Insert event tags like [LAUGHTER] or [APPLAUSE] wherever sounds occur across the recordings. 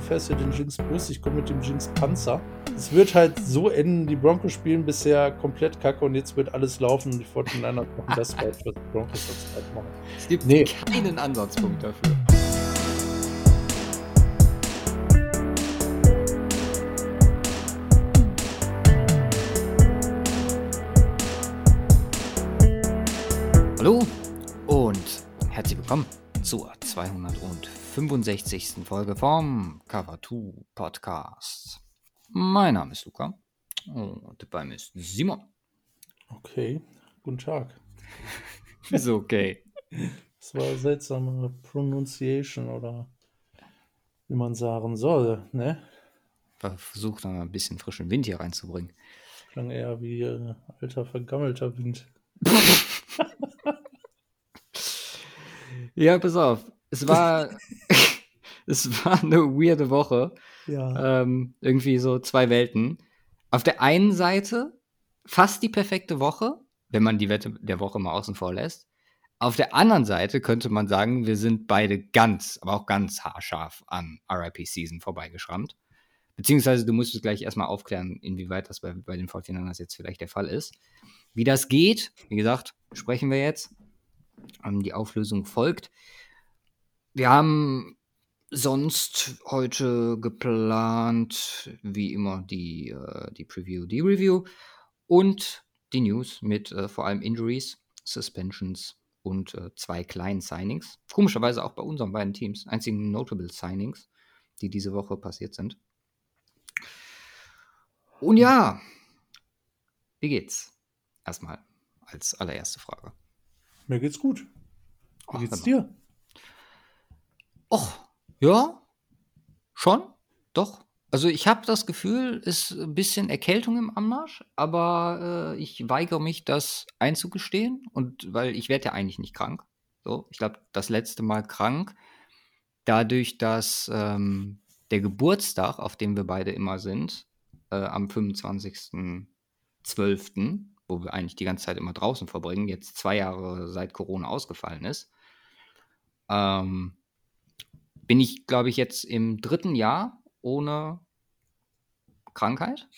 du fährst ja den Jinx Bus, ich komme mit dem Jinx Panzer. Es wird halt so enden, die Broncos spielen bisher komplett kacke und jetzt wird alles laufen und die 49ers machen das falsch, was die Broncos sonst halt machen. Es gibt nee. keinen Ansatzpunkt dafür. Hallo und herzlich willkommen zur 265. Folge vom Cover 2 Podcast. Mein Name ist Luca und bei mir ist Simon. Okay, guten Tag. [LAUGHS] Wieso okay? Das war seltsame Pronunciation oder wie man sagen soll, ne? Versucht dann ein bisschen frischen Wind hier reinzubringen. Klang eher wie äh, alter, vergammelter Wind. [LAUGHS] Ja, pass auf. Es war, [LAUGHS] es war eine weirde Woche. Ja. Ähm, irgendwie so zwei Welten. Auf der einen Seite fast die perfekte Woche, wenn man die Wette der Woche mal außen vor lässt. Auf der anderen Seite könnte man sagen, wir sind beide ganz, aber auch ganz haarscharf an RIP Season vorbeigeschrammt. Beziehungsweise du musst es gleich erstmal aufklären, inwieweit das bei, bei den 49ers jetzt vielleicht der Fall ist. Wie das geht, wie gesagt, sprechen wir jetzt. Ähm, die Auflösung folgt. Wir haben sonst heute geplant, wie immer, die, äh, die Preview, die Review und die News mit äh, vor allem Injuries, Suspensions und äh, zwei kleinen Signings. Komischerweise auch bei unseren beiden Teams. Einzigen Notable Signings, die diese Woche passiert sind. Und ja, wie geht's? Erstmal als allererste Frage. Mir geht's gut. Wie Ach, geht's dir? Och, ja, schon, doch. Also ich habe das Gefühl, ist ein bisschen Erkältung im Anmarsch, aber äh, ich weigere mich, das einzugestehen. Und weil ich werde ja eigentlich nicht krank. So, ich glaube, das letzte Mal krank, dadurch, dass ähm, der Geburtstag, auf dem wir beide immer sind, äh, am 25.12., wo wir eigentlich die ganze Zeit immer draußen verbringen, jetzt zwei Jahre seit Corona ausgefallen ist, ähm, bin ich, glaube ich, jetzt im dritten Jahr ohne Krankheit.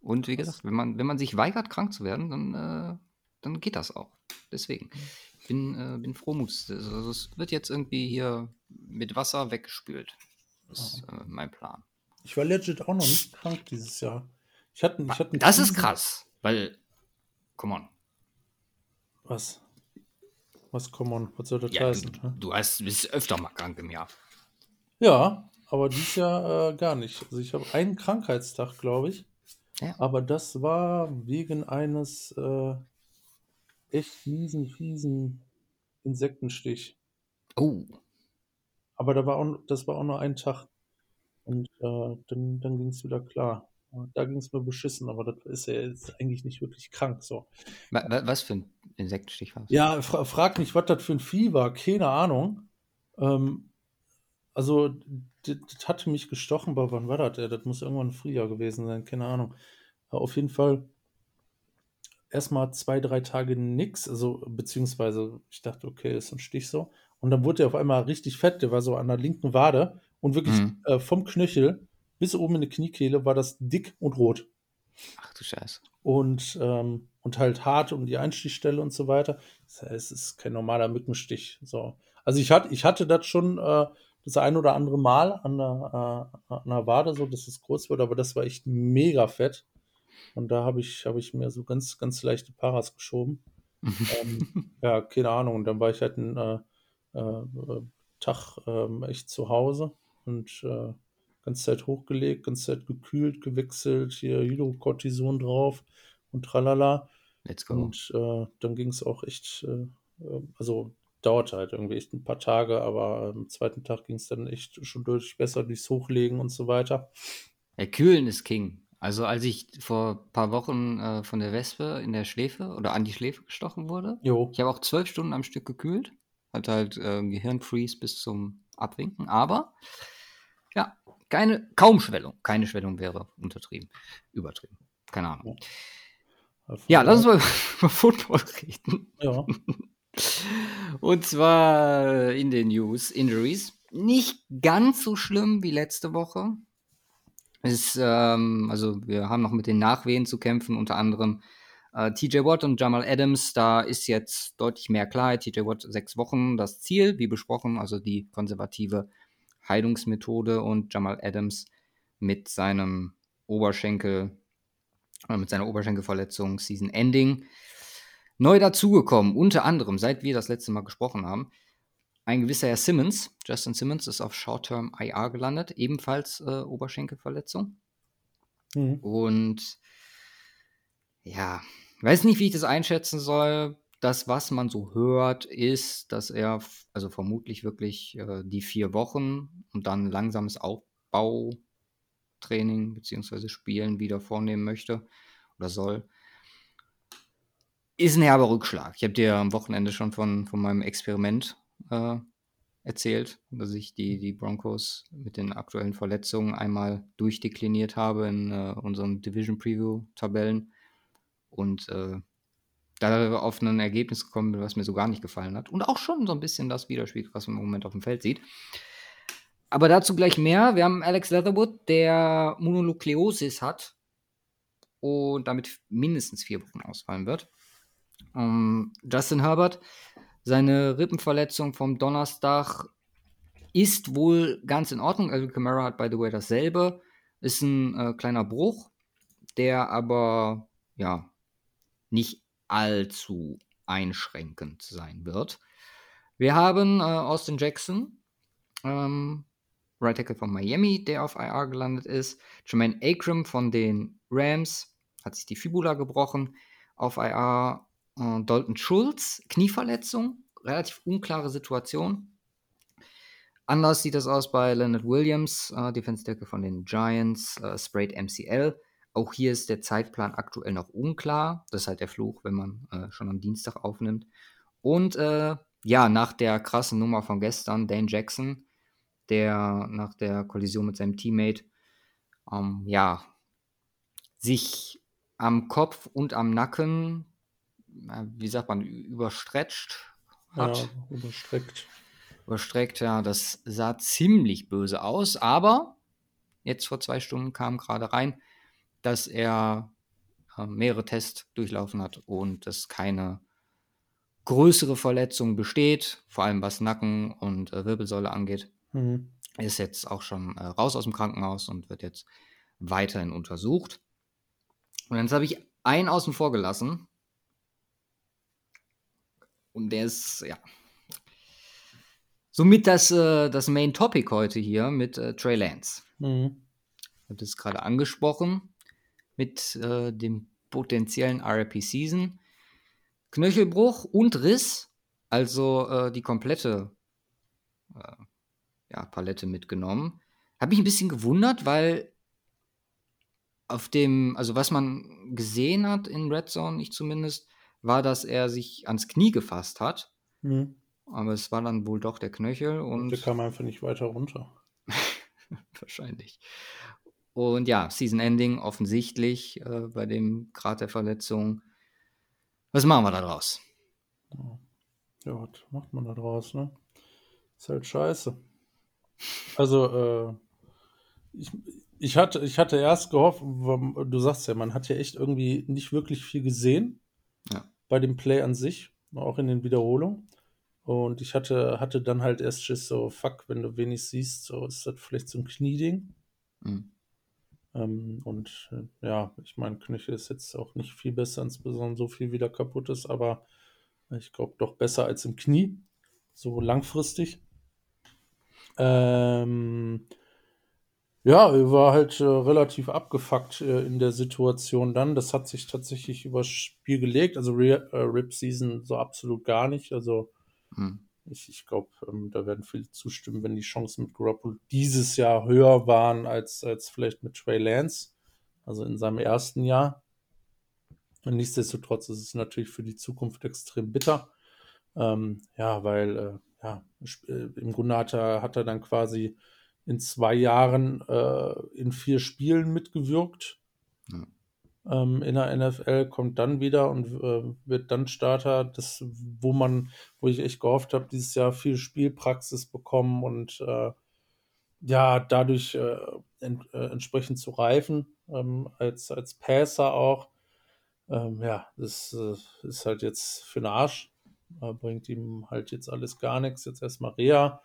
Und wie gesagt, wenn man, wenn man sich weigert, krank zu werden, dann, äh, dann geht das auch. Deswegen. Ich bin, äh, bin frohmuts. Also, es wird jetzt irgendwie hier mit Wasser weggespült. Das ist äh, mein Plan. Ich war legit auch noch nicht krank dieses Jahr. Ich hatte, ich hatte das ist krass, weil Come on. Was? Was come on? Was soll das ja, heißen? Du, du hast, bist öfter mal krank im Jahr. Ja, aber dieses Jahr äh, gar nicht. Also ich habe einen Krankheitstag, glaube ich. Ja. Aber das war wegen eines äh, echt fiesen, fiesen Insektenstich. Oh. Aber da war auch, das war auch nur ein Tag. Und äh, dann, dann ging es wieder klar. Da ging es mir beschissen, aber das ist ja jetzt eigentlich nicht wirklich krank. So. Was für ein Insektenstich war es? Ja, fra frag mich, was das für ein Vieh war. Keine Ahnung. Ähm, also, das, das, hatte mich gestochen, aber wann war das? Das muss irgendwann im Frühjahr gewesen sein, keine Ahnung. Aber auf jeden Fall erstmal zwei, drei Tage nix. Also, beziehungsweise ich dachte, okay, ist ein Stich so. Und dann wurde er auf einmal richtig fett. Der war so an der linken Wade und wirklich mhm. äh, vom Knöchel bis oben in die Kniekehle war das dick und rot. Ach du Scheiße. Und, ähm, und halt hart um die Einstichstelle und so weiter. Das heißt, es ist kein normaler Mückenstich. So. Also ich hatte, ich hatte das schon äh, das ein oder andere Mal an der, äh, an der Wade, so dass es groß wird, aber das war echt mega fett. Und da habe ich, hab ich mir so ganz, ganz leichte Paras geschoben. [LAUGHS] ähm, ja, keine Ahnung. Und dann war ich halt einen äh, äh, Tag ähm, echt zu Hause und äh, ganze Zeit hochgelegt, ganze Zeit gekühlt, gewechselt, hier Hydrocortison drauf und tralala. Let's go. Und äh, dann ging es auch echt, äh, also dauerte halt irgendwie echt ein paar Tage, aber am zweiten Tag ging es dann echt schon deutlich besser durchs Hochlegen und so weiter. Ja, kühlen ist King. Also als ich vor ein paar Wochen äh, von der Wespe in der Schläfe oder an die Schläfe gestochen wurde, jo. ich habe auch zwölf Stunden am Stück gekühlt, hat halt äh, Gehirnfreeze bis zum Abwinken, aber ja, keine, kaum Schwellung. Keine Schwellung wäre untertrieben. Übertrieben. Keine Ahnung. Ja, ja lass uns mal [LAUGHS] über Football reden. Ja. [LAUGHS] Und zwar in den News, Injuries. nicht ganz so schlimm wie letzte Woche. Ist, ähm, also wir haben noch mit den Nachwehen zu kämpfen, unter anderem äh, TJ Watt und Jamal Adams. Da ist jetzt deutlich mehr Klarheit. TJ Watt sechs Wochen das Ziel, wie besprochen, also die konservative Heilungsmethode und Jamal Adams mit seinem Oberschenkel, äh, mit seiner Oberschenkelverletzung Season Ending. Neu dazugekommen, unter anderem, seit wir das letzte Mal gesprochen haben, ein gewisser Herr Simmons, Justin Simmons, ist auf Short-Term IR gelandet, ebenfalls äh, Oberschenkelverletzung. Mhm. Und ja, weiß nicht, wie ich das einschätzen soll. Das, was man so hört, ist, dass er also vermutlich wirklich äh, die vier Wochen und dann langsames Aufbautraining bzw. Spielen wieder vornehmen möchte oder soll. Ist ein herber Rückschlag. Ich habe dir am Wochenende schon von, von meinem Experiment äh, erzählt, dass ich die, die Broncos mit den aktuellen Verletzungen einmal durchdekliniert habe in äh, unseren Division Preview-Tabellen und äh, da auf ein Ergebnis gekommen bin, was mir so gar nicht gefallen hat und auch schon so ein bisschen das widerspiegelt, was man im Moment auf dem Feld sieht. Aber dazu gleich mehr. Wir haben Alex Leatherwood, der Mononukleosis hat und damit mindestens vier Wochen ausfallen wird. Um, ähm, Justin Herbert seine Rippenverletzung vom Donnerstag ist wohl ganz in Ordnung. Alvin Kamara hat, by the way, dasselbe. Ist ein äh, kleiner Bruch, der aber ja nicht allzu einschränkend sein wird. Wir haben äh, Austin Jackson, ähm, Right Tackle von Miami, der auf IR gelandet ist. Jermaine Akram von den Rams hat sich die Fibula gebrochen auf IR. Äh, Dalton Schulz, Knieverletzung, relativ unklare Situation. Anders sieht das aus bei Leonard Williams, äh, Defense-Decke von den Giants, äh, Sprayed MCL. Auch hier ist der Zeitplan aktuell noch unklar. Das ist halt der Fluch, wenn man äh, schon am Dienstag aufnimmt. Und äh, ja, nach der krassen Nummer von gestern, Dane Jackson, der nach der Kollision mit seinem Teammate, ähm, ja, sich am Kopf und am Nacken wie sagt man, überstretcht hat. Ja, überstreckt. Überstreckt, ja, das sah ziemlich böse aus, aber jetzt vor zwei Stunden kam gerade rein, dass er äh, mehrere Tests durchlaufen hat und es keine größere Verletzung besteht, vor allem was Nacken und äh, Wirbelsäule angeht. Mhm. Ist jetzt auch schon äh, raus aus dem Krankenhaus und wird jetzt weiterhin untersucht. Und jetzt habe ich einen außen vor gelassen, und der ist, ja. Somit das, äh, das Main Topic heute hier mit äh, Trey Lance. Mhm. Ich habe das gerade angesprochen mit äh, dem potenziellen RP Season. Knöchelbruch und Riss, also äh, die komplette äh, ja, Palette mitgenommen. Habe mich ein bisschen gewundert, weil auf dem, also was man gesehen hat in Red Zone, ich zumindest, war, dass er sich ans Knie gefasst hat. Mhm. Aber es war dann wohl doch der Knöchel und. Der kam einfach nicht weiter runter. [LAUGHS] Wahrscheinlich. Und ja, Season Ending offensichtlich äh, bei dem Grad der Verletzung. Was machen wir da draus? Ja, was macht man da draus, ne? Ist halt scheiße. Also, äh, ich, ich, hatte, ich hatte erst gehofft, du sagst ja, man hat ja echt irgendwie nicht wirklich viel gesehen. Ja bei dem Play an sich, auch in den Wiederholungen. Und ich hatte, hatte dann halt erst Schiss, so, fuck, wenn du wenig siehst, so ist das vielleicht so ein Knieding. Mhm. Ähm, und äh, ja, ich meine, Knöchel ist jetzt auch nicht viel besser, insbesondere so viel wieder kaputt ist, aber ich glaube doch besser als im Knie, so langfristig. Ähm, ja, war halt äh, relativ abgefuckt äh, in der Situation dann. Das hat sich tatsächlich übers Spiel gelegt. Also Re äh, Rip Season so absolut gar nicht. Also hm. ich, ich glaube, ähm, da werden viele zustimmen, wenn die Chancen mit Garoppolo dieses Jahr höher waren als, als vielleicht mit Trey Lance. Also in seinem ersten Jahr. Und nichtsdestotrotz ist es natürlich für die Zukunft extrem bitter. Ähm, ja, weil äh, ja, äh, im Grunde hat er, hat er dann quasi in zwei Jahren äh, in vier Spielen mitgewirkt. Ja. ähm, in der NFL, kommt dann wieder und äh, wird dann Starter, das, wo man, wo ich echt gehofft habe, dieses Jahr viel Spielpraxis bekommen und äh, ja, dadurch äh, ent, äh, entsprechend zu reifen, ähm, als, als Passer auch. Ähm, ja, das äh, ist halt jetzt für den Arsch. Bringt ihm halt jetzt alles gar nichts. Jetzt erstmal Rea.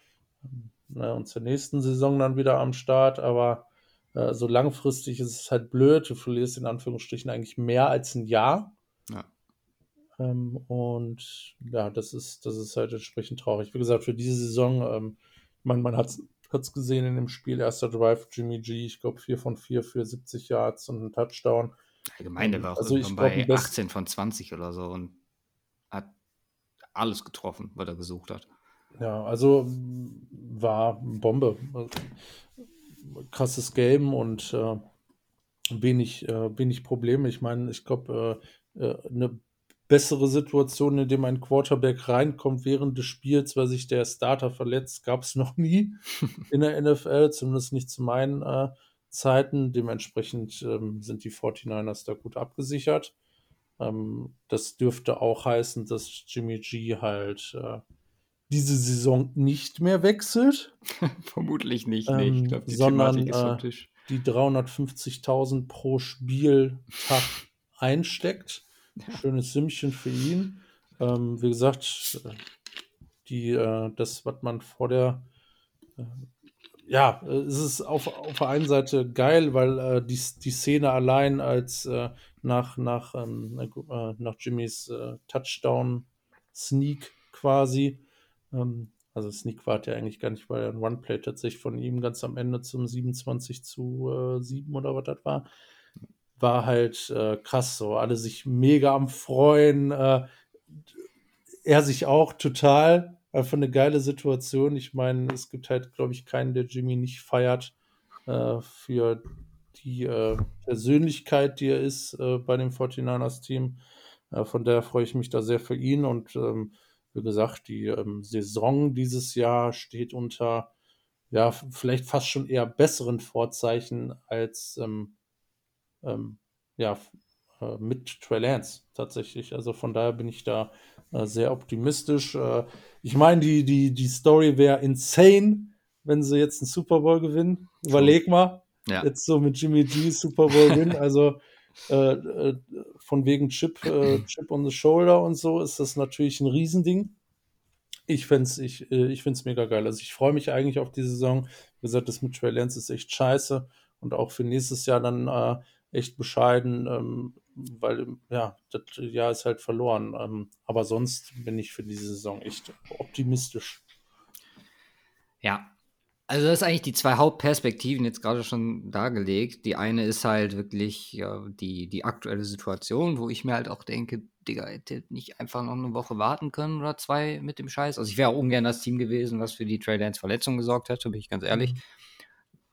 Ähm, ne, und zur nächsten Saison dann wieder am Start, aber äh, so langfristig ist es halt blöd. Du verlierst in Anführungsstrichen eigentlich mehr als ein Jahr. Ja. Ähm, und ja, das ist, das ist halt entsprechend traurig. Wie gesagt, für diese Saison, ähm, man, man hat es gesehen in dem Spiel, erster Drive, Jimmy G, ich glaube 4 von 4 für 70 Yards und einen Touchdown. Allgemein, der war auch also ich bei 18 von 20 oder so und hat alles getroffen, was er gesucht hat. Ja, also war Bombe. Krasses Game und äh, wenig, äh, wenig Probleme. Ich meine, ich glaube, äh, äh, eine bessere Situation, in dem ein Quarterback reinkommt während des Spiels, weil sich der Starter verletzt, gab es noch nie [LAUGHS] in der NFL, zumindest nicht zu meinen äh, Zeiten. Dementsprechend ähm, sind die 49ers da gut abgesichert. Ähm, das dürfte auch heißen, dass Jimmy G halt äh, diese Saison nicht mehr wechselt. [LAUGHS] Vermutlich nicht, ähm, nee. glaub, die sondern äh, die 350.000 pro Spieltag [LAUGHS] einsteckt. Schönes Sümmchen für ihn. Ähm, wie gesagt, die, äh, das, was man vor der äh, ja, es ist auf, auf der einen Seite geil, weil äh, die, die Szene allein als äh, nach, nach, ähm, äh, nach Jimmys äh, Touchdown-Sneak quasi, ähm, also Sneak war ja eigentlich gar nicht, weil ein One-Play tatsächlich von ihm ganz am Ende zum 27 zu äh, 7 oder was das war, war halt äh, krass so. Alle sich mega am Freuen, äh, er sich auch total einfach eine geile Situation. Ich meine, es gibt halt, glaube ich, keinen, der Jimmy nicht feiert äh, für die äh, Persönlichkeit, die er ist äh, bei dem 49ers-Team. Äh, von daher freue ich mich da sehr für ihn. Und ähm, wie gesagt, die ähm, Saison dieses Jahr steht unter, ja, vielleicht fast schon eher besseren Vorzeichen als, ähm, ähm ja, äh, mit Trey Lance tatsächlich. Also von daher bin ich da äh, sehr optimistisch. Äh, ich meine, die, die, die Story wäre insane, wenn sie jetzt einen Super Bowl gewinnen. Überleg mal. Ja. Jetzt so mit Jimmy G Super Bowl [LAUGHS] gewinnen. Also äh, äh, von wegen Chip, äh, Chip on the Shoulder und so ist das natürlich ein Riesending. Ich finde es ich, ich find's mega geil. Also ich freue mich eigentlich auf die Saison. Wie gesagt, das mit Trey Lance ist echt scheiße. Und auch für nächstes Jahr dann äh, echt bescheiden. Ähm, weil ja, das Jahr ist halt verloren. Ähm, aber sonst bin ich für diese Saison echt optimistisch. Ja, also das ist eigentlich die zwei Hauptperspektiven jetzt gerade schon dargelegt. Die eine ist halt wirklich ja, die, die aktuelle Situation, wo ich mir halt auch denke, Digga, hätte nicht einfach noch eine Woche warten können oder zwei mit dem Scheiß. Also ich wäre auch ungern das Team gewesen, was für die Trey Lance Verletzung gesorgt hätte, bin ich ganz ehrlich. Mhm.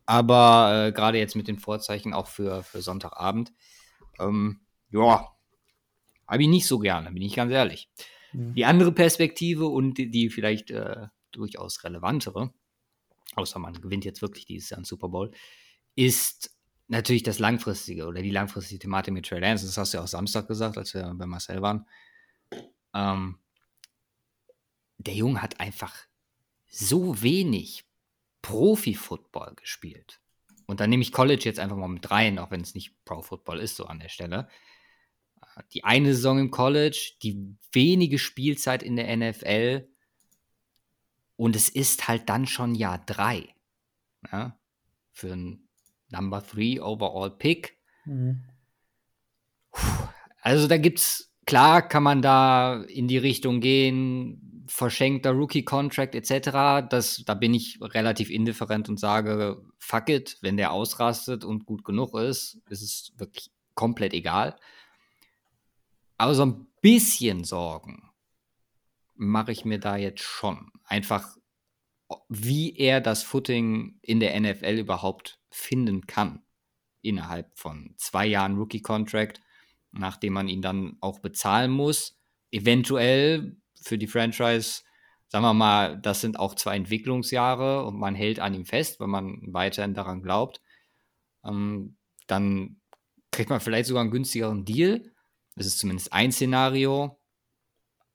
Aber äh, gerade jetzt mit den Vorzeichen auch für, für Sonntagabend. Ähm, ja, habe ich nicht so gerne, bin ich ganz ehrlich. Mhm. Die andere Perspektive und die, die vielleicht äh, durchaus relevantere, außer man gewinnt jetzt wirklich dieses Jahr einen Super Bowl, ist natürlich das langfristige oder die langfristige Thematik mit Trey Lance. Das hast du ja auch Samstag gesagt, als wir bei Marcel waren. Ähm, der Junge hat einfach so wenig Profi-Football gespielt. Und dann nehme ich College jetzt einfach mal mit rein, auch wenn es nicht Pro-Football ist, so an der Stelle die eine Saison im College, die wenige Spielzeit in der NFL und es ist halt dann schon Jahr drei ja, für ein Number Three Overall Pick. Mhm. Also da gibt's, klar kann man da in die Richtung gehen, verschenkter Rookie-Contract etc. Das, da bin ich relativ indifferent und sage, fuck it, wenn der ausrastet und gut genug ist, ist es wirklich komplett egal. Aber so ein bisschen Sorgen mache ich mir da jetzt schon. Einfach, wie er das Footing in der NFL überhaupt finden kann. Innerhalb von zwei Jahren Rookie-Contract, nachdem man ihn dann auch bezahlen muss. Eventuell für die Franchise, sagen wir mal, das sind auch zwei Entwicklungsjahre und man hält an ihm fest, wenn man weiterhin daran glaubt. Ähm, dann kriegt man vielleicht sogar einen günstigeren Deal. Das ist zumindest ein Szenario.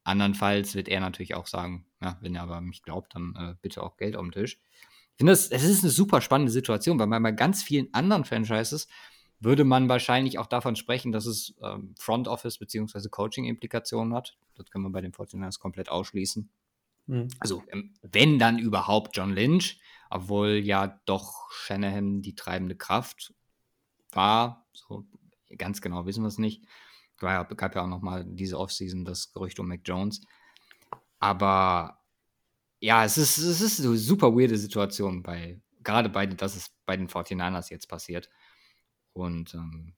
Andernfalls wird er natürlich auch sagen, ja, wenn er aber mich glaubt, dann äh, bitte auch Geld auf den Tisch. Ich finde, das, das ist eine super spannende Situation, weil bei ganz vielen anderen Franchises würde man wahrscheinlich auch davon sprechen, dass es ähm, Front Office bzw. Coaching-Implikationen hat. Das können wir bei den 49ers komplett ausschließen. Mhm. Also, ähm, wenn dann überhaupt John Lynch, obwohl ja doch Shanahan die treibende Kraft war. So ganz genau wissen wir es nicht. Es gab ja auch noch mal diese Offseason das Gerücht um Mac Jones. Aber ja, es ist, es ist eine super weirde Situation bei, gerade bei, dass es bei den 49ers jetzt passiert. Und ähm,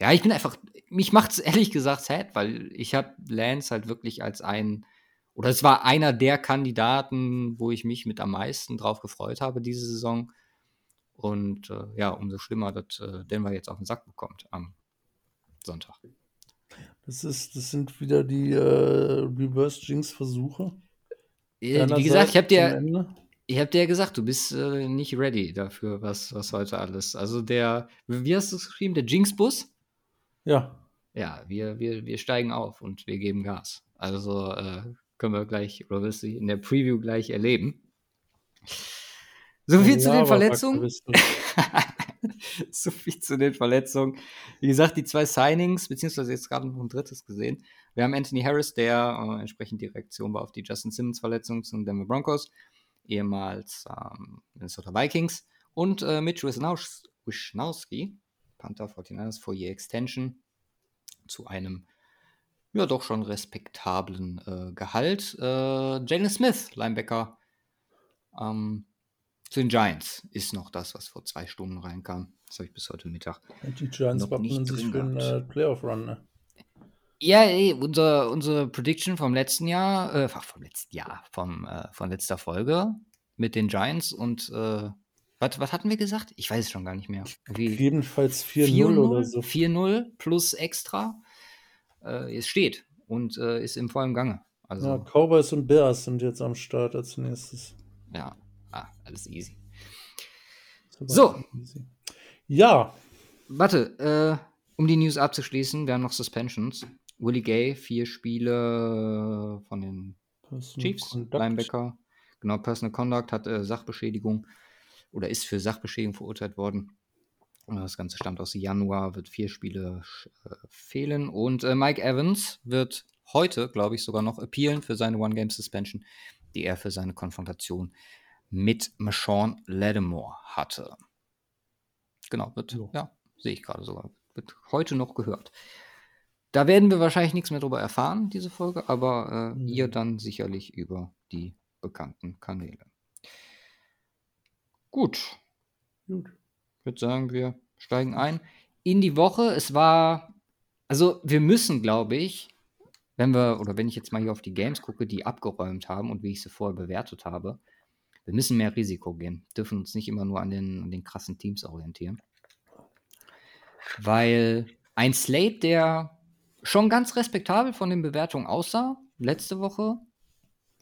ja, ich bin einfach, mich macht es ehrlich gesagt sad, weil ich habe Lance halt wirklich als ein, oder es war einer der Kandidaten, wo ich mich mit am meisten drauf gefreut habe diese Saison. Und äh, ja, umso schlimmer, dass äh, Denver jetzt auf den Sack bekommt am Sonntag. Das, ist, das sind wieder die äh, Reverse Jinx-Versuche. Äh, wie gesagt, ich habe dir, ich hab dir gesagt, du bist äh, nicht ready dafür, was, was heute alles. Also der, wie hast du es geschrieben, der Jinx-Bus? Ja. Ja, wir, wir, wir steigen auf und wir geben Gas. Also äh, können wir gleich, oder wirst du in der Preview gleich erleben. So viel ja, zu den Verletzungen. [LAUGHS] [LAUGHS] so viel zu den Verletzungen. Wie gesagt, die zwei Signings, beziehungsweise jetzt gerade noch ein drittes gesehen. Wir haben Anthony Harris, der äh, entsprechend die Reaktion war auf die Justin Simmons-Verletzung zum Denver Broncos, ehemals ähm, Minnesota Vikings. Und äh, Mitch Wisnowski, Panther 49ers, Four-Year Extension, zu einem ja doch schon respektablen äh, Gehalt. Äh, Jalen Smith, Linebacker, ähm, zu den Giants ist noch das, was vor zwei Stunden reinkam. Das habe ich bis heute Mittag. Und die Giants wappnen sich für einen äh, Playoff-Run, ne? Ja, ey, unser, unsere Prediction vom letzten Jahr, äh, vom letzten Jahr, vom, äh, von letzter Folge mit den Giants und äh, was, was hatten wir gesagt? Ich weiß es schon gar nicht mehr. Wie, Jedenfalls 4-0 oder so. 4-0 plus extra. Äh, es steht und äh, ist im vollen Gange. Also, ja, Cowboys und Bears sind jetzt am Start als nächstes. Ja, Ah, alles easy. So. Easy. Ja. Warte, äh, um die News abzuschließen, wir haben noch Suspensions. Willie Gay, vier Spiele von den Personal Chiefs, Conduct. Linebacker. Genau, Personal Conduct hat äh, Sachbeschädigung oder ist für Sachbeschädigung verurteilt worden. Das Ganze stammt aus Januar, wird vier Spiele äh, fehlen. Und äh, Mike Evans wird heute, glaube ich, sogar noch appealen für seine One-Game-Suspension, die er für seine Konfrontation mit Marshawn Lattimore hatte. Genau, wird, ja, ja sehe ich gerade sogar, wird heute noch gehört. Da werden wir wahrscheinlich nichts mehr darüber erfahren, diese Folge, aber äh, mhm. ihr dann sicherlich über die bekannten Kanäle. Gut. Gut. Ich würde sagen, wir steigen ein in die Woche. Es war, also wir müssen, glaube ich, wenn wir, oder wenn ich jetzt mal hier auf die Games gucke, die abgeräumt haben und wie ich sie vorher bewertet habe, wir müssen mehr Risiko gehen, dürfen uns nicht immer nur an den, an den krassen Teams orientieren. Weil ein Slate, der schon ganz respektabel von den Bewertungen aussah, letzte Woche,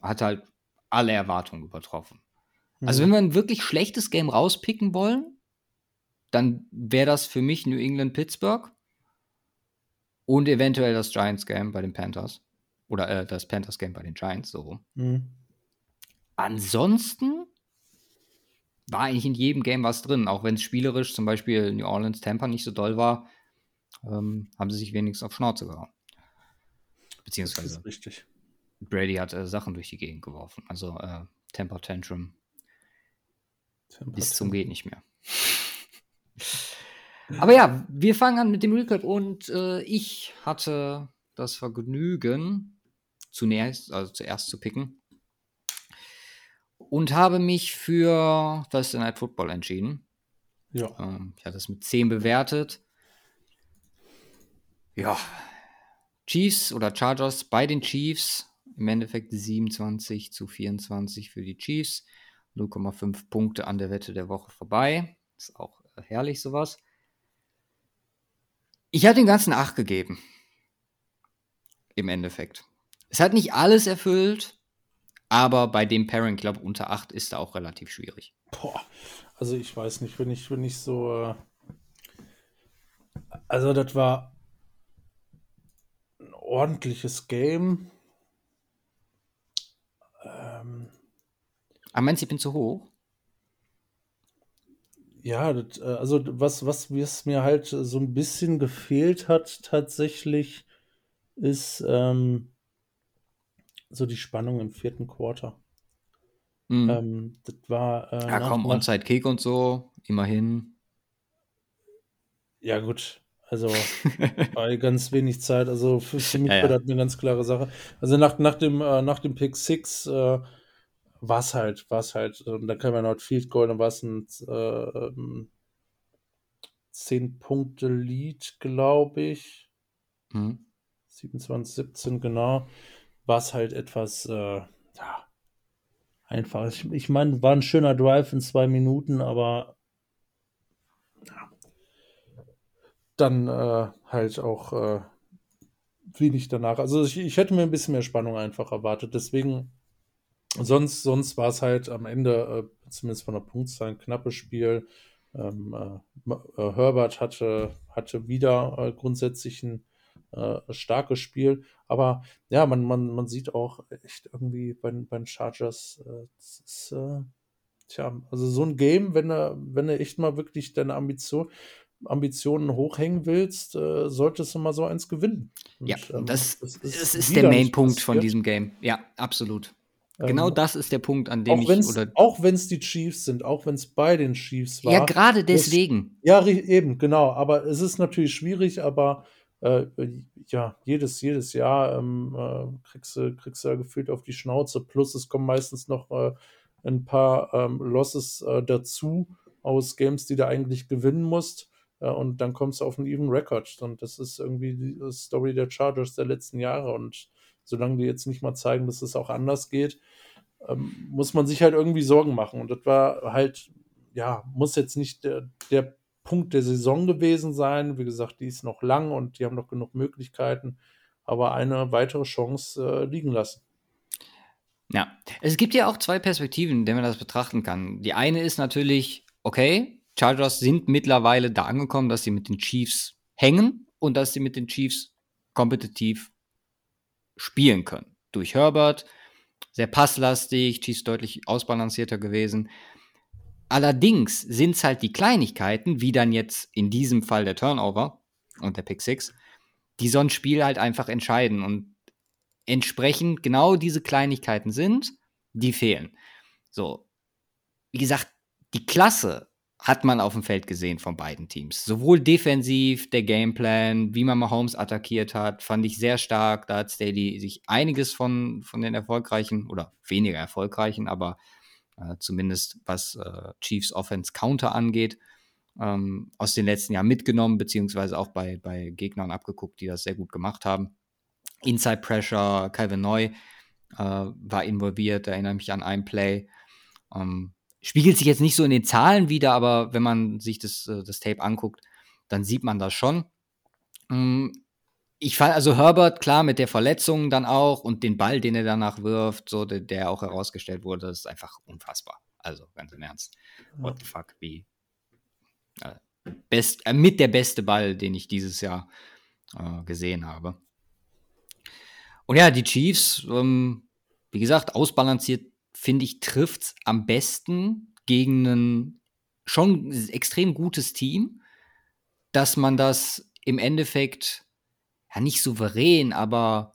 hat halt alle Erwartungen übertroffen. Mhm. Also, wenn wir ein wirklich schlechtes Game rauspicken wollen, dann wäre das für mich New England Pittsburgh und eventuell das Giants Game bei den Panthers. Oder äh, das Panthers Game bei den Giants, so. Mhm. Ansonsten war eigentlich in jedem Game was drin, auch wenn es spielerisch zum Beispiel New Orleans Tampa nicht so doll war, ähm, haben sie sich wenigstens auf Schnauze gehauen. Beziehungsweise richtig. Brady hat äh, Sachen durch die Gegend geworfen. Also äh, Temper Tantrum Temper bis zum geht nicht mehr. [LAUGHS] Aber ja, wir fangen an mit dem Recap und äh, ich hatte das Vergnügen, zunächst, also zuerst zu picken und habe mich für Thursday Night Football entschieden. Ja. Ähm, ich hatte es mit 10 bewertet. Ja. Chiefs oder Chargers bei den Chiefs. Im Endeffekt 27 zu 24 für die Chiefs. 0,5 Punkte an der Wette der Woche vorbei. Ist auch herrlich sowas. Ich habe den ganzen 8 gegeben. Im Endeffekt. Es hat nicht alles erfüllt. Aber bei dem Pairing, glaube unter 8 ist da auch relativ schwierig. Boah, also ich weiß nicht, wenn ich, wenn ich so. Äh, Also, das war ein ordentliches Game. Ähm, Aber meinst du, ich bin zu hoch? ja, das, äh, also was, was mir halt so ein bisschen gefehlt hat tatsächlich, ist ähm, so die Spannung im vierten Quarter. Mhm. Ähm, das war äh, Ja, komm, Onside-Kick und so, immerhin. ja gut, also [LAUGHS] bei ganz wenig Zeit, also für, für mich Ja, war das eine ganz klare Sache. Also nach, nach dem, äh, nach dem Pick 6 äh, war es halt, war es halt, und dann kam ja noch das Field Goal, dann war es ein äh, ähm, 10-Punkte-Lead, glaube ich. Mhm. 27, 17, genau. War es halt etwas, äh, ja, einfach. Ich, ich meine, war ein schöner Drive in zwei Minuten, aber ja, dann äh, halt auch äh, wenig danach. Also ich, ich hätte mir ein bisschen mehr Spannung einfach erwartet. Deswegen, sonst, sonst war es halt am Ende, äh, zumindest von der Punktzahl, ein knappes Spiel. Ähm, äh, äh, Herbert hatte, hatte wieder äh, grundsätzlich ein äh, starkes Spiel. Aber ja, man, man, man sieht auch echt irgendwie bei, den- bei den Chargers, äh, das ist, äh, tja, also so ein Game, wenn du, wenn du echt mal wirklich deine Ambition, Ambitionen hochhängen willst, äh, solltest du mal so eins gewinnen. Ja, Und, ähm, das, das ist, wieder der nicht Main-Punkt von diesem Game. Ja, absolut. Genau Ähm, das ist der Punkt, an dem auch ich, wenn es oder, auch wenn's die Chiefs sind, auch wenn es bei den Chiefs war. ja, gerade das- deswegen. Ja, ri- eben, genau. Aber es ist natürlich schwierig, aber äh, ja, jedes, jedes Jahr ähm, äh, kriegst du, kriegst du ja gefühlt auf die Schnauze. Plus es kommen meistens noch äh, ein paar ähm, Losses äh, dazu aus Games, die du eigentlich gewinnen musst. Äh, und dann kommst du auf einen even Record. Und das ist irgendwie die Story der Chargers der letzten Jahre. Und solange die jetzt nicht mal zeigen, dass es auch anders geht, ähm, muss man sich halt irgendwie Sorgen machen. Und das war halt, ja, muss jetzt nicht der, der Punkt der Saison gewesen sein. Wie gesagt, die ist noch lang und die haben noch genug Möglichkeiten, aber eine weitere Chance äh, liegen lassen. Ja, es gibt ja auch zwei Perspektiven, in denen man das betrachten kann. Die eine ist natürlich, okay, Chargers sind mittlerweile da angekommen, dass sie mit den Chiefs hängen und dass sie mit den Chiefs kompetitiv spielen können. Durch Herbert, sehr passlastig, Chiefs deutlich ausbalancierter gewesen. Allerdings sind es halt die Kleinigkeiten, wie dann jetzt in diesem Fall der Turnover und der Pick Six, die so ein Spiel halt einfach entscheiden. Und entsprechend genau diese Kleinigkeiten sind, die fehlen. So, wie gesagt, die Klasse hat man auf dem Feld gesehen von beiden Teams. Sowohl defensiv, der Gameplan, wie man Mahomes attackiert hat, fand ich sehr stark. Da hat Staley sich einiges von, von den erfolgreichen oder weniger erfolgreichen, aber äh, zumindest was äh, Chiefs Offense Counter angeht, ähm, aus den letzten Jahren mitgenommen, beziehungsweise auch bei, bei Gegnern abgeguckt, die das sehr gut gemacht haben. Inside Pressure, Calvin Neu äh, war involviert, erinnere mich an ein Play. Ähm, spiegelt sich jetzt nicht so in den Zahlen wieder, aber wenn man sich das, äh, das Tape anguckt, dann sieht man das schon. Ähm, ich fand also Herbert, klar, mit der Verletzung dann auch und den Ball, den er danach wirft, so der, der auch herausgestellt wurde, das ist einfach unfassbar. Also ganz im Ernst. What the fuck, wie. Äh, best, äh, mit der beste Ball, den ich dieses Jahr äh, gesehen habe. Und ja, die Chiefs, ähm, wie gesagt, ausbalanciert, finde ich, trifft es am besten gegen ein schon extrem gutes Team, dass man das im Endeffekt ja nicht souverän, aber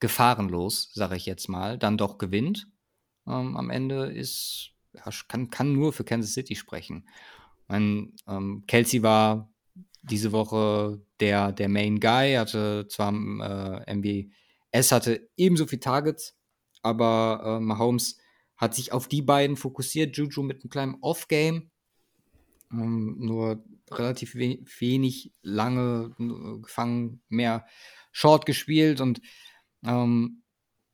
gefahrenlos, sage ich jetzt mal, dann doch gewinnt. Ähm, am Ende ist, ja, kann, kann nur für Kansas City sprechen. Mein, ähm, Kelsey war diese Woche der, der Main Guy, hatte zwar äh, MBS hatte ebenso viele Targets, aber äh, Mahomes hat sich auf die beiden fokussiert. Juju mit einem kleinen Off-Game, ähm, nur relativ we wenig lange äh, gefangen, mehr Short gespielt und ähm,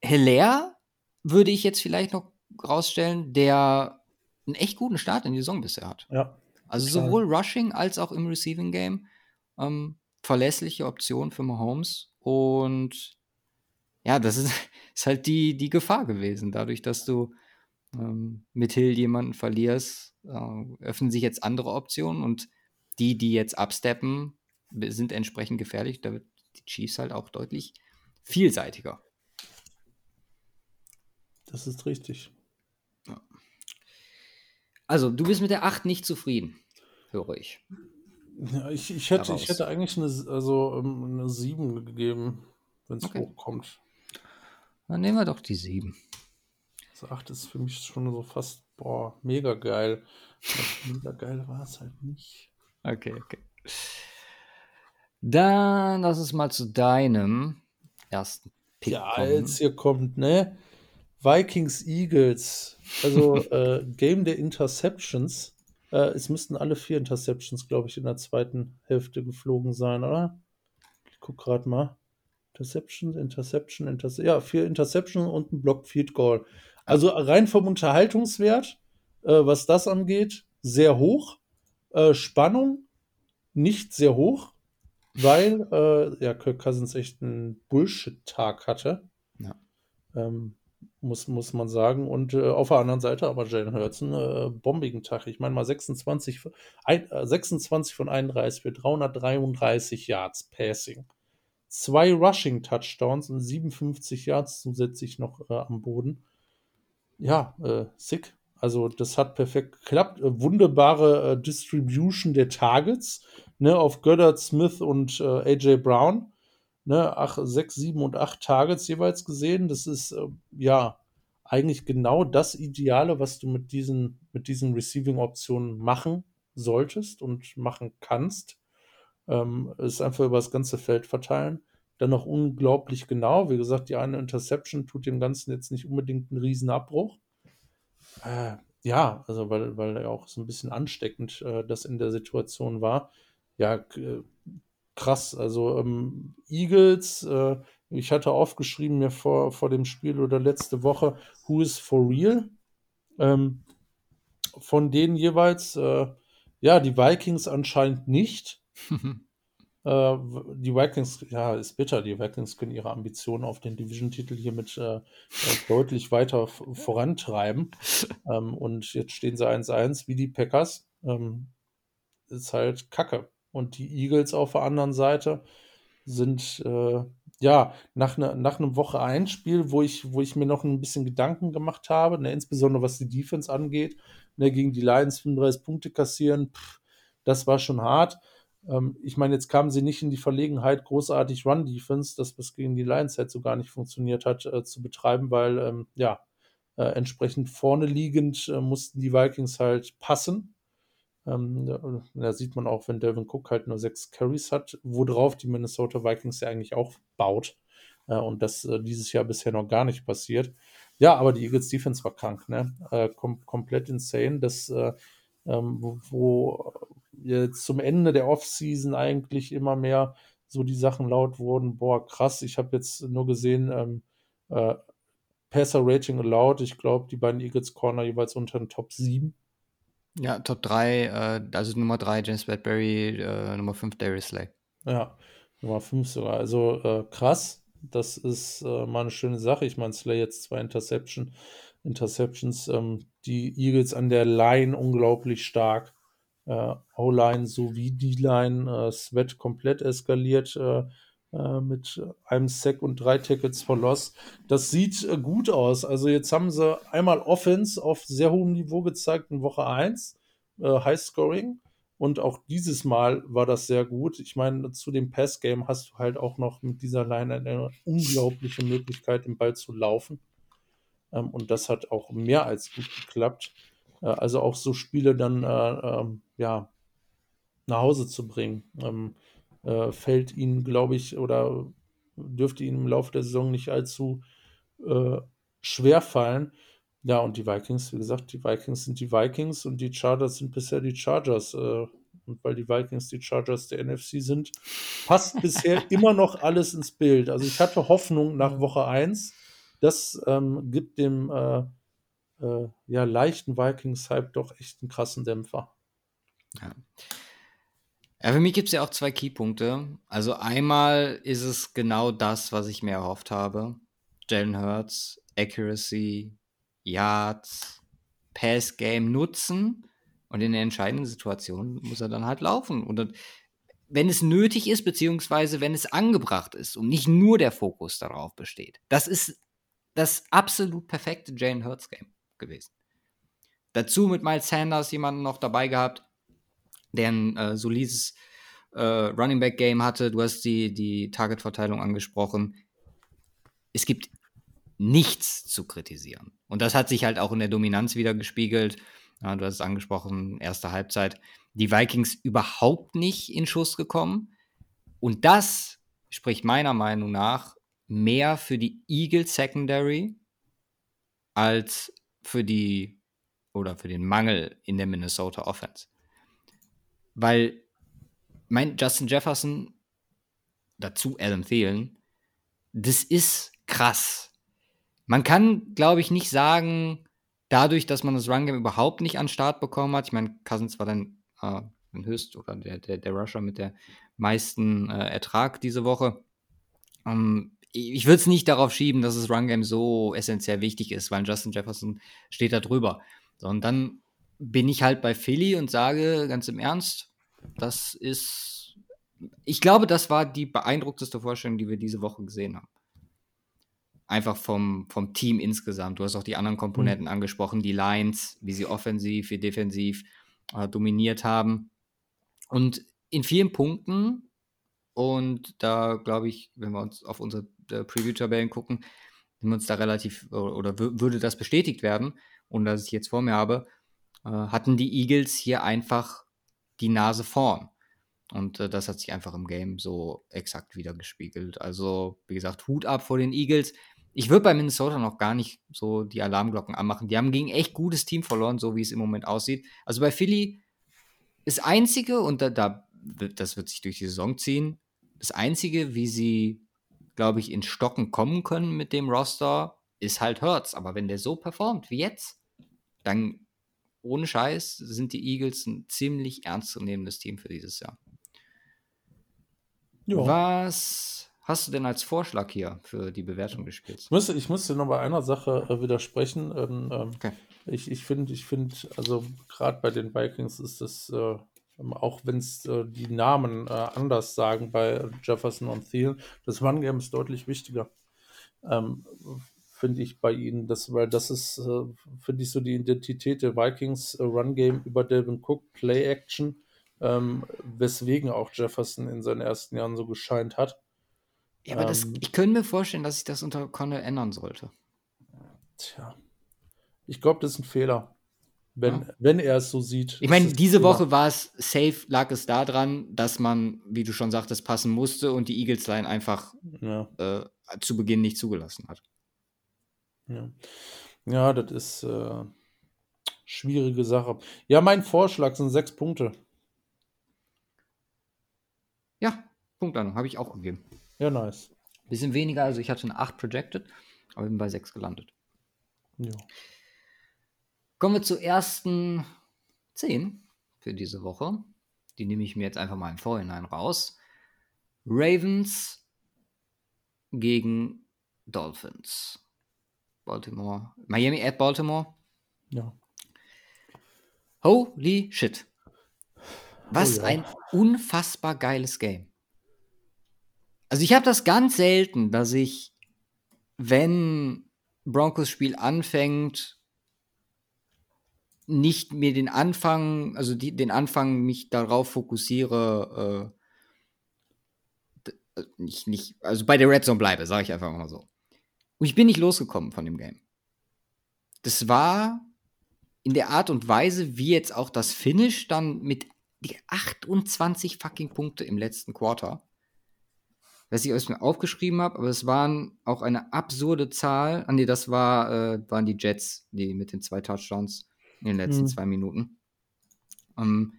Hilaire würde ich jetzt vielleicht noch rausstellen, der einen echt guten Start in die Saison bisher hat. Ja. Also Klar. sowohl Rushing als auch im Receiving Game ähm, verlässliche Option für Mahomes und ja, das ist, [LAUGHS] ist halt die, die Gefahr gewesen. Dadurch, dass du ähm, mit Hill jemanden verlierst, äh, öffnen sich jetzt andere Optionen und die, die jetzt absteppen, sind entsprechend gefährlich. Da wird die Chiefs halt auch deutlich vielseitiger. Das ist richtig. Also, du bist mit der 8 nicht zufrieden, höre ich. Ja, ich, ich, hätte, ich hätte eigentlich eine, also, ähm, eine 7 gegeben, wenn es okay. hochkommt. Dann nehmen wir doch die 7. Also 8 ist für mich schon so fast, boah, mega geil. [LAUGHS] mega geil war es halt nicht. Okay, okay. Dann lass es mal zu deinem ersten Pick Ja, kommen. jetzt hier kommt, ne? Vikings Eagles. Also [LAUGHS] äh, Game der Interceptions. Äh, es müssten alle vier Interceptions, glaube ich, in der zweiten Hälfte geflogen sein, oder? Ich guck gerade mal. Interception, Interception, Interception. Ja, vier Interception und ein Block Field Goal. Also rein vom Unterhaltungswert, äh, was das angeht, sehr hoch. Äh, Spannung nicht sehr hoch, weil äh, ja, Kirk Cousins echt einen Bullshit-Tag hatte. Ja. Ähm, muss, muss man sagen. Und äh, auf der anderen Seite aber Jalen Hurts einen äh, bombigen Tag. Ich meine mal 26, ein, äh, 26 von 31 für 333 Yards Passing. Zwei Rushing Touchdowns und 57 Yards zusätzlich noch äh, am Boden. Ja, äh, sick. Also das hat perfekt geklappt. Äh, wunderbare Distribution der Targets ne, auf Goddard, Smith und AJ Brown ne, ach, sechs, sieben und acht Targets jeweils gesehen. Das ist äh, ja eigentlich genau das Ideale, was du mit diesen, mit diesen Receiving-Optionen machen solltest und machen kannst. Ähm, ist einfach über das ganze Feld verteilen. Dann noch unglaublich genau. Wie gesagt, die eine Interception tut dem Ganzen jetzt nicht unbedingt einen riesen Abbruch. Äh, ja, also weil, weil er auch so ein bisschen ansteckend äh, das in der Situation war. Ja, äh, krass. Also ähm, Eagles, äh, ich hatte aufgeschrieben mir vor, vor dem Spiel oder letzte Woche, Who is for real? Ähm, von denen jeweils, äh, ja, die Vikings anscheinend nicht. [LAUGHS] äh, die Vikings, ja, ist bitter. Die Vikings können ihre Ambitionen auf den Division-Titel hiermit äh, äh, deutlich weiter vorantreiben. [LAUGHS] Ähm, und jetzt stehen sie 1-1 wie die Packers. Ähm, ist halt Kacke. Und die Eagles auf der anderen Seite sind äh, ja nach, ne, nach einem Woche 1 Spiel, wo ich, wo ich mir noch ein bisschen Gedanken gemacht habe, ne, insbesondere was die Defense angeht, ne, gegen die Lions 35 Punkte kassieren, pff, das war schon hart. Ähm, ich meine, jetzt kamen sie nicht in die Verlegenheit, großartig Run-Defense, das was gegen die Lions halt so gar nicht funktioniert hat, äh, zu betreiben, weil ähm, ja, äh, entsprechend vorne liegend äh, mussten die Vikings halt passen ähm, da sieht man auch, wenn Devin Cook halt nur sechs Carries hat, worauf die Minnesota Vikings ja eigentlich auch baut. Äh, und das äh, dieses Jahr bisher noch gar nicht passiert. Ja, aber die Eagles Defense war krank, ne? Äh, kom komplett insane. Das, äh, ähm, wo jetzt zum Ende der Offseason eigentlich immer mehr so die Sachen laut wurden, boah, krass, ich habe jetzt nur gesehen, ähm, äh, Passer Rating allowed, ich glaube, die beiden Eagles Corner jeweils unter den Top 7 ja, Top 3, äh, also Nummer 3 James Bradbury, äh, Nummer 5 Darius Slay. Ja, Nummer 5 sogar. Also äh, krass. Das ist äh, mal eine schöne Sache. Ich meine, Slay jetzt zwei Interception, Interceptions. Ähm, die Eagles an der Line unglaublich stark. Äh, O-Line sowie D-Line. Äh, Sweat komplett eskaliert äh, äh, mit einem Sack und drei Tickets for Loss. Das sieht äh, gut aus. Also jetzt haben sie einmal Offense auf sehr hohem Niveau gezeigt in Woche 1, äh, High Scoring. Und auch dieses Mal war das sehr gut. Ich meine, zu dem Pass-Game hast du halt auch noch mit dieser Line eine unglaubliche Möglichkeit, den Ball zu laufen. Ähm, und das hat auch mehr als gut geklappt. Äh, also auch so Spiele dann äh, ähm, ja, nach Hause zu bringen. Ähm, äh, fällt ihnen, glaube ich, oder dürfte ihnen im Laufe der Saison nicht allzu äh, schwer fallen. Ja, und die Vikings, wie gesagt, die Vikings sind die Vikings und die Chargers sind bisher die Chargers. Äh, und weil die Vikings die Chargers der NFC sind, passt bisher [LAUGHS] immer noch alles ins Bild. Also ich hatte Hoffnung nach Woche 1. Das ähm, gibt dem äh, äh, ja, leichten Vikings-Hype doch echt einen krassen Dämpfer. Ja. Ja, für mich gibt es ja auch zwei Keypunkte. Also einmal ist es genau das, was ich mir erhofft habe. Jalen Hurts, Accuracy, Yards, Pass Game nutzen und in der entscheidenden Situation muss er dann halt laufen. Und dann, wenn es nötig ist, beziehungsweise wenn es angebracht ist und nicht nur der Fokus darauf besteht. Das ist das absolut perfekte Jane Hurts Game gewesen. Dazu mit Miles Sanders jemanden noch dabei gehabt, der ein äh, solides äh, Running Back Game hatte. Du hast die, die Target-Verteilung angesprochen. Es gibt nichts zu kritisieren. Und das hat sich halt auch in der Dominanz wieder gespiegelt. Ja, du hast es angesprochen, erste Halbzeit. Die Vikings überhaupt nicht in Schuss gekommen. Und das spricht meiner Meinung nach mehr für die Eagles Secondary als für die oder für den Mangel in der Minnesota Offense. Weil mein Justin Jefferson, dazu Adam Thielen, das ist krass. Man kann, glaube ich, nicht sagen, dadurch, dass man das Run-Game überhaupt nicht an Start bekommen hat, ich meine, Cousins war dann äh, höchst oder der, der, der Rusher mit der meisten äh, Ertrag diese Woche. Ähm, ich würde es nicht darauf schieben, dass das Run-Game so essentiell wichtig ist, weil Justin Jefferson steht da drüber. So, und dann bin ich halt bei Philly und sage ganz im Ernst, das ist, ich glaube, das war die beeindruckteste Vorstellung, die wir diese Woche gesehen haben. Einfach vom, vom Team insgesamt. Du hast auch die anderen Komponenten mhm. angesprochen, die Lines, wie sie offensiv, wie defensiv äh, dominiert haben. Und in vielen Punkten, und da glaube ich, wenn wir uns auf unsere äh, Preview-Tabellen gucken, sind wir uns da relativ, oder würde das bestätigt werden, und dass ich jetzt vor mir habe, äh, hatten die Eagles hier einfach die Nase vorn. Und äh, das hat sich einfach im Game so exakt wieder gespiegelt. Also, wie gesagt, Hut ab vor den Eagles. Ich würde bei Minnesota noch gar nicht so die Alarmglocken anmachen. Die haben gegen echt gutes Team verloren, so wie es im Moment aussieht. Also bei Philly das Einzige, und da, da das wird sich durch die Saison ziehen, das Einzige, wie sie glaube ich, in Stocken kommen können mit dem Roster, ist halt Hurts. Aber wenn der so performt wie jetzt, dann ohne Scheiß sind die Eagles ein ziemlich ernstzunehmendes Team für dieses Jahr. Jo. Was hast du denn als Vorschlag hier für die Bewertung des Spiels? Ich muss, ich muss dir noch bei einer Sache äh, widersprechen. Ähm, ähm okay. Ich, ich finde, ich finde, also gerade bei den Vikings ist das äh, auch wenn es äh, die Namen äh, anders sagen bei Jefferson und Thiel, das Run-Game ist deutlich wichtiger. Ähm, finde ich bei ihnen, das, weil das ist, äh, finde ich, so die Identität der Vikings äh, Run-Game über Delvin Cook, Play-Action, ähm, weswegen auch Jefferson in seinen ersten Jahren so gescheint hat. Ja, aber das, ähm, ich könnte mir vorstellen, dass sich das unter Connell ändern sollte. Tja. Ich glaube, das ist ein Fehler. Wenn, ja. wenn er es so sieht. Ich meine, diese Woche war es safe, lag es daran, dass man, wie du schon sagtest, passen musste und die Eagles Line einfach ja. äh, zu Beginn nicht zugelassen hat. Ja, ja das ist äh, schwierige Sache. Ja, mein Vorschlag sind sechs Punkte. Ja, Punktlandung habe ich auch gegeben. Ja, nice. Bisschen weniger, also ich hatte eine 8 projected, aber bin bei 6 gelandet. Ja. Kommen wir zu ersten 10 für diese Woche. Die nehme ich mir jetzt einfach mal im Vorhinein raus. Ravens gegen Dolphins. Baltimore. Miami at Baltimore. Ja. Holy shit. Was oh ja. ein unfassbar geiles Game. Also ich habe das ganz selten, dass ich, wenn Broncos Spiel anfängt, nicht mir den Anfang, also die, den Anfang mich darauf fokussiere, äh, äh, nicht, nicht, also bei der Red Zone bleibe, sage ich einfach mal so. Und ich bin nicht losgekommen von dem Game. Das war in der Art und Weise, wie jetzt auch das Finish dann mit die 28 fucking Punkte im letzten Quarter. Was ich aus mir aufgeschrieben habe, aber es waren auch eine absurde Zahl. Ah, nee, das war, äh, waren die Jets, die mit den zwei Touchdowns in den letzten mhm. zwei Minuten. Ähm,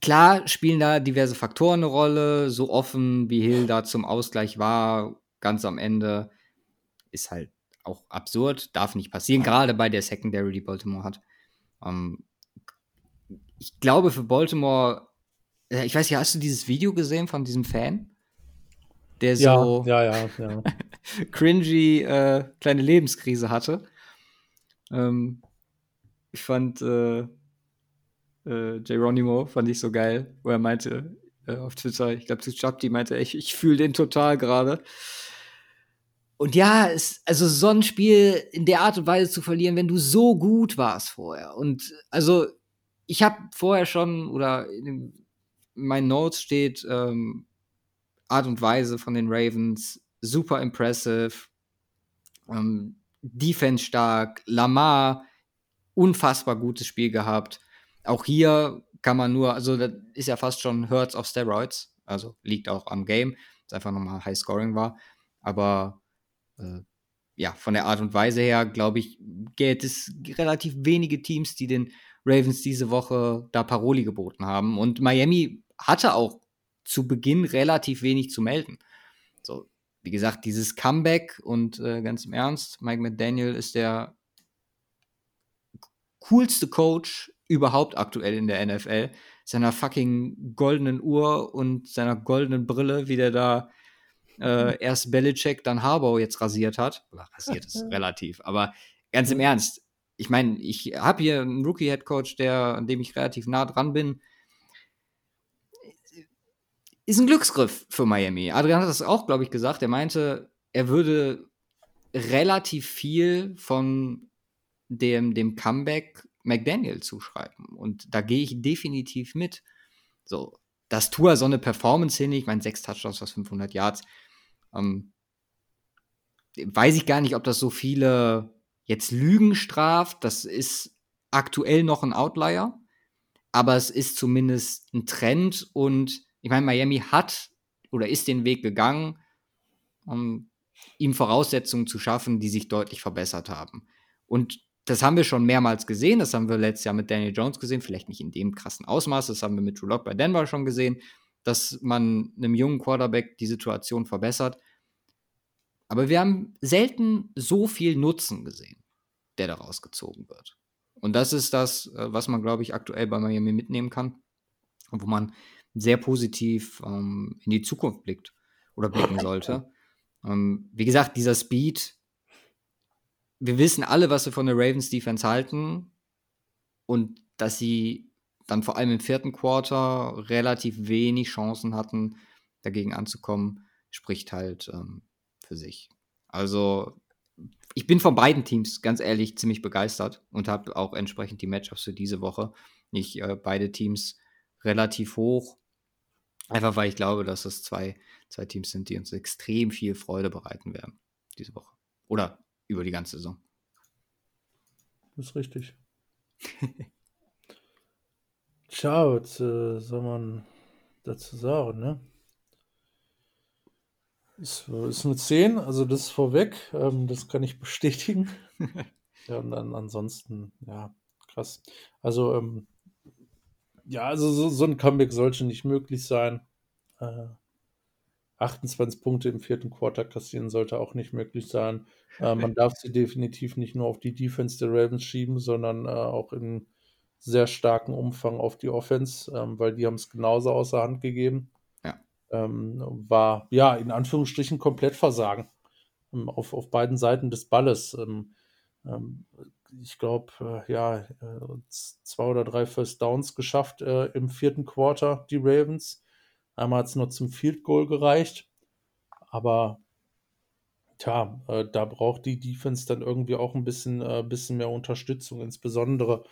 klar spielen da diverse Faktoren eine Rolle. So offen wie Hill da zum Ausgleich war, ganz am Ende, ist halt auch absurd. Darf nicht passieren, gerade bei der Secondary, die Baltimore hat. Ähm, ich glaube, für Baltimore, äh, ich weiß nicht, hast du dieses Video gesehen von diesem Fan? Der so ja, ja, ja, ja. [LAUGHS] cringy äh, kleine Lebenskrise hatte. Ähm, ich fand äh, äh, Geronimo fand ich so geil, wo er meinte, äh, auf Twitter. Ich glaube, die meinte, ich, ich fühle den total gerade. Und ja, es, also so ein Spiel in der Art und Weise zu verlieren, wenn du so gut warst vorher. Und also, ich habe vorher schon, oder in meinen Notes steht, ähm, Art und Weise von den Ravens, super impressive, ähm, Defense stark, Lamar, unfassbar gutes Spiel gehabt. Auch hier kann man nur, also das ist ja fast schon Hurts auf Steroids, also liegt auch am Game, dass einfach nochmal High Scoring war. Aber äh, ja, von der Art und Weise her, glaube ich, gibt es relativ wenige Teams, die den Ravens diese Woche da Paroli geboten haben. Und Miami hatte auch zu Beginn relativ wenig zu melden. So, wie gesagt, dieses Comeback und äh, ganz im Ernst, Mike McDaniel ist der coolste Coach überhaupt aktuell in der NFL. Seiner fucking goldenen Uhr und seiner goldenen Brille, wie der da äh, [LAUGHS] erst Belichick, dann Harbaugh jetzt rasiert hat. Oder rasiert ist [LAUGHS] relativ, aber ganz im Ernst. Ich meine, ich habe hier einen Rookie-Head-Coach, der, an dem ich relativ nah dran bin. Ist ein Glücksgriff für Miami. Adrian hat das auch, glaube ich, gesagt. Er meinte, er würde relativ viel von dem, dem Comeback McDaniel zuschreiben. Und da gehe ich definitiv mit. So, dass Tour so eine Performance hin, ich meine, sechs Touchdowns aus 500 Yards, ähm, weiß ich gar nicht, ob das so viele jetzt Lügen straft. Das ist aktuell noch ein Outlier, aber es ist zumindest ein Trend und ich meine, Miami hat oder ist den Weg gegangen, um ihm Voraussetzungen zu schaffen, die sich deutlich verbessert haben. Und das haben wir schon mehrmals gesehen. Das haben wir letztes Jahr mit Daniel Jones gesehen. Vielleicht nicht in dem krassen Ausmaß. Das haben wir mit Drew Lock bei Denver schon gesehen dass man einem jungen Quarterback die Situation verbessert. Aber wir haben selten so viel Nutzen gesehen, der daraus gezogen wird. Und das ist das, äh, was man, glaube ich, aktuell bei Miami mitnehmen kann und wo man sehr positiv ähm, in die Zukunft blickt oder blicken sollte. [LAUGHS] Ähm, wie gesagt, dieser Speed, wir wissen alle, was wir von der Ravens Defense halten und dass sie dann vor allem im vierten Quarter relativ wenig Chancen hatten, dagegen anzukommen, spricht halt ähm, für sich. Also ich bin von beiden Teams ganz ehrlich ziemlich begeistert und habe auch entsprechend die Matchups für diese Woche nicht äh, beide Teams relativ hoch. Einfach weil ich glaube, dass es zwei, zwei Teams sind, die uns extrem viel Freude bereiten werden diese Woche. Oder über die ganze Saison. Das ist richtig. [LAUGHS] Tja, was äh, soll man dazu sagen, ne? Ist, ist eine 10, also das ist vorweg, ähm, das kann ich bestätigen. [LAUGHS] ja, und dann ansonsten, ja, krass. Also, ähm, ja, also so, so, ein Comeback sollte nicht möglich sein. Äh, 28 Punkte im vierten Quarter kassieren sollte auch nicht möglich sein. Äh, [LAUGHS] man darf sie definitiv nicht nur auf die Defense der Ravens schieben, sondern äh, auch in sehr starken Umfang auf die Offense, ähm, weil die haben es genauso außer Hand gegeben. Ja. Ähm, war, ja, in Anführungsstrichen komplett Versagen ähm, auf, auf beiden Seiten des Balles. Ähm, ähm, ich glaube, äh, ja, äh, zwei oder drei First Downs geschafft äh, im vierten Quarter, die Ravens. Einmal hat es nur zum Field Goal gereicht, aber tja, äh, da braucht die Defense dann irgendwie auch ein bisschen, äh, bisschen mehr Unterstützung, insbesondere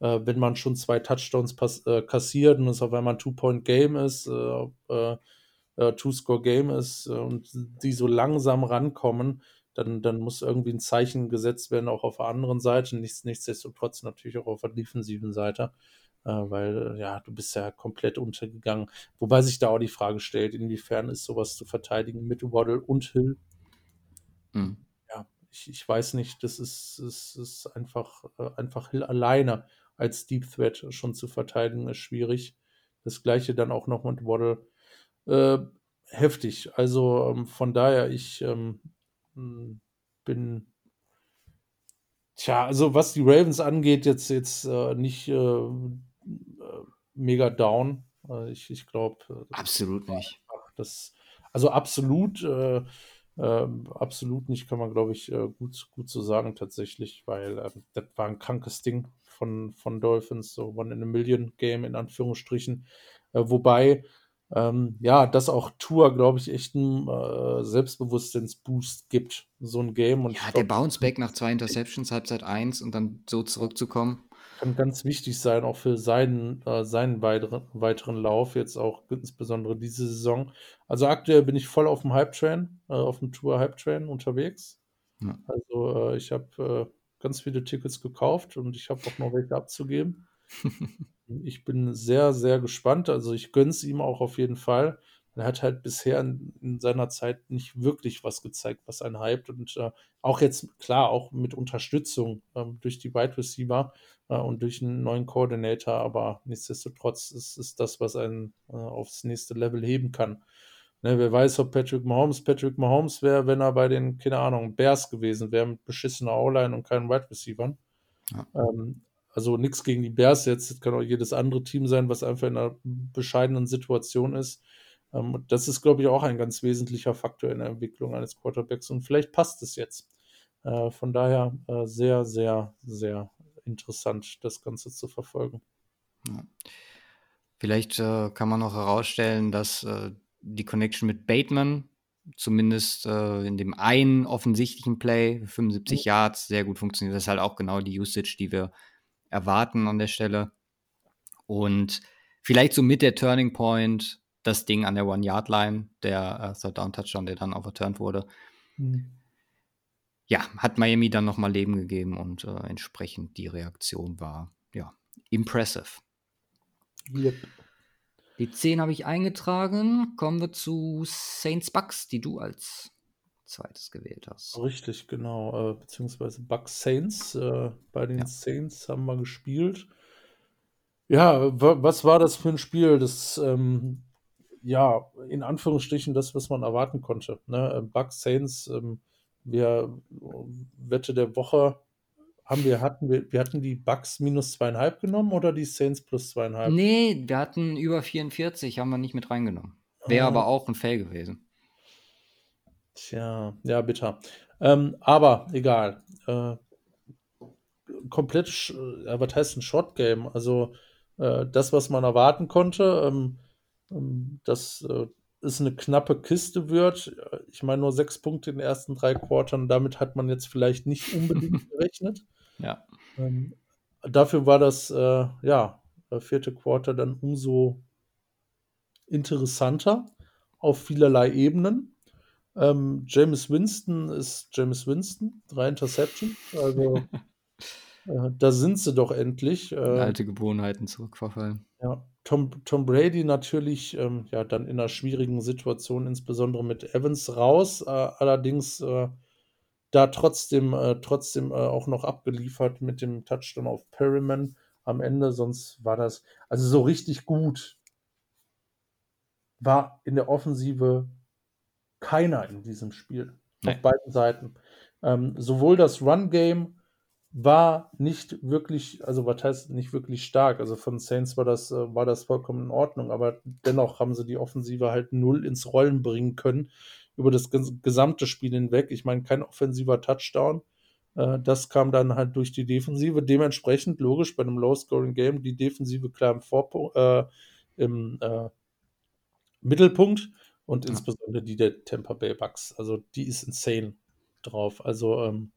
äh, wenn man schon zwei Touchdowns äh, kassiert und es auf einmal ein Two-Point-Game ist, äh, äh, Two-Score-Game ist und die so langsam rankommen, dann, dann muss irgendwie ein Zeichen gesetzt werden, auch auf der anderen Seite. Nichts, nichtsdestotrotz natürlich auch auf der defensiven Seite, weil ja, du bist ja komplett untergegangen. Wobei sich da auch die Frage stellt, inwiefern ist sowas zu verteidigen mit Waddle und Hill? Mhm. Ja, ich, ich weiß nicht, das ist, ist, ist einfach, einfach Hill alleine als Deep Threat schon zu verteidigen, ist schwierig. Das gleiche dann auch noch mit Waddle. Äh, heftig. Also ähm, von daher, ich ähm, hm, bin. Tja, also was die Ravens angeht, jetzt, jetzt äh, nicht äh, äh mega down. Äh, ich ich glaube. Äh, absolut nicht. Das, also absolut. Äh, absolut nicht, kann man, glaube ich, gut, gut so sagen, tatsächlich, weil ähm, das war ein krankes Ding von, von Dolphins, so One in a Million Game in Anführungsstrichen. Äh, wobei ähm, ja, dass auch Tour, glaube ich, echt einen äh, Selbstbewusstseinsboost gibt, so ein Game. Und Ja, der Bounceback nach zwei Interceptions, Halbzeit 1 und dann so zurückzukommen. Kann ganz wichtig sein, auch für seinen, äh, seinen weiteren, weiteren Lauf, jetzt auch insbesondere diese Saison. Also aktuell bin ich voll auf dem Hype-Train, äh, auf dem Tour-Hype-Train unterwegs. Ja. Also äh, ich habe äh, ganz viele Tickets gekauft und ich habe auch noch welche abzugeben. [LAUGHS] Ich bin sehr, sehr gespannt. Also ich gönne es ihm auch auf jeden Fall. Er hat halt bisher in, in seiner Zeit nicht wirklich was gezeigt, was einen hypt. Und äh, auch jetzt, klar, auch mit Unterstützung ähm, durch die Wide Receiver äh, und durch einen neuen Coordinator, aber nichtsdestotrotz ist, ist das, was einen äh, aufs nächste Level heben kann. Ne, wer weiß, ob Patrick Mahomes Patrick Mahomes wäre, wenn er bei den, keine Ahnung, Bears gewesen wäre, mit beschissener O-Line und keinen Wide Receivern. Ja. Ähm, also nichts gegen die Bears jetzt, das kann auch jedes andere Team sein, was einfach in einer bescheidenen Situation ist. Ähm, und das ist, glaube ich, auch ein ganz wesentlicher Faktor in der Entwicklung eines Quarterbacks und vielleicht passt es jetzt. Äh, von daher äh, sehr, sehr, sehr interessant, das Ganze zu verfolgen. Vielleicht äh, kann man noch herausstellen, dass die Connection mit Bateman zumindest äh, in dem einen offensichtlichen Play, 75 Yards, sehr gut funktioniert. Das ist halt auch genau die Usage, die wir erwarten an der Stelle. Und vielleicht so mit der Turning Point, das Ding an der One-Yard-Line, der äh, Third-Down-Touchdown, der dann overturned wurde. Mhm. Ja, hat Miami dann nochmal Leben gegeben und äh, entsprechend die Reaktion war, ja, impressive. Yep. Die 10 habe ich eingetragen. Kommen wir zu Saints Bucks, die du als zweites gewählt hast. Richtig, genau. Äh, beziehungsweise Bucks Saints. Äh, bei den Ja. Saints haben wir gespielt. Ja, wa was war das für ein Spiel? Das, ähm, ja, in Anführungsstrichen das, was man erwarten konnte. Ne? Äh, Bucks Saints, ähm, wir Wette der Woche haben wir hatten wir, wir hatten die Bucks minus zweieinhalb genommen oder die Saints plus zweieinhalb? Nee, wir hatten über 44, haben wir nicht mit reingenommen. Wäre Ah. aber auch ein Fail gewesen. Tja, ja, bitter. Ähm, aber egal. Äh, komplett, äh, was heißt ein Short Game? Also äh, das, was man erwarten konnte, ähm, ähm, dass äh, es eine knappe Kiste wird. Ich meine, nur sechs Punkte in den ersten drei Quartern, damit hat man jetzt vielleicht nicht unbedingt [LAUGHS] gerechnet. Ja. Ähm, dafür war das äh, ja, vierte Quarter dann umso interessanter auf vielerlei Ebenen. Ähm, James Winston ist James Winston, drei Interceptions. Also [LAUGHS] äh, da sind sie doch endlich. Äh, alte Gewohnheiten zurückverfallen. ja, Tom, Tom Brady natürlich ähm, ja dann in einer schwierigen Situation, insbesondere mit Evans raus, äh, allerdings äh, da trotzdem, äh, trotzdem äh, auch noch abgeliefert mit dem Touchdown auf Perryman am Ende, sonst war das also so richtig gut. War in der Offensive keiner in diesem Spiel. Nee. Auf beiden Seiten. Ähm, sowohl das Run-Game war nicht wirklich, also was heißt nicht wirklich stark. Also von Saints war das, äh, war das vollkommen in Ordnung, aber dennoch haben sie die Offensive halt null ins Rollen bringen können über das ges gesamte Spiel hinweg. Ich meine, kein offensiver Touchdown. Äh, das kam dann halt durch die Defensive. Dementsprechend, logisch, bei einem Low-Scoring-Game, die Defensive klar im, Vorpo äh, im äh, Mittelpunkt und Ja. insbesondere die der Tampa Bay Bucks. Also die ist insane drauf. Also ähm,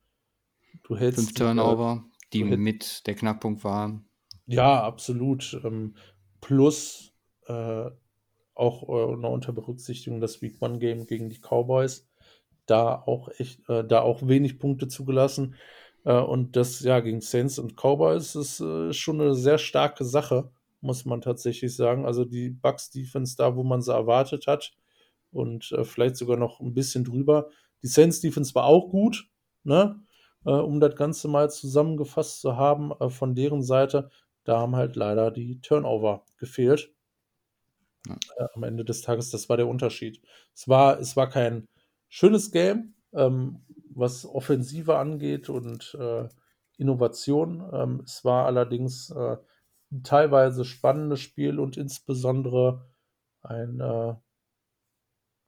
du hältst Fünf Turnover, die mit der Knackpunkt waren. Ja, absolut. Ähm, plus äh, auch äh, noch unter Berücksichtigung das Week One Game gegen die Cowboys. Da auch echt, äh, da auch wenig Punkte zugelassen. Äh, und das ja gegen Saints und Cowboys ist äh, schon eine sehr starke Sache, muss man tatsächlich sagen. Also die Bucks Defense da, wo man sie erwartet hat und äh, vielleicht sogar noch ein bisschen drüber. Die Saints Defense war auch gut, ne? Äh, um das Ganze mal zusammengefasst zu haben äh, von deren Seite. Da haben halt leider die Turnover gefehlt. Ja. Äh, am Ende des Tages, das war der Unterschied. Es war, es war kein schönes Game, ähm, was Offensive angeht und äh, Innovation. Ähm, es war allerdings äh, ein teilweise spannendes Spiel und insbesondere ein äh,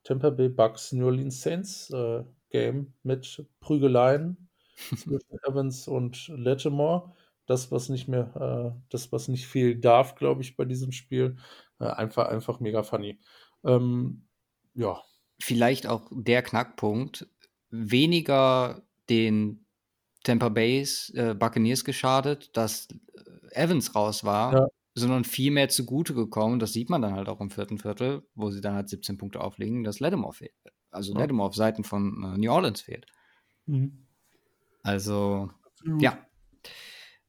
Tampa Bay Bucks New Orleans Saints äh, Game mit Prügeleien zwischen Evans und Lattimore. das, was nicht mehr, äh, das, was nicht fehlen darf, glaube ich, bei diesem Spiel. Äh, einfach, einfach mega funny. Ähm, ja. Vielleicht auch der Knackpunkt, weniger den Tampa Bay's äh, Buccaneers geschadet, dass äh, Evans raus war, ja. sondern viel mehr zugute gekommen. Das sieht man dann halt auch im vierten Viertel, wo sie dann halt 17 Punkte auflegen, dass Lattimore fehlt. Also ja. Lattimore auf Seiten von äh, New Orleans fehlt. Mhm. Also, Absolut. ja.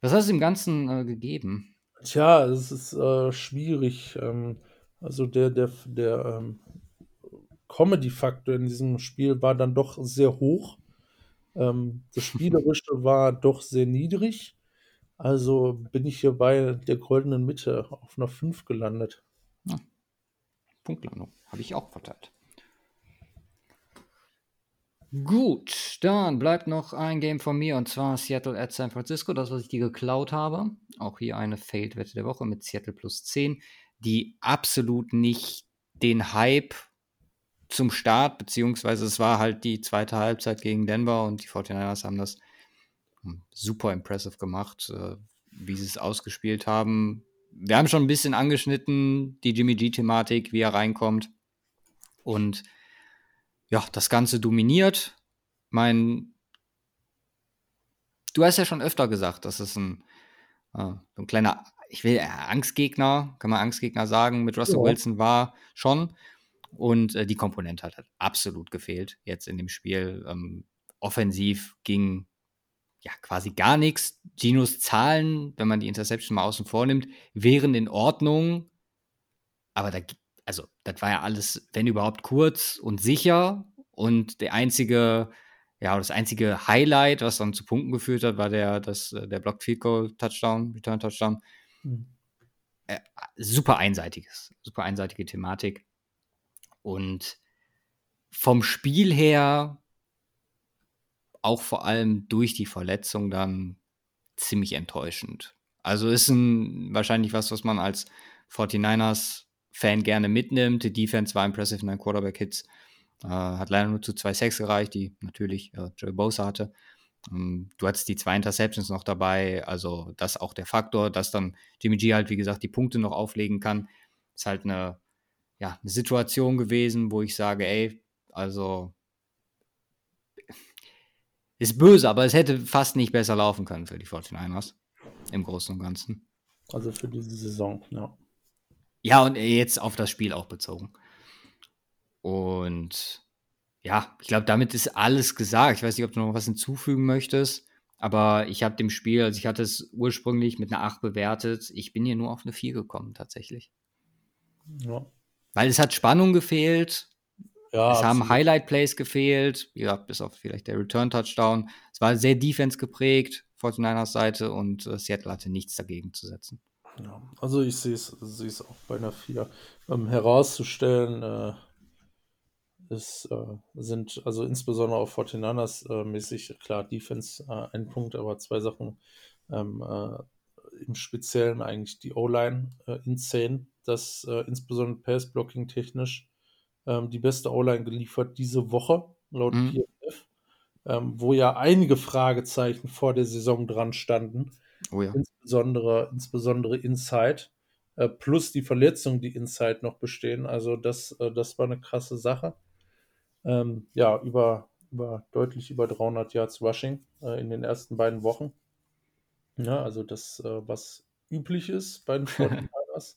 Was hast du dem Ganzen äh, gegeben? Tja, es ist äh, schwierig. Ähm, also der, der, der ähm, Comedy-Faktor in diesem Spiel war dann doch sehr hoch. Ähm, das Spielerische [LAUGHS] war doch sehr niedrig. Also bin ich hier bei der goldenen Mitte auf einer 5 gelandet. Ja. Punktlandung. Habe ich auch verteilt. Gut, dann bleibt noch ein Game von mir und zwar Seattle at San Francisco, das, was ich dir geklaut habe. Auch hier eine Failed-Wette der Woche mit Seattle plus 10, die absolut nicht den Hype zum Start, beziehungsweise es war halt die zweite Halbzeit gegen Denver und die 49ers haben das hm, super impressive gemacht, äh, wie sie es ausgespielt haben. Wir haben schon ein bisschen angeschnitten, die Jimmy G-Thematik, wie er reinkommt. Und ja, das Ganze dominiert. Mein, du hast ja schon öfter gesagt, das ist ein, äh, ein kleiner, ich will äh, Angstgegner, kann man Angstgegner sagen, mit Russell ja. Wilson war schon. Und äh, die Komponente hat, hat, absolut gefehlt jetzt in dem Spiel. Ähm, offensiv ging ja quasi gar nichts. Ginos Zahlen, wenn man die Interception mal außen vor nimmt, wären in Ordnung. Aber da, also, das war ja alles, wenn überhaupt, kurz und sicher. Und der einzige, ja, das einzige Highlight, was dann zu Punkten geführt hat, war der, das, äh, der Blocked Field Goal Touchdown, Return Touchdown. Mhm. Äh, super einseitiges, super einseitige Thematik. Und vom Spiel her, auch vor allem durch die Verletzung dann ziemlich enttäuschend. Also ist ein, wahrscheinlich was, was man als 49ers-Fan gerne mitnimmt. Die Defense war impressive, neun Quarterback-Hits. Äh, hat leider nur zu zwei Sacks gereicht, die natürlich äh, Joey Bosa hatte. Ähm, du hattest die zwei Interceptions noch dabei, also das ist auch der Faktor, dass dann Jimmy G halt, wie gesagt, die Punkte noch auflegen kann. Ist halt eine ja, eine Situation gewesen, wo ich sage, ey, also ist böse, aber es hätte fast nicht besser laufen können für die 49ers im Großen und Ganzen. Also für diese Saison, ja. Ja, und jetzt auf das Spiel auch bezogen. Und ja, ich glaube, damit ist alles gesagt. Ich weiß nicht, ob du noch was hinzufügen möchtest, aber ich habe dem Spiel, also ich hatte es ursprünglich mit einer 8 bewertet. Ich bin hier nur auf eine 4 gekommen, tatsächlich. Ja. Weil es hat Spannung gefehlt. Ja, es haben Highlight-Plays gefehlt, ja, bis auf vielleicht der Return-Touchdown. Es war sehr Defense geprägt, 49ers Seite, und äh, Seattle hatte nichts dagegen zu setzen. Ja, also ich sehe es auch bei einer 4. Ähm, herauszustellen äh, ist, äh, sind, also insbesondere auf 49ers äh, mäßig, klar, Defense äh, ein Punkt, aber zwei Sachen ähm, äh, im Speziellen eigentlich die O-Line insane dass äh, insbesondere Pass-Blocking technisch ähm, die beste O-Line geliefert diese Woche, laut mhm. PFF, ähm, wo ja einige Fragezeichen vor der Saison dran standen. Oh ja. Insbesondere, insbesondere Inside, äh, plus die Verletzungen, die Inside noch bestehen. Also das, äh, das war eine krasse Sache. Ähm, ja, über, über deutlich über 300 Yards Rushing äh, in den ersten beiden Wochen. Ja, also das, äh, was üblich ist bei den [LAUGHS] 49ers.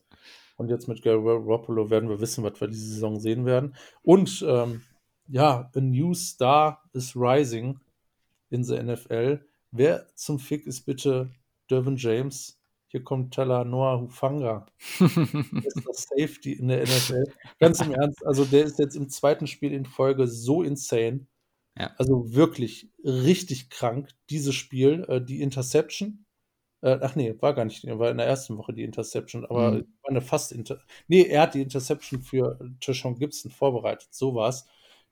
Und jetzt mit Gary Garoppolo werden wir wissen, was wir diese Saison sehen werden. Und ähm, ja, a new star is rising in the NFL. Wer zum Fick ist bitte Dervin James? Hier kommt Tala Noah Hufanga. [LAUGHS] ist das Safety in der NFL. Ganz im Ernst, also der ist jetzt im zweiten Spiel in Folge so insane. Ja. Also wirklich richtig krank, dieses Spiel. Äh, die Interception, äh, ach nee, war gar nicht, war in der ersten Woche die Interception, aber mhm. war eine fast Inter Nee, er hat die Interception für Tishon Gibson vorbereitet, so war's.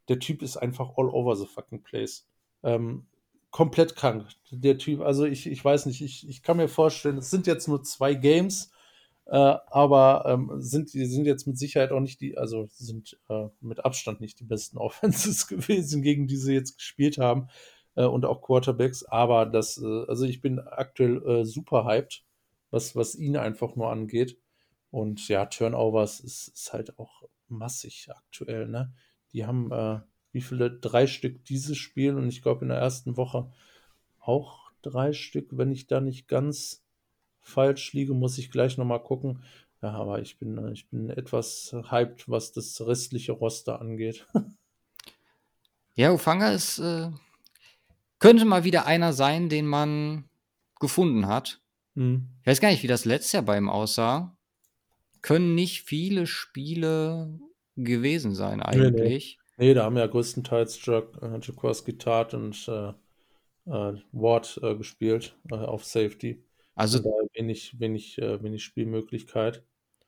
Der Typ ist einfach all over the fucking place. Ähm, komplett krank. Der Typ, also ich, ich weiß nicht, ich, ich kann mir vorstellen, es sind jetzt nur zwei Games, äh, aber ähm, sind, die sind jetzt mit Sicherheit auch nicht die, also sind äh, mit Abstand nicht die besten [LAUGHS] Offenses gewesen, gegen die sie jetzt gespielt haben. äh, und auch Quarterbacks. Aber das, äh, also ich bin aktuell äh, super hyped, was, was ihn einfach nur angeht. Und ja, Turnovers ist, ist halt auch massig aktuell, ne? Die haben äh, wie viele? Drei Stück dieses Spiel und ich glaube in der ersten Woche auch drei Stück, wenn ich da nicht ganz falsch liege, muss ich gleich nochmal gucken. Ja, aber ich bin, äh, ich bin etwas hyped, was das restliche Roster angeht. [LAUGHS] ja, Ufanga ist, äh, könnte mal wieder einer sein, den man gefunden hat. Hm. Ich weiß gar nicht, wie das letztes Jahr bei ihm aussah. Können nicht viele Spiele gewesen sein, eigentlich. Nee, nee. Nee da haben ja größtenteils Jack, äh, Jaworski und äh, äh, Ward äh, gespielt äh, auf Safety. Also wenig, wenig, äh, wenig Spielmöglichkeit.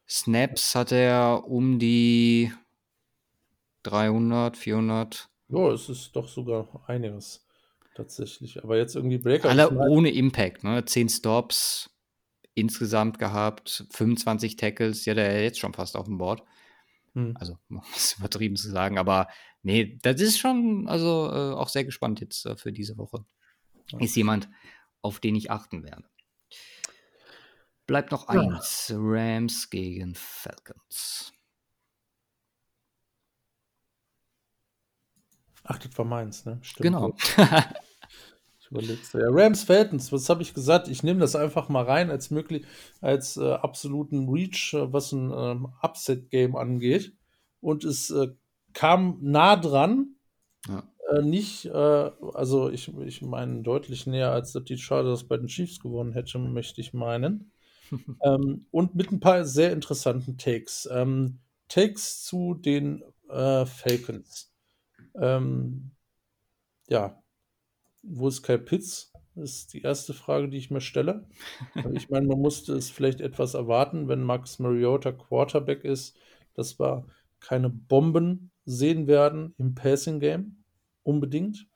Snaps hat er um die 300, 400. Ja, es ist doch sogar einiges tatsächlich. Aber jetzt irgendwie Breakout. Alle ohne Impact, ne? 10 Stops insgesamt gehabt, 25 Tackles. Ja, der ist jetzt schon fast auf dem Board. Hm. Also, ist [LAUGHS] übertrieben zu sagen, aber nee, das ist schon, also äh, auch sehr gespannt jetzt äh, für diese Woche. Ja. Ist jemand, auf den ich achten werde. Bleibt noch eins: ja. Rams gegen Falcons. Ach, das war meins, ne? Stimmt. Genau. [LAUGHS] ich überlege ja, Rams Falcons, was habe ich gesagt? Ich nehme das einfach mal rein als möglich, als äh, absoluten Reach, äh, was ein ähm, Upset-Game angeht. Und es äh, kam nah dran. Ja. Äh, nicht, äh, also ich, ich meine deutlich näher, als die Chargers bei den Chiefs gewonnen hätte, möchte ich meinen. [LAUGHS] ähm, und mit ein paar sehr interessanten Takes. Ähm, Takes zu den äh, Falcons. Ähm, ja, wo ist Kyle Pitts? ist die erste Frage, die ich mir stelle. [LAUGHS] ich meine, man musste es vielleicht etwas erwarten, wenn Max Mariota Quarterback ist, dass wir keine Bomben sehen werden im Passing Game. Unbedingt.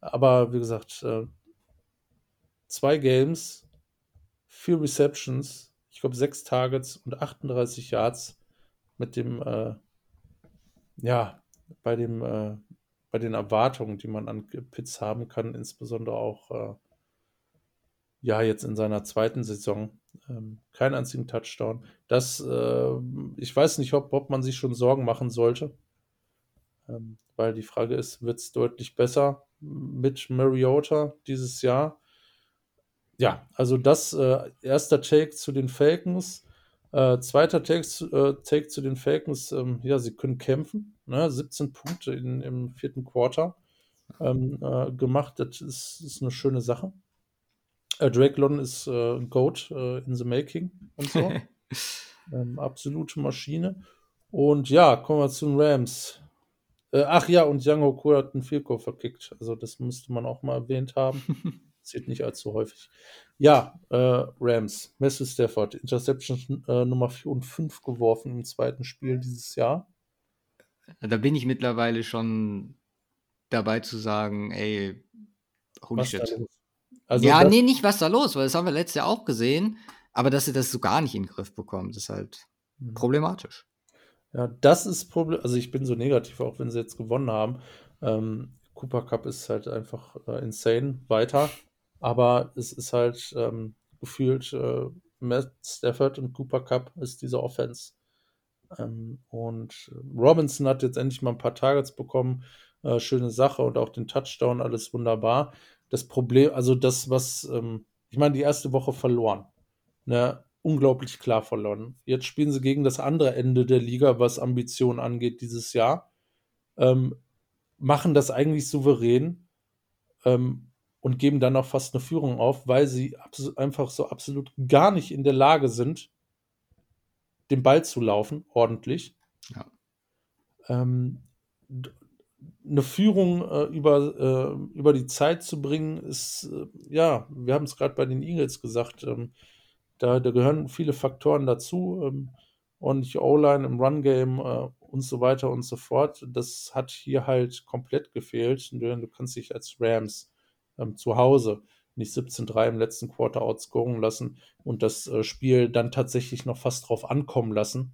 Aber wie gesagt, äh, zwei Games vier Receptions, ich glaube sechs Targets und 38 Yards mit dem, äh, ja, bei dem, äh, bei den Erwartungen, die man an Pitts haben kann, insbesondere auch, äh, ja, jetzt in seiner zweiten Saison, ähm, keinen einzigen Touchdown. Das, äh, ich weiß nicht, ob, ob man sich schon Sorgen machen sollte, ähm, weil die Frage ist, wird es deutlich besser mit Mariota dieses Jahr? ja, also das äh, erster Take zu den Falcons. Äh, zweiter Take, äh, Take zu den Falcons, ähm, ja, sie können kämpfen. Ne? 17 Punkte in, im vierten Quarter ähm, äh, gemacht. Das ist, ist, eine schöne Sache. Äh, Drake London ist äh, Goat äh, in the making und so. [LAUGHS] ähm, absolute Maschine. Und ja, kommen wir zu den Rams. ach ja, und Young Hoku hat einen Field verkickt. Also das müsste man auch mal erwähnt haben. [LAUGHS] Passiert nicht allzu häufig. Ja, äh, Rams, Matthew Stafford, Interception äh, Nummer 4 und 5 geworfen im zweiten Spiel dieses Jahr. Da bin ich mittlerweile schon dabei zu sagen, ey, holy shit. Also ja, nee, nicht was da los, weil das haben wir letztes Jahr auch gesehen, aber dass sie das so gar nicht in den Griff bekommen, das ist halt mhm. problematisch. Ja, das ist Problem. Also ich bin so negativ, auch wenn sie jetzt gewonnen haben. Ähm, Cooper Cup ist halt einfach äh, insane weiter. Aber es ist halt ähm, gefühlt äh, Matt Stafford und Cooper Cup ist diese Offense. Ähm, und Robinson hat jetzt endlich mal ein paar Targets bekommen. Äh, schöne Sache und auch den Touchdown, alles wunderbar. Das Problem, also das, was, ähm, ich meine, die erste Woche verloren. Ne? Unglaublich klar verloren. Jetzt spielen sie gegen das andere Ende der Liga, was Ambitionen angeht dieses Jahr. Ähm, machen das eigentlich souverän. Ähm, und geben dann noch fast eine Führung auf, weil sie einfach so absolut gar nicht in der Lage sind, den Ball zu laufen, ordentlich. Ja. Ähm, eine Führung äh, über, äh, über die Zeit zu bringen, ist, äh, ja, wir haben es gerade bei den Eagles gesagt, ähm, da, da, gehören viele Faktoren dazu. Ähm, und die O-Line im Run-Game äh, und so weiter und so fort, das hat hier halt komplett gefehlt. Du, du kannst dich als Rams ähm, zu Hause nicht 17-3 im letzten Quarter outscoren lassen und das äh, Spiel dann tatsächlich noch fast drauf ankommen lassen,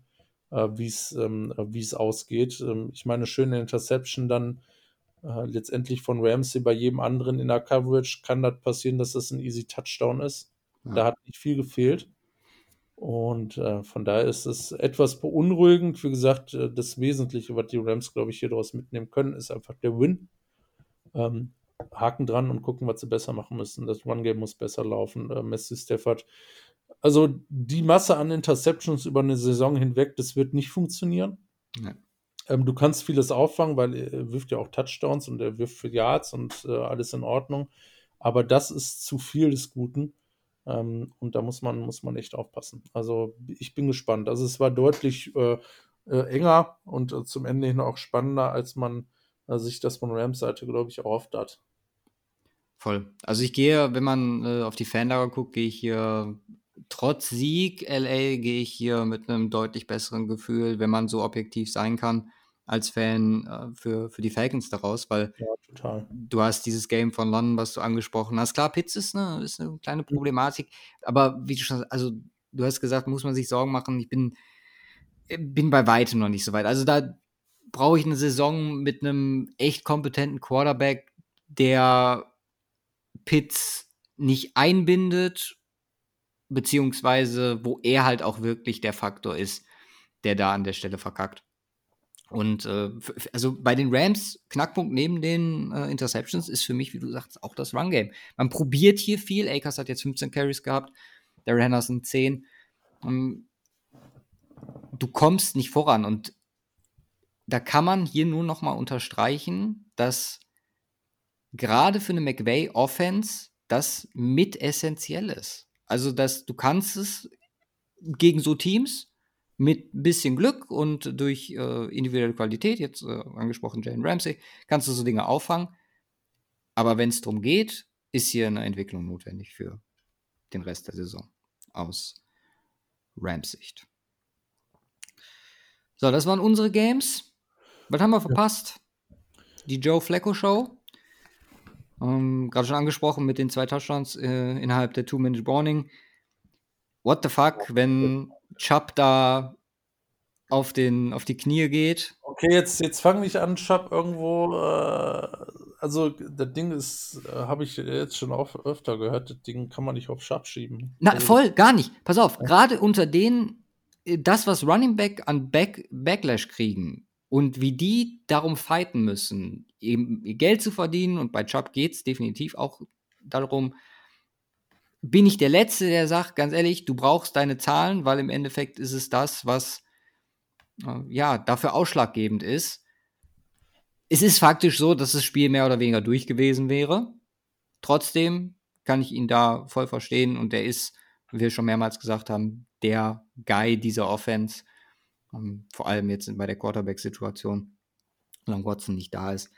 äh, wie ähm, es ausgeht. Ähm, ich meine, schöne Interception dann Äh, letztendlich von Ramsey bei jedem anderen in der Coverage kann das passieren, dass das ein easy Touchdown ist. Ja. Da hat nicht viel gefehlt. Und äh, von daher ist es etwas beunruhigend. Wie gesagt, äh, das Wesentliche, was die Rams, glaube ich, hier daraus mitnehmen können, ist einfach der Win. Ähm, Haken dran und gucken, was sie besser machen müssen. Das One-Game muss besser laufen. Äh, Messi Stafford. Also die Masse an Interceptions über eine Saison hinweg, das wird nicht funktionieren. Ja. Ähm, du kannst vieles auffangen, weil er wirft ja auch Touchdowns und er wirft für Yards und äh, alles in Ordnung. Aber das ist zu viel des Guten. Ähm, und da muss man, muss man echt aufpassen. Also ich bin gespannt. Also es war deutlich äh, äh, enger und äh, zum Ende hin auch spannender, als man äh, sich das von Rams Seite, glaube ich, erhofft hat. Voll. Also ich gehe, wenn man äh, auf die Fanlager guckt, gehe ich hier trotz Sieg LA gehe ich hier mit einem deutlich besseren Gefühl, wenn man so objektiv sein kann, als Fan äh, für, für die Falcons daraus, weil ja, du hast dieses Game von London, was du angesprochen hast. Klar, Pitts ist eine, ist eine kleine mhm. Problematik, aber wie du schon also du hast gesagt, muss man sich Sorgen machen. Ich bin, bin bei weitem noch nicht so weit. Also da brauche ich eine Saison mit einem echt kompetenten Quarterback, der Pitts nicht einbindet, beziehungsweise wo er halt auch wirklich der Faktor ist, der da an der Stelle verkackt. Und äh, also bei den Rams, Knackpunkt neben den äh, Interceptions ist für mich, wie du sagst, auch das Run-Game. Man probiert hier viel. Akers hat jetzt 15 Carries gehabt, der Henderson 10. Um, du kommst nicht voran. Und da kann man hier nur noch mal unterstreichen, dass gerade für eine McVay-Offense das mit essentiell ist. Also, dass du kannst es gegen so Teams mit ein bisschen Glück und durch äh, individuelle Qualität, jetzt äh, angesprochen Jane Ramsey, kannst du so Dinge auffangen. Aber wenn es darum geht, ist hier eine Entwicklung notwendig für den Rest der Saison aus Rams Sicht. So, das waren unsere Games. Was haben wir verpasst? Die Joe Flacco Show. Ähm, Gerade schon angesprochen mit den zwei Touchdowns äh, innerhalb der Two-Minute-Warning. What the fuck, wenn Chubb da auf, den, auf die Knie geht. Okay, jetzt, jetzt fange ich an, Chubb irgendwo. Äh, also, das Ding ist, äh, habe ich jetzt schon oft, öfter gehört, das Ding kann man nicht auf Chubb schieben. Na, also, voll, gar nicht. Pass auf, gerade unter denen, äh, das, was Running Back an Back, Backlash kriegen und wie die darum fighten müssen, eben Geld zu verdienen, und bei Chubb geht es definitiv auch darum, bin ich der Letzte, der sagt, ganz ehrlich, du brauchst deine Zahlen, weil im Endeffekt ist es das, was äh, ja dafür ausschlaggebend ist. Es ist faktisch so, dass das Spiel mehr oder weniger durch gewesen wäre. Trotzdem kann ich ihn da voll verstehen und der ist, wie wir schon mehrmals gesagt haben, der Guy dieser Offense. Ähm, vor allem jetzt bei der Quarterback-Situation, solange Watson nicht da ist.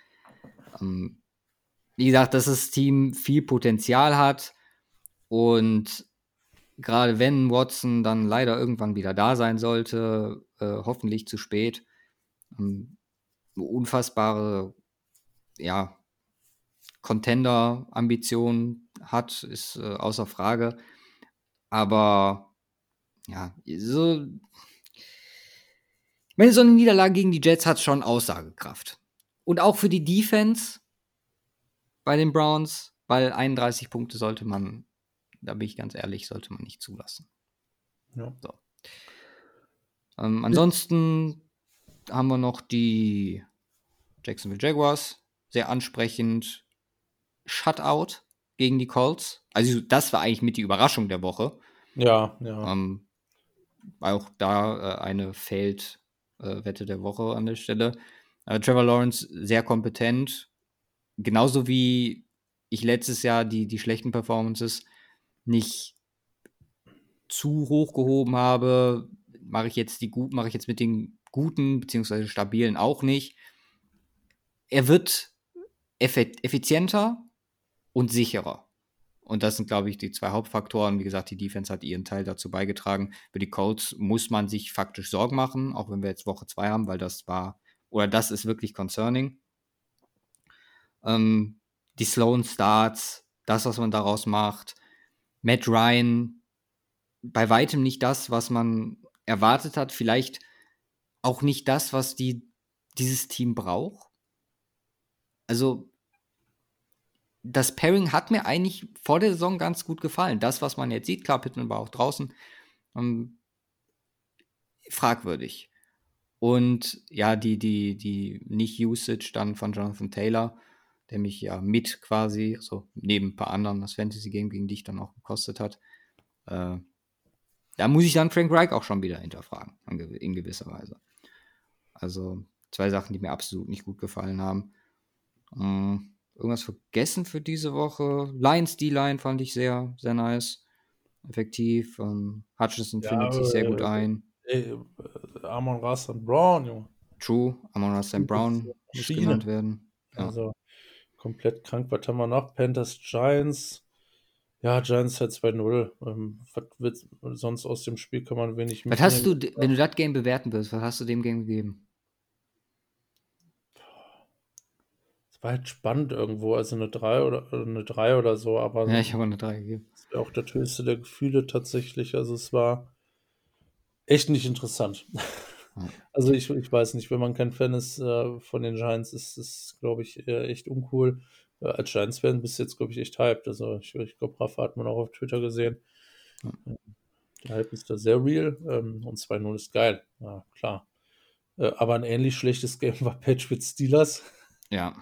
Ähm, wie gesagt, dass das Team viel Potenzial hat und gerade wenn Watson dann leider irgendwann wieder da sein sollte, äh, hoffentlich zu spät, ähm, unfassbare, ja, Contender-Ambition hat, ist äh, außer Frage. Aber ja, so. Meine, so eine Niederlage gegen die Jets hat schon Aussagekraft. Und auch für die Defense bei den Browns, weil 31 Punkte sollte man da bin ich ganz ehrlich, sollte man nicht zulassen. Ja. So. Ähm, ansonsten haben wir noch die Jacksonville Jaguars. Sehr ansprechend. Shutout gegen die Colts. Also, das war eigentlich mit die Überraschung der Woche. Ja, ja. Ähm, auch da äh, eine Failed-Wette äh, der Woche an der Stelle. Äh, Trevor Lawrence sehr kompetent. Genauso wie ich letztes Jahr die, die schlechten Performances nicht zu hoch gehoben habe, mache ich jetzt die gut, mache ich jetzt mit den guten beziehungsweise stabilen auch nicht. Er wird effizienter und sicherer. Und das sind, glaube ich, die zwei Hauptfaktoren. Wie gesagt, die Defense hat ihren Teil dazu beigetragen. Für die Colts muss man sich faktisch Sorgen machen, auch wenn wir jetzt Woche zwei haben, weil das war, oder das ist wirklich concerning. Ähm, die Sloan Starts, das, was man daraus macht, Matt Ryan bei weitem nicht das, was man erwartet hat. Vielleicht auch nicht das, was die, dieses Team braucht. also das Pairing hat mir eigentlich vor der Saison ganz gut gefallen. Das, was man jetzt sieht, klar, Pittman war auch draußen, ähm, fragwürdig. Und ja, die, die, die Nicht-Usage dann von Jonathan Taylor, der mich ja mit quasi, also neben ein paar anderen, das Fantasy-Game gegen dich dann auch gekostet hat. Äh, da muss ich dann Frank Reich auch schon wieder hinterfragen, in gewisser Weise. Also zwei Sachen, die mir absolut nicht gut gefallen haben. Ähm, irgendwas vergessen für diese Woche. Lions D-Line fand ich sehr, sehr nice. Effektiv. Ähm, Hutchinson ja, findet sich sehr gut ein. Ey, Amon Ross und Brown, Junge. True, Amon Ross und Brown muss genannt werden. Ja. Also komplett krank. Was haben wir noch? Panthers Giants. Ja, Giants halt 2-0. Ähm, was wird sonst aus dem Spiel kann man wenig Was hast du, wenn du das Game bewerten wirst, was hast du dem Game gegeben? War halt spannend irgendwo, also eine 3 oder eine 3 oder so, aber. Ja, ich habe eine 3 gegeben. Das auch der höchste der Gefühle tatsächlich. Also es war echt nicht interessant. [LAUGHS] Also ich, ich weiß nicht, wenn man kein Fan ist äh, von den Giants, ist es, glaube ich, echt uncool. Äh, als Giants-Fan bist du jetzt, glaube ich, echt hyped. Also ich, ich glaube, Rafa hat man auch auf Twitter gesehen. Ja. Der Hype ist da sehr real ähm, und 2-0 ist geil. Ja, klar. Äh, aber ein ähnlich schlechtes Game [LAUGHS] war Patriots Steelers. Ja.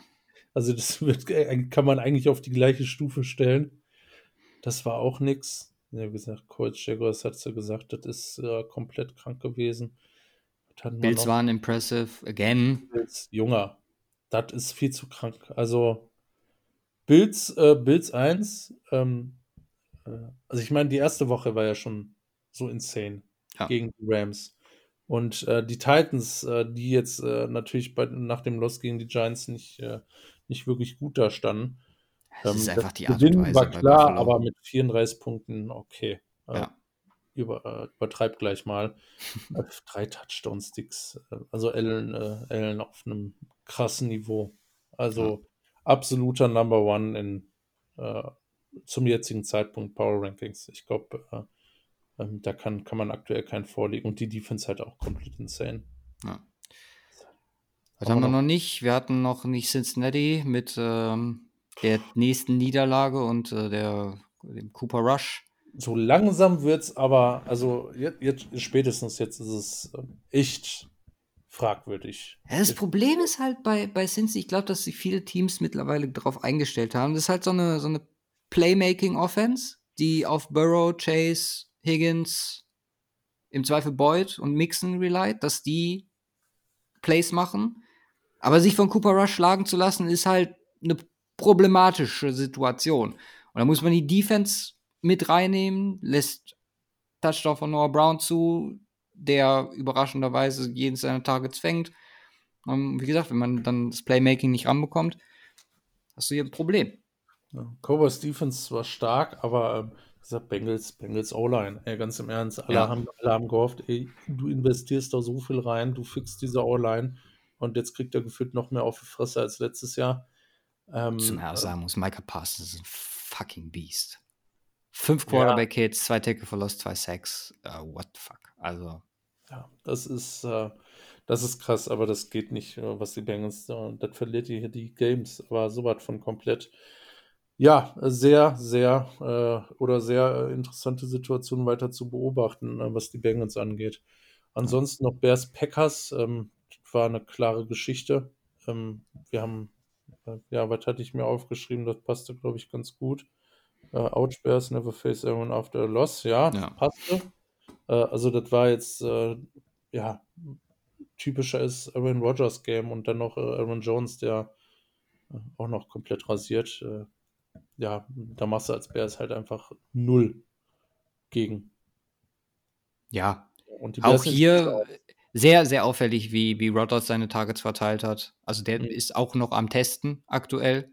Also das [LAUGHS] wird, äh, kann man eigentlich auf die gleiche Stufe stellen. Das war auch nix. Ja, wie gesagt, Coach Jaguars hat es ja gesagt, das ist äh, komplett krank gewesen. Bills waren impressive, again. Bills, Junger, das ist viel zu krank. Also Bills, äh, Bills 1, ähm, äh, also ich meine, die erste Woche war ja schon so insane ja. gegen die Rams. Und äh, die Titans, äh, die jetzt äh, natürlich bei, nach dem Loss gegen die Giants nicht, äh, nicht wirklich gut da standen. Das ähm, ist einfach die Art und Weise. war klar, aber mit 34 Punkten, okay. Ja. Über, übertreibt gleich mal. [LAUGHS] Drei Touchdown-Sticks. Also Allen, Allen auf einem krassen Niveau. Also absoluter Number One in äh, zum jetzigen Zeitpunkt Power Rankings. Ich glaube, äh, äh, da kann, kann man aktuell keinen vorlegen. Und die Defense halt auch komplett insane. Ja. Was haben wir noch nicht? Wir hatten noch nicht Cincinnati mit ähm, der nächsten Niederlage und äh, der, dem Cooper Rush. So langsam wird es aber, also jetzt, jetzt, spätestens jetzt ist es ähm, echt fragwürdig. Ja, das Problem ist halt bei, bei Cincy, ich glaube, dass sich viele Teams mittlerweile darauf eingestellt haben. Das ist halt so eine, so eine Playmaking-Offense, die auf Burrow, Chase, Higgins, im Zweifel Boyd und Mixon relied, dass die Plays machen. Aber sich von Cooper Rush schlagen zu lassen, ist halt eine problematische Situation. Und da muss man die Defense mit reinnehmen, lässt Touchdown von Noah Brown zu, der überraschenderweise jeden seiner Targets fängt. Und ähm, wie gesagt, wenn man dann das Playmaking nicht ranbekommt, hast du hier ein Problem. Ja, Cobras Defense war stark, aber ähm, gesagt, Bengals, Bengals O-Line, ey, ganz im Ernst, alle, ja. haben, alle haben gehofft, ey, du investierst da so viel rein, du fixst diese O-Line und jetzt kriegt er gefühlt noch mehr auf die Fresse als letztes Jahr. Ähm, Zum Ersten sagen muss, Micah Parsons ist ein fucking Beast. Fünf Quarterback-Hits, zwei Tackle Verlust, zwei Sacks. Uh, what the fuck? Also. Ja, das ist, äh, das ist krass, aber das geht nicht, äh, was die Bengals, äh, das verliert hier die Games, aber so was von komplett. Ja, sehr, sehr äh, oder sehr interessante Situation weiter zu beobachten, äh, was die Bengals angeht. Ansonsten noch Bears Packers, ähm, war eine klare Geschichte. Ähm, wir haben, äh, ja, was hatte ich mir aufgeschrieben, das passte, glaube ich, ganz gut. Äh, Ouch Bears never face anyone after a loss, ja, ja. passte. Äh, also das war jetzt, äh, ja, typischer ist Aaron Rodgers Game und dann noch äh, Aaron Jones, der äh, auch noch komplett rasiert. Ja, da machst du als Bears halt einfach null gegen. Ja, auch hier sehr, sehr auffällig, wie, wie Rodgers seine Targets verteilt hat. Also der mhm. ist auch noch am Testen aktuell.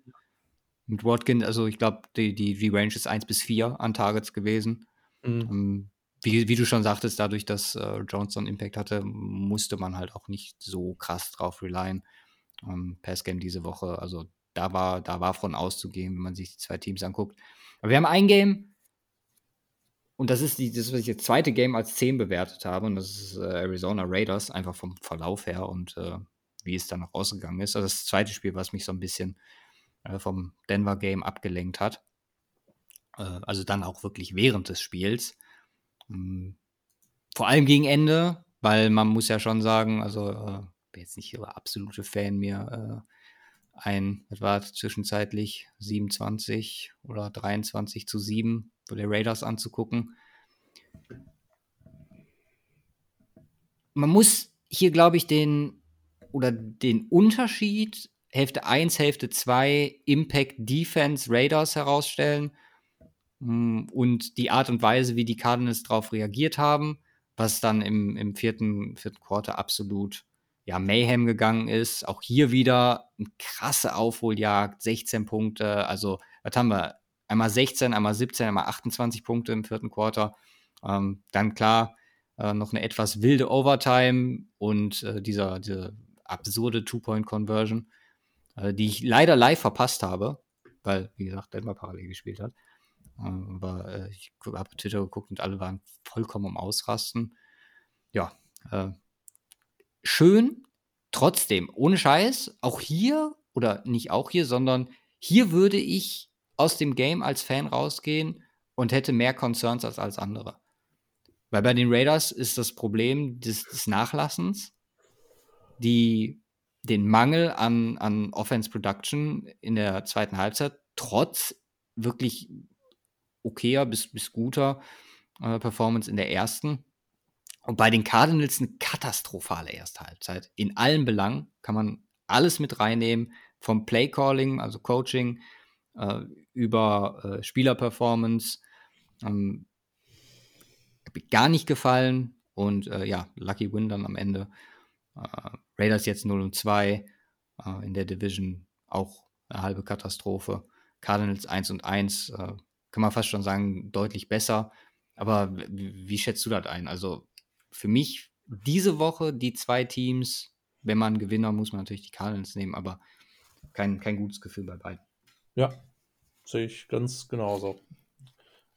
Mit Watkins, also ich glaube, die, die, die Range ist 1 bis 4 an Targets gewesen. Mhm. Ähm, wie, wie, du schon sagtest, dadurch, dass äh, Johnson Impact hatte, musste man halt auch nicht so krass drauf relyen. Ähm, Passgame diese Woche, also da war, da war von auszugehen, wenn man sich die zwei Teams anguckt. Aber wir haben ein Game, und das ist die, das, was ich jetzt zweite Game als 10 bewertet habe, und das ist äh, Arizona Raiders, einfach vom Verlauf her. Und äh, wie es dann noch ausgegangen ist. Also das zweite Spiel, was mich so ein bisschen äh, vom Denver Game abgelenkt hat. Äh, also dann auch wirklich während des Spiels. Ähm, vor allem gegen Ende, weil man muss ja schon sagen, also äh, bin jetzt nicht der absolute Fan mir äh, ein, was war zwischenzeitlich 27 oder 23 zu 7 für die Raiders anzugucken. Man muss hier, glaube ich, den oder den Unterschied Hälfte 1, Hälfte 2 Impact Defense Raiders herausstellen hm, und die Art und Weise, wie die Cardinals darauf reagiert haben, was dann im, im vierten, vierten Quarter absolut ja, Mayhem gegangen ist. Auch hier wieder eine krasse Aufholjagd, 16 Punkte. Also, was haben wir? Einmal 16, einmal 17, einmal 28 Punkte im vierten Quarter. Ähm, dann klar, äh, noch eine etwas wilde Overtime und äh, dieser, diese absurde Two-Point-Conversion, äh, die ich leider live verpasst habe, weil, wie gesagt, Denver parallel gespielt hat. Ähm, aber äh, ich habe Twitter geguckt und alle waren vollkommen am Ausrasten. Ja, äh, schön, trotzdem, ohne Scheiß, auch hier, oder nicht auch hier, sondern hier würde ich aus dem Game als Fan rausgehen und hätte mehr Concerns als als andere. Weil bei den Raiders ist das Problem des, des Nachlassens, die, den Mangel an, an Offense Production in der zweiten Halbzeit, trotz wirklich okayer bis, bis guter äh, Performance in der ersten. Und bei den Cardinals eine katastrophale erste Halbzeit. In allen Belangen kann man alles mit reinnehmen, vom Playcalling, also Coaching, äh, über äh, Spielerperformance. Ähm, gar nicht gefallen. Und äh, ja, Lucky Win dann am Ende. Äh, Raiders jetzt 0 und 2. Äh, in der Division auch eine halbe Katastrophe. Cardinals 1 und 1. Äh, kann man fast schon sagen, deutlich besser. Aber wie schätzt du das ein? Also für mich diese Woche die zwei Teams, wenn man Gewinner, muss man natürlich die Cardinals nehmen, aber kein, kein gutes Gefühl bei beiden. Ja, sehe ich ganz genauso.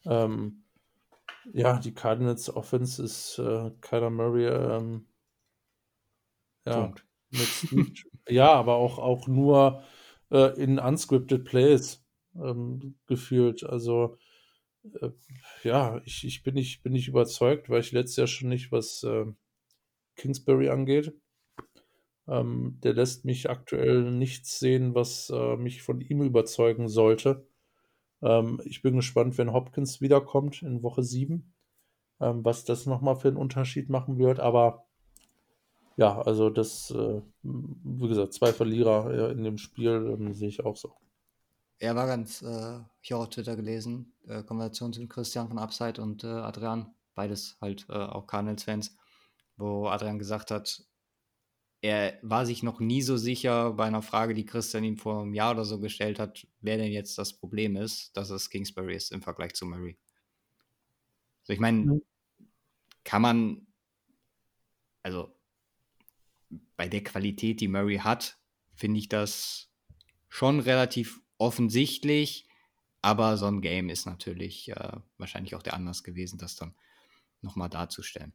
Ähm, ja, die Cardinals Offense ist äh, Kyler Murray. Ähm, ja, mit, [LAUGHS] ja, aber auch, auch nur äh, in unscripted Plays ähm, gefühlt. Also äh, ja, ich, ich bin nicht, bin nicht überzeugt, weil ich letztes Jahr schon nicht, was äh, Kingsbury angeht. Ähm, der lässt mich aktuell nichts sehen, was äh, mich von ihm überzeugen sollte. Ähm, ich bin gespannt, wenn Hopkins wiederkommt in Woche 7, ähm, was das nochmal für einen Unterschied machen wird. Aber ja, also das, äh, wie gesagt, zwei Verlierer äh, in dem Spiel ähm, sehe ich auch so. Er war ganz, äh, ich habe auf Twitter gelesen, äh, Konversation zwischen Christian von Upside und äh, Adrian, beides halt äh, auch Cardinals-Fans, wo Adrian gesagt hat, er war sich noch nie so sicher bei einer Frage, die Christian ihm vor einem Jahr oder so gestellt hat, wer denn jetzt das Problem ist, dass es Kingsbury ist im Vergleich zu Murray. So, ich meine, mhm. kann man, also bei der Qualität, die Murray hat, finde ich das schon relativ offensichtlich. Aber so ein Game ist natürlich äh, wahrscheinlich auch der Anlass gewesen, das dann nochmal darzustellen.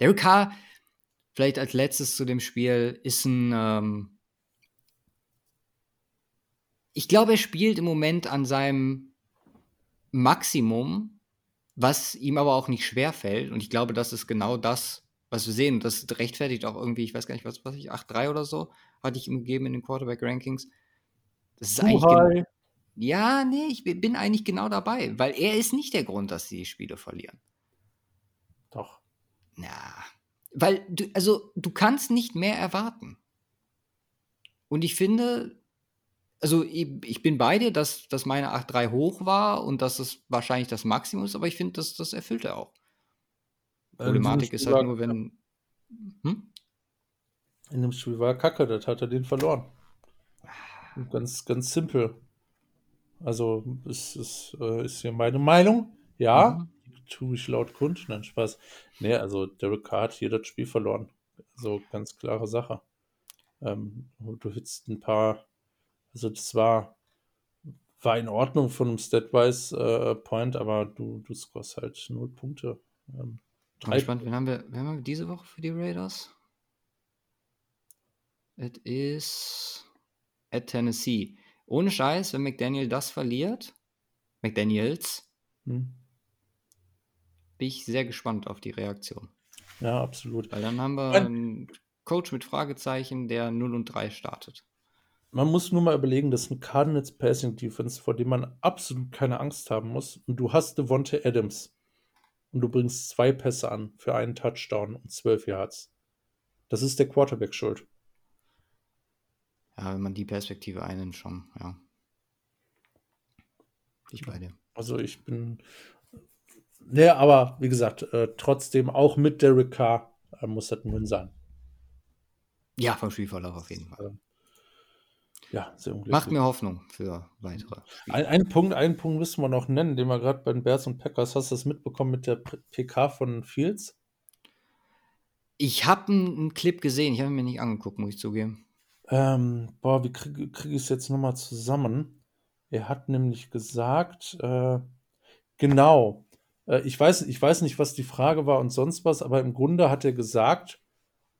Derek Carr, vielleicht als letztes zu dem Spiel, ist ein. Ähm ich glaube, er spielt im Moment an seinem Maximum, was ihm aber auch nicht schwer fällt. Und ich glaube, das ist genau das, was wir sehen. Das rechtfertigt auch irgendwie, ich weiß gar nicht, was, was ich, 8-3 oder so, hatte ich ihm gegeben in den Quarterback-Rankings. Das ist eigentlich genau, ja, nee, ich bin eigentlich genau dabei, weil er ist nicht der Grund, dass sie die Spiele verlieren. Doch. Na, weil du, also du kannst nicht mehr erwarten. Und ich finde, also ich, ich bin bei dir, dass, dass meine 8-3 hoch war und dass es wahrscheinlich das Maximum ist, aber ich finde, das, das erfüllt er auch. Problematik ist halt nur, wenn. Hm? In dem Spiel war er kacke, das hat er den verloren. Ganz, ganz simpel. Also, es ist, äh, ist hier meine Meinung. Ja, mhm. tue ich laut kund. Nein, Spaß. Nee, also Derek Carr hat hier das Spiel verloren. So ganz klare Sache. Ähm, du hitzt ein paar, also das war, war in Ordnung von einem Statwise äh, Point, aber du, du scorest halt null Punkte. Ähm, drei Spannend, wen haben, wir, wen haben wir diese Woche für die Raiders? Es ist at Tennessee. Ohne Scheiß, wenn McDaniel das verliert, McDaniels, Hm. bin ich sehr gespannt auf die Reaktion. Ja, absolut. Weil dann haben wir einen Coach mit Fragezeichen, der 0 und 3 startet. Man muss nur mal überlegen, das ist ein Cardinals Passing Defense, vor dem man absolut keine Angst haben muss. Und du hast Devontae Adams. Und du bringst zwei Pässe an für einen Touchdown und zwölf Yards. Das ist der Quarterback schuld. Ja, wenn man die Perspektive einnimmt, schon, ja. Ich bei dir. Also ich bin. Ne, aber wie gesagt, äh, trotzdem auch mit Derek Carr äh, muss das ein Win sein. Ja, vom Spielverlauf auf jeden Fall. Ja, sehr unglücklich. Macht mir Hoffnung für weitere. Ein, einen, Punkt, einen Punkt müssen wir noch nennen, den wir gerade bei den Bears und Packers. Hast du das mitbekommen mit der PK von Fields? Ich habe einen Clip gesehen, ich habe ihn mir nicht angeguckt, muss ich zugeben. Ähm, boah, wie kriege krieg ich es jetzt nochmal zusammen? Er hat nämlich gesagt, äh, genau, äh, ich weiß, ich weiß nicht, was die Frage war und sonst was, aber im Grunde hat er gesagt,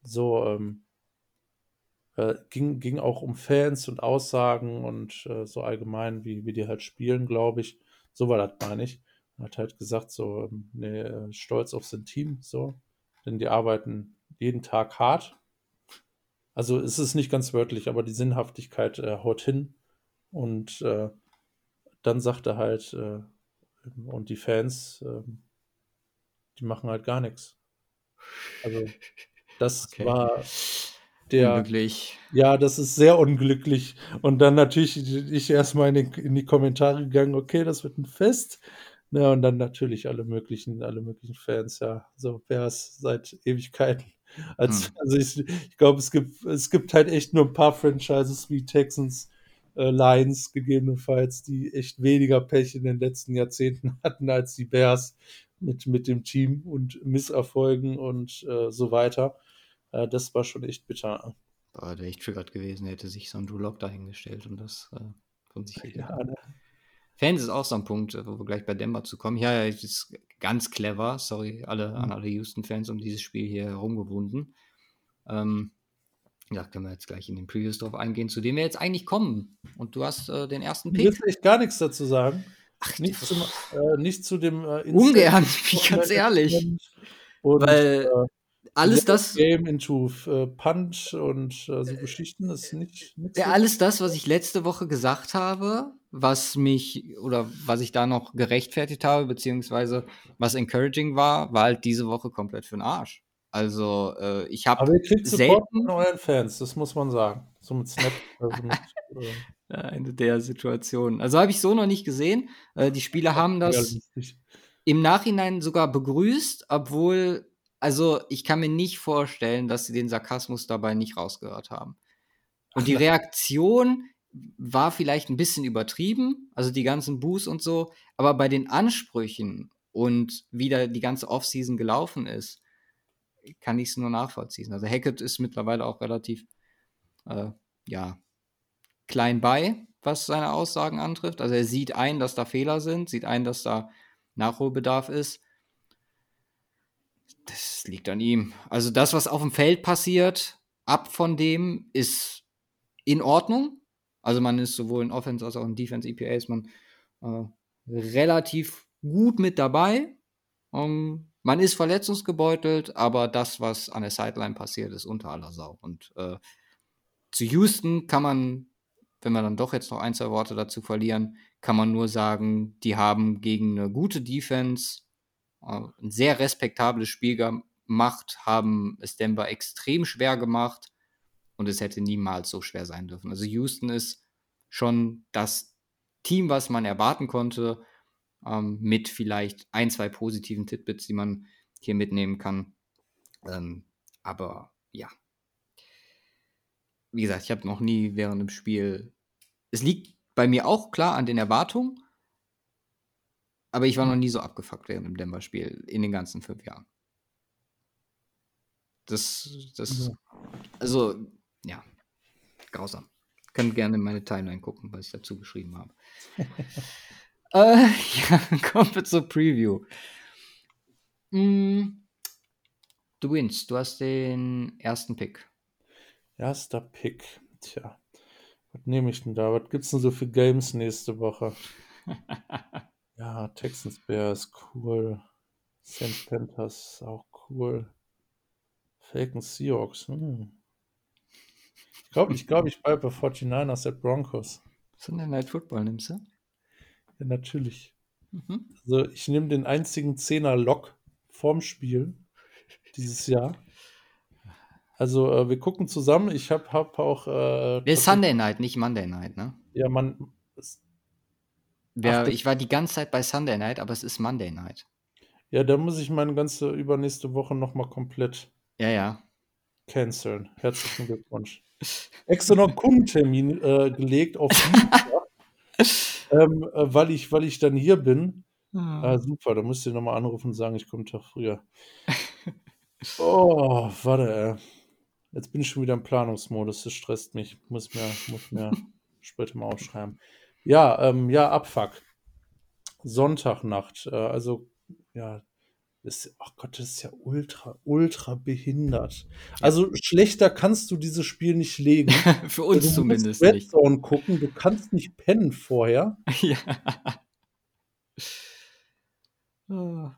so, ähm, äh, ging, ging auch um Fans und Aussagen und äh, so allgemein, wie, wie die halt spielen, glaube ich. So war das, meine ich. Er hat halt gesagt, so, ähm, nee, äh, stolz auf sein Team, so, denn die arbeiten jeden Tag hart. Also es ist nicht ganz wörtlich, aber die Sinnhaftigkeit äh, haut hin. Und äh, dann sagt er halt, äh, und die Fans, äh, die machen halt gar nichts. Also das Okay. war der, Unglücklich. ja, das ist sehr unglücklich. Und dann natürlich ich erstmal in, den, in die Kommentare gegangen, okay, das wird ein Fest. Ja, und dann natürlich alle möglichen, alle möglichen Fans, ja, so Bears seit Ewigkeiten. Als, Hm. Also ich, ich glaube, es gibt, es gibt halt echt nur ein paar Franchises wie Texans, äh, Lions gegebenenfalls, die echt weniger Pech in den letzten Jahrzehnten [LAUGHS] hatten als die Bears mit, mit dem Team und Misserfolgen und äh, so weiter. Äh, das war schon echt bitter. Boah, der echt triggert gewesen, hätte sich so ein Drew Lock dahingestellt und das äh, von sich gegeben. Ja? Fans ist auch so ein Punkt, äh, wo wir gleich bei Denver zu kommen. Ja, ja, das ist ganz clever. Sorry alle, an Mhm. alle Houston-Fans um dieses Spiel hier herumgewunden. Ähm, ja, können wir jetzt gleich in den Previews drauf eingehen, zu dem wir jetzt eigentlich kommen. Und du hast äh, den ersten Pick. willst echt gar nichts dazu sagen. Ach, Nicht, zum, äh, nicht zu dem äh, Ungern, bin ich ganz ehrlich. Und, Weil äh, Alles das, Game into äh, Punch und äh, so Geschichten ist nicht nichts. ja, alles das, was ich letzte Woche gesagt habe, was mich oder was ich da noch gerechtfertigt habe, beziehungsweise was encouraging war, war halt diese Woche komplett für den Arsch. Also, äh, ich habe Aber ihr kriegt Support selten- von euren Fans, das muss man sagen. So mit Snap. Also mit, äh, [LAUGHS] Ja, eine der Situationen. Also habe ich so noch nicht gesehen. Äh, die Spieler haben das realistisch. im Nachhinein sogar begrüßt, obwohl, also ich kann mir nicht vorstellen, dass sie den Sarkasmus dabei nicht rausgehört haben. Und die Reaktion war vielleicht ein bisschen übertrieben, also die ganzen Boos und so, aber bei den Ansprüchen und wie da die ganze Offseason gelaufen ist, kann ich es nur nachvollziehen. Also Hackett ist mittlerweile auch relativ, äh, ja, klein bei, was seine Aussagen antrifft. Also er sieht ein, dass da Fehler sind, sieht ein, dass da Nachholbedarf ist. Das liegt an ihm. Also das, was auf dem Feld passiert, ab von dem ist in Ordnung. Also man ist sowohl in Offense als auch in Defense EPA ist man äh, relativ gut mit dabei. Ähm, man ist verletzungsgebeutelt, aber das, was an der Sideline passiert, ist unter aller Sau. Und äh, zu Houston kann man, wenn wir dann doch jetzt noch ein, zwei Worte dazu verlieren, kann man nur sagen, die haben gegen eine gute Defense äh, ein sehr respektables Spiel gemacht, haben es Denver extrem schwer gemacht und es hätte niemals so schwer sein dürfen. Also Houston ist schon das Team, was man erwarten konnte, ähm, mit vielleicht ein, zwei positiven Titbits, die man hier mitnehmen kann. Ähm, aber ja, wie gesagt, ich habe noch nie während dem Spiel. Es liegt bei mir auch klar an den Erwartungen, aber ich war noch nie so abgefuckt während dem Denver-Spiel in den ganzen fünf Jahren. Das, das, Ja. also, ja, grausam. Könnt gerne in meine Timeline gucken, was ich dazu geschrieben habe. [LAUGHS] äh, [LAUGHS] ja, kommen wir zur Preview. Mm, du wins, du hast den ersten Pick. Erster Pick. Tja, was nehme ich denn da? Was gibt es denn so für Games nächste Woche? [LAUGHS] ja, Texans Bears, cool. St. Panthers, auch cool. Falcons Seahawks, hm. Ich glaube, ich, glaub, ich bleibe bei 49ers at Broncos. Sunday Night Football nimmst du? Ja, natürlich. Mhm. Also ich nehme den einzigen Zehner-Lock vorm Spiel dieses Jahr. Also äh, wir gucken zusammen. Ich habe hab auch. Äh, ist Sunday Night, nicht Monday Night, ne? Ja, man. Wer, ich war die ganze Zeit bei Sunday Night, aber es ist Monday Night. Ja, da muss ich meine ganze übernächste Woche nochmal komplett. Ja, ja. Canceln. Herzlichen Glückwunsch. Extra noch Kundentermin äh, gelegt auf [LAUGHS] ähm, äh, weil, ich, weil ich dann hier bin. Hm. Ah, super, da müsst ihr nochmal anrufen und sagen, ich komme einen Tag früher. oh, warte, ey. Jetzt bin ich schon wieder im Planungsmodus, das stresst mich. Muss mir, muss mir [LAUGHS] später mal aufschreiben. Ja, ähm, ja, Abfuck. Sonntagnacht, äh, also, ja, ist, ach Gott, das ist ja ultra, ultra behindert. Also schlechter kannst du dieses Spiel nicht legen. [LAUGHS] Für uns du zumindest Red nicht. Zone gucken, du kannst nicht pennen vorher. [LAUGHS] ja. Oh.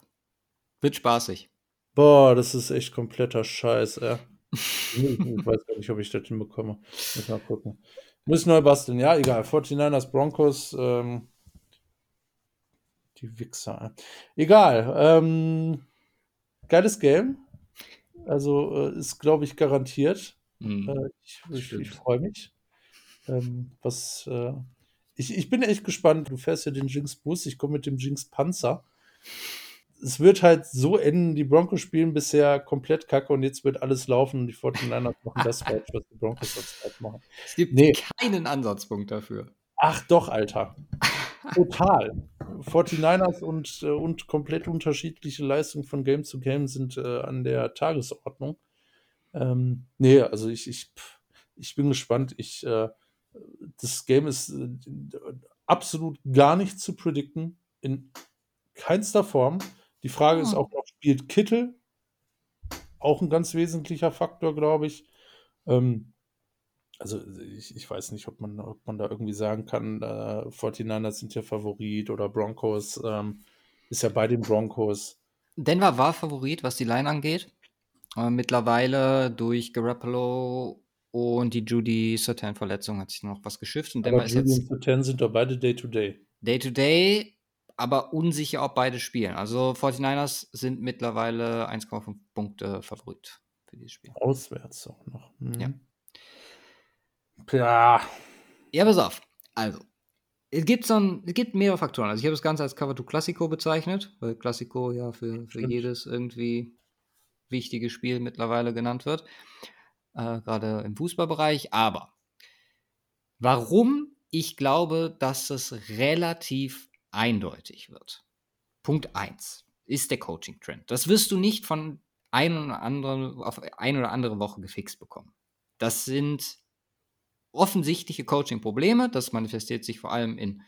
Wird spaßig. Boah, das ist echt kompletter Scheiß, [LAUGHS] ey. ich weiß gar nicht, ob ich das hinbekomme. Muss mal gucken. Muss neu basteln. Ja, egal. 49ers Broncos. Ähm, die Wichser. Egal. Ähm, geiles Game. Also äh, ist, glaube ich, garantiert. Mhm. Äh, ich, ich, ich freue mich. Ähm, was, äh, ich, ich bin echt gespannt. Du fährst ja den Jinx Bus, ich komme mit dem Jinx Panzer. Es wird halt so enden, die Broncos spielen bisher komplett kacke und jetzt wird alles laufen und die 49ers [LAUGHS] machen das falsch, was die Broncos sonst machen. Es gibt nee. keinen Ansatzpunkt dafür. Ach doch, Alter. Total. 49ers und, äh, und komplett unterschiedliche Leistungen von Game zu Game sind äh, an der Tagesordnung. Ähm, nee, also ich, ich, ich bin gespannt. Ich, äh, das Game ist äh, absolut gar nicht zu predikten. In keinster Form. Die Frage oh. ist auch noch, spielt Kittel? Auch ein ganz wesentlicher Faktor, glaube ich. Ähm, also ich, ich weiß nicht, ob man, ob man da irgendwie sagen kann, äh, 49ers sind ja Favorit oder Broncos ähm, ist ja bei den Broncos. Denver war Favorit, was die Line angeht. Äh, mittlerweile durch Garoppolo und die Judy Sertan-Verletzung hat sich noch was geschifft. Und Denver aber Judy und Sertan sind doch beide Day-to-Day. Day-to-Day, aber unsicher, ob beide spielen. Also 49ers sind mittlerweile 1,5 Punkte Favorit für dieses Spiel. Auswärts auch noch. Mhm. Ja. Ja. Ja, pass auf. Also, es gibt, so ein, es gibt mehrere Faktoren. Also, ich habe das Ganze als Cover to Classico bezeichnet, weil Classico ja für, für jedes irgendwie wichtige Spiel mittlerweile genannt wird. Äh, Gerade im Fußballbereich. Aber warum ich glaube, dass es relativ eindeutig wird. Punkt 1 ist der Coaching-Trend. Das wirst du nicht von ein oder andere, auf ein oder andere Woche gefixt bekommen. Das sind offensichtliche Coaching-Probleme. Das manifestiert sich vor allem in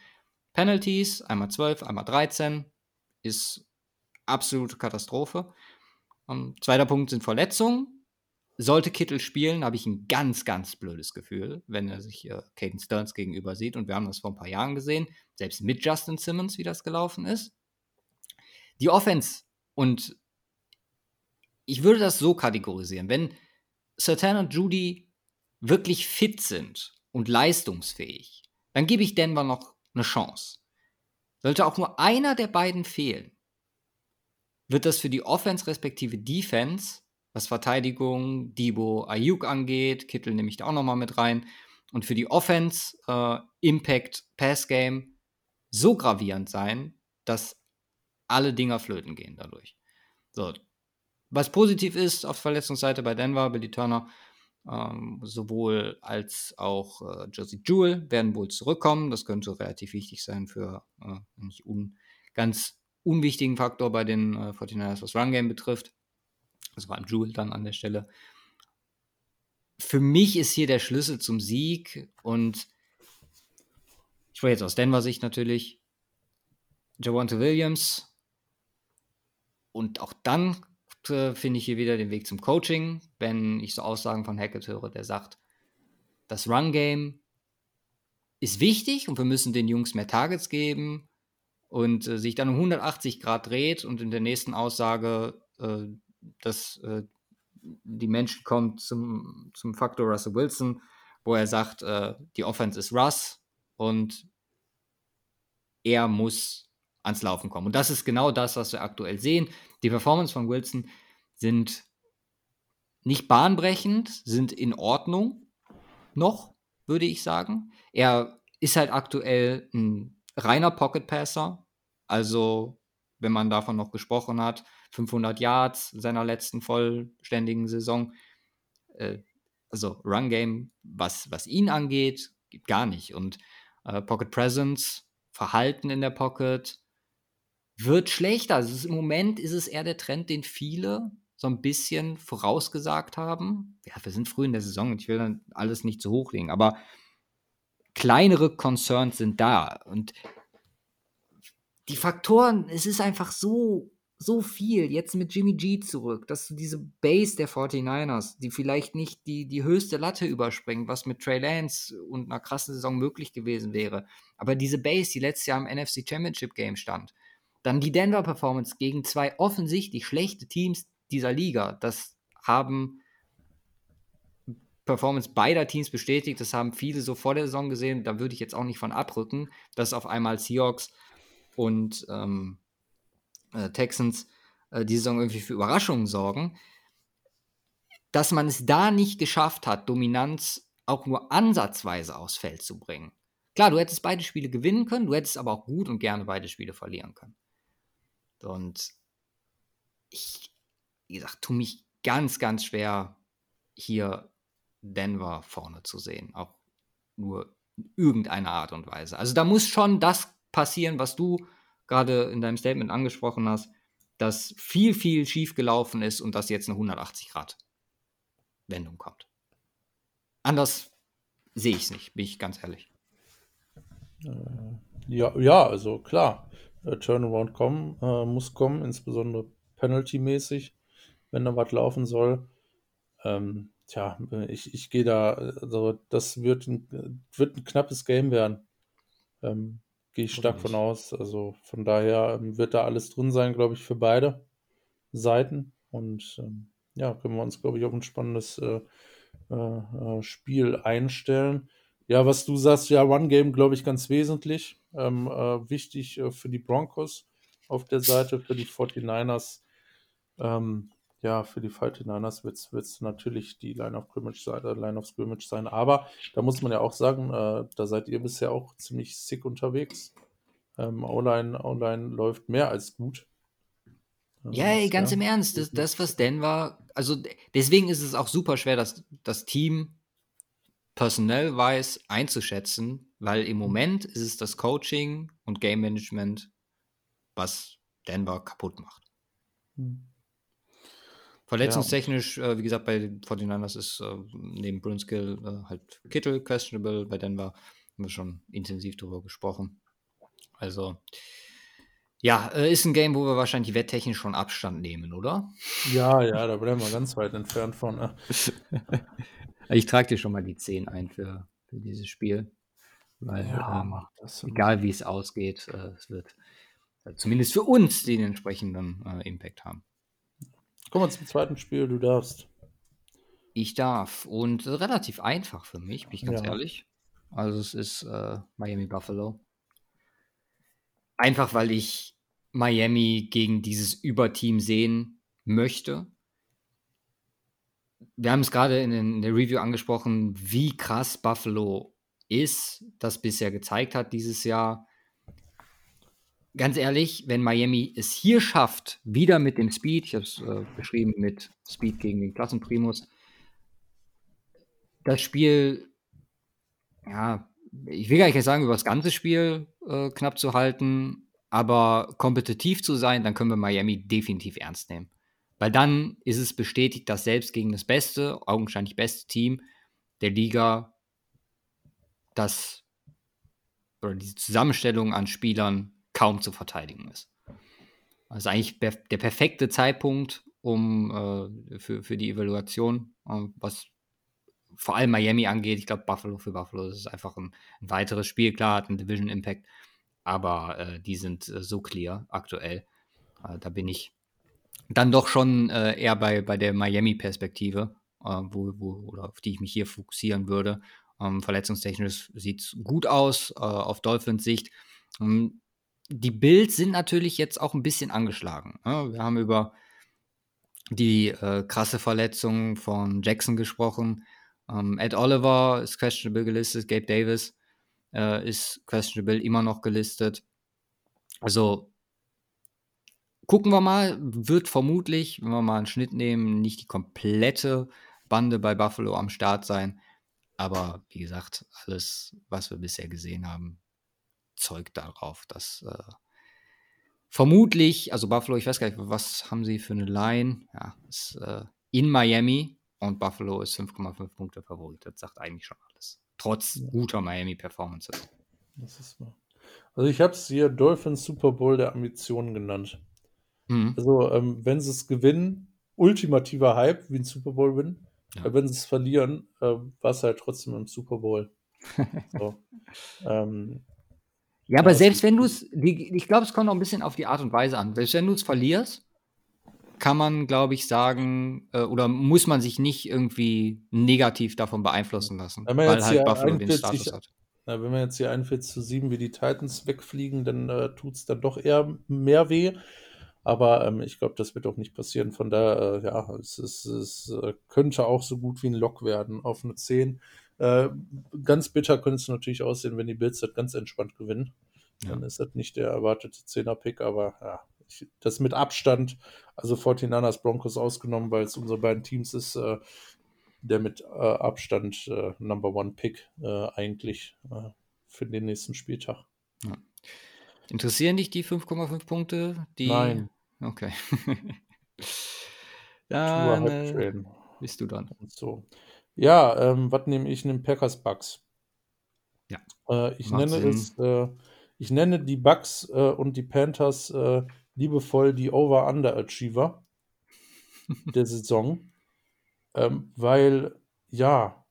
Penalties, einmal 12, einmal 13, ist absolute Katastrophe. Um, zweiter Punkt sind Verletzungen. Sollte Kittel spielen, habe ich ein ganz, ganz blödes Gefühl, wenn er sich äh, Caden Stearns gegenüber sieht. Und wir haben das vor ein paar Jahren gesehen, selbst mit Justin Simmons, wie das gelaufen ist. Die Offense und ich würde das so kategorisieren, wenn Satan und Judy wirklich fit sind und leistungsfähig, dann gebe ich Denver noch eine Chance. Sollte auch nur einer der beiden fehlen, wird das für die Offense respektive Defense, was Verteidigung, Debo, Ayuk angeht, Kittel nehme ich da auch nochmal mit rein, und für die Offense, äh, Impact, Pass Game, so gravierend sein, dass alle Dinger flöten gehen dadurch. So. Was positiv ist auf Verletzungsseite bei Denver, Billy Turner ähm, sowohl als auch äh, Josie Jewell werden wohl zurückkommen. Das könnte relativ wichtig sein für äh, nicht un ganz unwichtigen Faktor bei den äh, 49ers, was Run Game betrifft. Das war Jewell dann an der Stelle. Für mich ist hier der Schlüssel zum Sieg und ich wollte jetzt aus Denver Sicht natürlich Javante Williams und auch dann äh, finde ich hier wieder den Weg zum Coaching, wenn ich so Aussagen von Hackett höre, der sagt, das Run-Game ist wichtig und wir müssen den Jungs mehr Targets geben und äh, sich dann um 180 Grad dreht und in der nächsten Aussage, äh, dass äh, die Menschen kommt zum, zum Faktor Russell Wilson, wo er sagt, äh, die Offense ist Russ und er muss ans Laufen kommen. Und das ist genau das, was wir aktuell sehen. Die Performance von Wilson sind nicht bahnbrechend, sind in Ordnung noch, würde ich sagen. Er ist halt aktuell ein reiner Pocket Passer. Also, wenn man davon noch gesprochen hat, 500 Yards seiner letzten vollständigen Saison. Äh, also Run Game, was, was ihn angeht, gar nicht. Und äh, Pocket Presence, Verhalten in der Pocket wird schlechter. Also ist, im Moment ist es eher der Trend, den viele so ein bisschen vorausgesagt haben. Ja, wir sind früh in der Saison und ich will dann alles nicht zu hoch legen, aber kleinere Concerns sind da und die Faktoren, es ist einfach so so viel jetzt mit Jimmy G zurück, dass du diese Base der 49ers, die vielleicht nicht die, die höchste Latte überspringt, was mit Trey Lance und einer krassen Saison möglich gewesen wäre, aber diese Base, die letztes Jahr im NFC Championship Game stand, dann die Denver Performance gegen zwei offensichtlich schlechte Teams dieser Liga, das haben Performance beider Teams bestätigt, das haben viele so vor der Saison gesehen, da würde ich jetzt auch nicht von abrücken, dass auf einmal Seahawks und ähm, äh, Texans äh, die Saison irgendwie für Überraschungen sorgen, dass man es da nicht geschafft hat, Dominanz auch nur ansatzweise aufs Feld zu bringen. Klar, du hättest beide Spiele gewinnen können, du hättest aber auch gut und gerne beide Spiele verlieren können. Und ich, wie gesagt, tue mich ganz, ganz schwer, hier Denver vorne zu sehen. Auch nur in irgendeiner Art und Weise. Also da muss schon das passieren, was du gerade in deinem Statement angesprochen hast, dass viel, viel schief gelaufen ist und dass jetzt eine 180-Grad-Wendung kommt. Anders sehe ich es nicht, bin ich ganz ehrlich. Äh, ja, ja, also klar, äh, Turnaround kommen, äh, muss kommen, insbesondere penalty-mäßig, wenn da was laufen soll. Ähm, tja, ich, ich gehe da, also das wird ein, wird ein knappes Game werden. Ähm, Gehe ich stark von aus. Also von daher ähm, wird da alles drin sein, glaube ich, für beide Seiten. Und ähm, ja, können wir uns, glaube ich, auf ein spannendes äh, äh, äh, Spiel einstellen. Ja, was du sagst, ja, One-Game, glaube ich, ganz wesentlich. Ähm, äh, wichtig äh, für die Broncos auf der Seite, für die 49ers. Ähm, ja, für die 49ers wird es natürlich die Line of Scrimmage sein, äh, Line of Scrimmage sein. Aber da muss man ja auch sagen, äh, da seid ihr bisher auch ziemlich sick unterwegs. Ähm, online, online läuft mehr als gut. Ähm, ja, ey, ganz ja. im Ernst, das, das, was Denver, also deswegen ist es auch super schwer, das, das Team personell weiß einzuschätzen, weil im Moment ist es das Coaching und Game Management, was Denver kaputt macht. Hm. Verletzungstechnisch, ja. äh, wie gesagt, bei den 49ers ist äh, neben Brunskill äh, halt Kittel questionable. Bei Denver haben wir schon intensiv darüber gesprochen. Also, ja, äh, ist ein Game, wo wir wahrscheinlich wetttechnisch schon Abstand nehmen, oder? Ja, ja, da bleiben wir ganz weit entfernt von. Ne? [LAUGHS] ich trage dir schon mal die 10 ein für, für dieses Spiel. Weil, ja, ähm, egal wie es ausgeht, äh, es wird äh, zumindest für uns den entsprechenden Impact haben. Kommen wir zum zweiten Spiel, du darfst. Ich darf. Und relativ einfach für mich, bin ich ganz ja. ehrlich. Also es ist äh, Miami Buffalo. Einfach weil ich Miami gegen dieses Überteam sehen möchte. Wir haben es gerade in, der Review angesprochen, wie krass Buffalo ist, das bisher gezeigt hat dieses Jahr ganz ehrlich, wenn Miami es hier schafft, wieder mit dem Speed, ich habe es äh, beschrieben mit Speed gegen den Klassenprimus, das Spiel, ja, ich will gar nicht sagen, über das ganze Spiel äh, knapp zu halten, aber kompetitiv zu sein, dann können wir Miami definitiv ernst nehmen. Weil dann ist es bestätigt, dass selbst gegen das beste, augenscheinlich beste Team der Liga, das oder diese Zusammenstellung an Spielern kaum zu verteidigen ist. Also eigentlich der perfekte Zeitpunkt, um äh, für, für die Evaluation, äh, was vor allem Miami angeht. Ich glaube, Buffalo für Buffalo ist einfach ein, ein, weiteres Spiel. Klar, hat einen Division Impact, aber äh, die sind äh, so clear aktuell. Äh, da bin ich dann doch schon äh, eher bei, bei der Miami-Perspektive, wo, wo, oder auf die ich mich hier fokussieren würde. Ähm, verletzungstechnisch sieht es gut aus, auf Dolphins Sicht. Ähm, die Bills sind natürlich jetzt auch ein bisschen angeschlagen. Ne? Wir haben über die äh, krasse Verletzung von Jackson gesprochen. Ähm, Ed Oliver ist questionable gelistet, Gabe Davis äh, ist questionable immer noch gelistet. Also gucken wir mal, wird vermutlich, wenn wir mal einen Schnitt nehmen, nicht die komplette Bande bei Buffalo am Start sein. Aber wie gesagt, alles, was wir bisher gesehen haben, zeugt darauf, dass äh, vermutlich, also Buffalo, ich weiß gar nicht, was haben sie für eine Line? Ja, ist äh, in Miami und Buffalo ist 5,5 Punkte Favorit. Das sagt eigentlich schon alles. Trotz guter Miami-Performances. Das ist wahr. Also ich habe es hier Dolphins Super Bowl der Ambitionen genannt. Mhm. Also ähm, wenn sie es gewinnen, ultimativer Hype wie ein Super Bowl win Ja. Wenn sie es verlieren, äh, war es halt trotzdem im Super Bowl. [LAUGHS] so. ähm, ja, aber selbst wenn du es, ich glaube, es kommt auch ein bisschen auf die Art und Weise an. Selbst wenn du es verlierst, kann man, glaube ich, sagen, äh, oder muss man sich nicht irgendwie negativ davon beeinflussen lassen, weil halt Buffalo 41, den Status hat. Na, wenn wir jetzt hier 41 zu 7 wie die Titans wegfliegen, dann äh, tut es dann doch eher mehr weh. Aber ähm, ich glaube, das wird auch nicht passieren. Von daher, äh, ja, es, es, es äh, könnte auch so gut wie ein Lock werden auf eine 10. Äh, ganz bitter könnte es natürlich aussehen, wenn die Bills das ganz entspannt gewinnen. Ja. Dann ist das nicht der erwartete 10er-Pick, aber ja, das mit Abstand, also 49ers Broncos ausgenommen, weil es unsere beiden Teams ist, äh, der mit äh, Abstand äh, Number One Pick äh, eigentlich äh, für den nächsten Spieltag. Ja. Interessieren dich die 5,5 Punkte? Die... Nein. Okay. [LAUGHS] dann äh, bist du dann. So. Ja, ähm, was nehme ich? Nehme Packers Bugs. Ja. Äh, ich nenne Sinn. es, äh, ich nenne die Bugs äh, und die Panthers liebevoll die Over-Under-Achiever der Saison, [LAUGHS] ähm, weil ja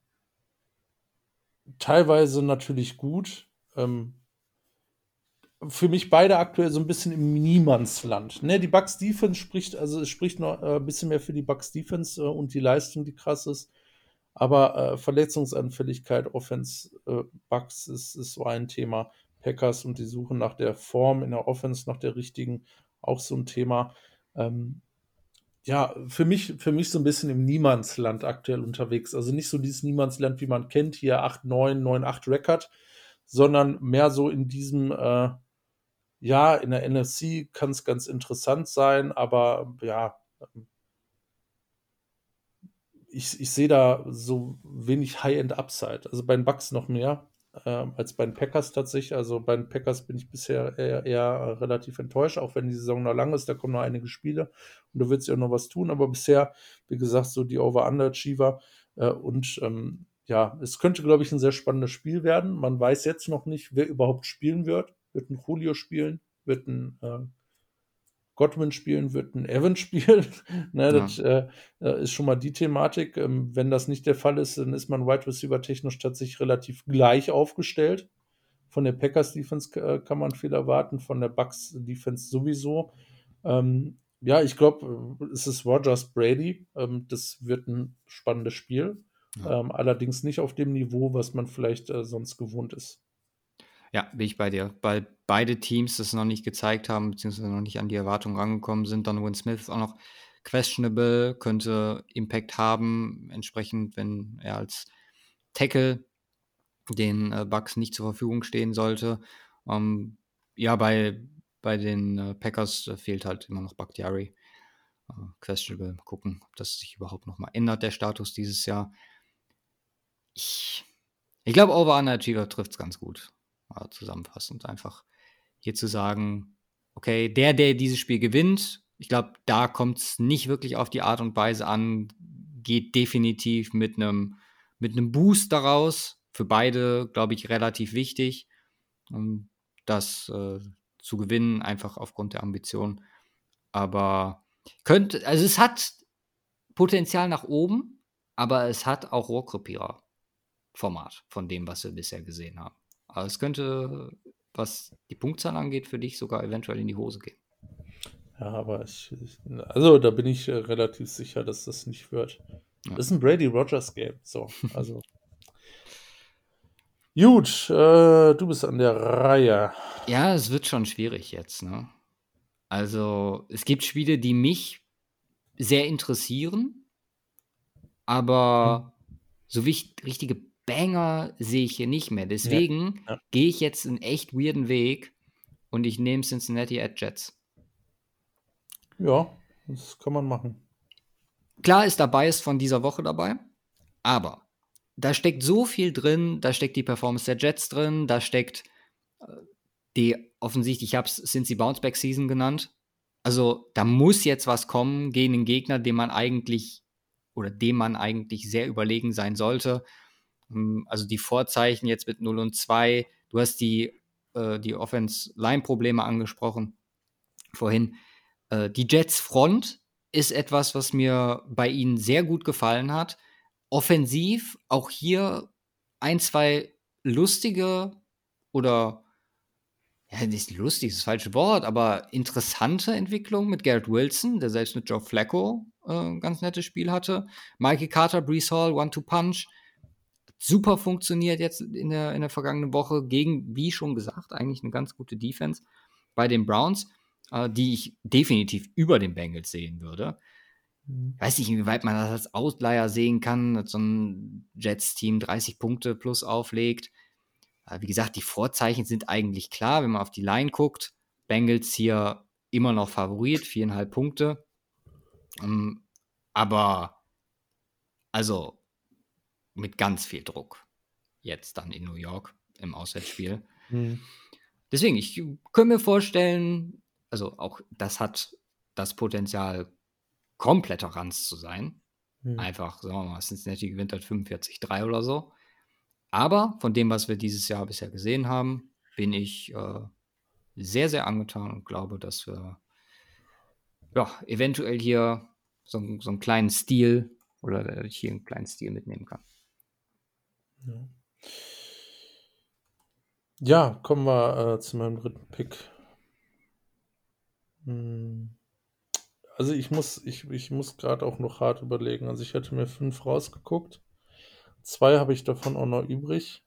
teilweise natürlich gut. Ähm, für mich beide aktuell so ein bisschen im Niemandsland. Ne, die Bucks Defense spricht, also es spricht noch äh, ein bisschen mehr für die Bucks Defense äh, und die Leistung, die krass ist. Aber äh, Verletzungsanfälligkeit, Offense, äh, Bugs ist, ist so ein Thema. Packers und die Suche nach der Form in der Offense, nach der richtigen, auch so ein Thema. Ähm, ja, für mich, für mich so ein bisschen im Niemandsland aktuell unterwegs. Also nicht so dieses Niemandsland, wie man kennt, hier 8-9, 9-8 Record, sondern mehr so in diesem, äh, ja, in der NFC kann es ganz interessant sein, aber ja, ich, ich sehe da so wenig High-End-Upside. Also bei den Bucks noch mehr äh, als bei den Packers tatsächlich. Also bei den Packers bin ich bisher eher, eher, relativ enttäuscht, auch wenn die Saison noch lang ist. Da kommen noch einige Spiele und da wird sich auch noch was tun. Aber bisher, wie gesagt, so die Over-Under-Achiever. Äh, und ähm, ja, es könnte, glaube ich, ein sehr spannendes Spiel werden. Man weiß jetzt noch nicht, wer überhaupt spielen wird. Wird ein Julio spielen? Wird ein äh, Godwin spielen wird, ein Evan [LAUGHS] spielen. ne, das ja. äh, ist schon mal die Thematik. Ähm, wenn das nicht der Fall ist, dann ist man Wide Receiver technisch tatsächlich relativ gleich aufgestellt. Von der Packers Defense äh, kann man viel erwarten, von der Bucks Defense sowieso. Ähm, ja, ich glaube, äh, es ist Rogers Brady. Ähm, das wird ein spannendes Spiel. Ja. Ähm, allerdings nicht auf dem Niveau, was man vielleicht äh, sonst gewohnt ist. Ja, bin ich bei dir. Weil beide Teams das noch nicht gezeigt haben, beziehungsweise noch nicht an die Erwartungen rangekommen sind. Dann Win Smith ist auch noch questionable, könnte Impact haben, entsprechend, wenn er als Tackle den äh, Bucks nicht zur Verfügung stehen sollte. Ähm, ja, bei, bei den äh, Packers äh, fehlt halt immer noch Bakhtiari. Äh, questionable. Mal gucken, ob das sich überhaupt nochmal ändert, der Status dieses Jahr. Ich, ich glaube, Over-Underachiever trifft es ganz gut zusammenfassend einfach hier zu sagen, okay, der, der dieses Spiel gewinnt, ich glaube, da kommt es nicht wirklich auf die Art und Weise an, geht definitiv mit einem mit Boost daraus. Für beide, glaube ich, relativ wichtig, um das äh, zu gewinnen, einfach aufgrund der Ambition. Aber Könnte, also es hat Potenzial nach oben, aber es hat auch Rohrkrepierer-Format von dem, was wir bisher gesehen haben. Aber es könnte, was die Punktzahl angeht, für dich sogar eventuell in die Hose gehen. Ja, aber ich, ich also da bin ich äh, relativ sicher, dass das nicht wird. Ja. Das ist ein Brady Rogers Game. So, also. [LAUGHS] Gut, äh, du bist an der Reihe. Ja, es wird schon schwierig jetzt, ne? Also, es gibt Spiele, die mich sehr interessieren, aber so wich- richtige Banger sehe ich hier nicht mehr. Deswegen ja. gehe ich jetzt einen echt weirden Weg und ich nehme Cincinnati at Jets. Ja, das kann man machen. Klar ist dabei ist von dieser Woche dabei, aber da steckt so viel drin, da steckt die Performance der Jets drin, da steckt äh, die offensichtlich, ich habe es Cincy Bounceback Season genannt. Also da muss jetzt was kommen gegen den Gegner, dem man eigentlich oder dem man eigentlich sehr überlegen sein sollte. Ähm, Also die Vorzeichen jetzt mit 0 und 2, du hast die, äh, die Offense-Line-Probleme angesprochen vorhin. Äh, die Jets Front ist etwas, was mir bei ihnen sehr gut gefallen hat. Offensiv auch hier ein, zwei lustige oder ja, nicht lustig, ist das falsche Wort, aber interessante Entwicklung mit Garrett Wilson, der selbst mit Joe Flacco äh, ein ganz nettes Spiel hatte. Mikey Carter, Brees Hall, One-Two-Punch. Super funktioniert jetzt in der, in der vergangenen Woche gegen, wie schon gesagt, eigentlich eine ganz gute Defense bei den Browns, äh, die ich definitiv über den Bengals sehen würde. Mhm. Weiß nicht, inwieweit man das als Outlier sehen kann, dass so ein Jets-Team 30 Punkte plus auflegt. Äh, Wie gesagt, die Vorzeichen sind eigentlich klar, wenn man auf die Line guckt. Bengals hier immer noch Favorit, viereinhalb Punkte. Ähm, aber also mit ganz viel Druck jetzt dann in New York im Auswärtsspiel. Hm. Deswegen, ich könnte mir vorstellen, also auch das hat das Potenzial, kompletter Ranz zu sein. Hm. Einfach, sagen wir mal, Cincinnati gewinnt halt 45-3 oder so. Aber von dem, was wir dieses Jahr bisher gesehen haben, bin ich äh, sehr, sehr angetan und glaube, dass wir ja, eventuell hier so, so einen kleinen Stil oder ich hier einen kleinen Stil mitnehmen kann. Ja. Ja, kommen wir äh, zu meinem dritten Pick. Hm. Also ich muss, ich, ich muss gerade auch noch hart überlegen. Also ich hatte mir fünf rausgeguckt. Zwei habe ich davon auch noch übrig.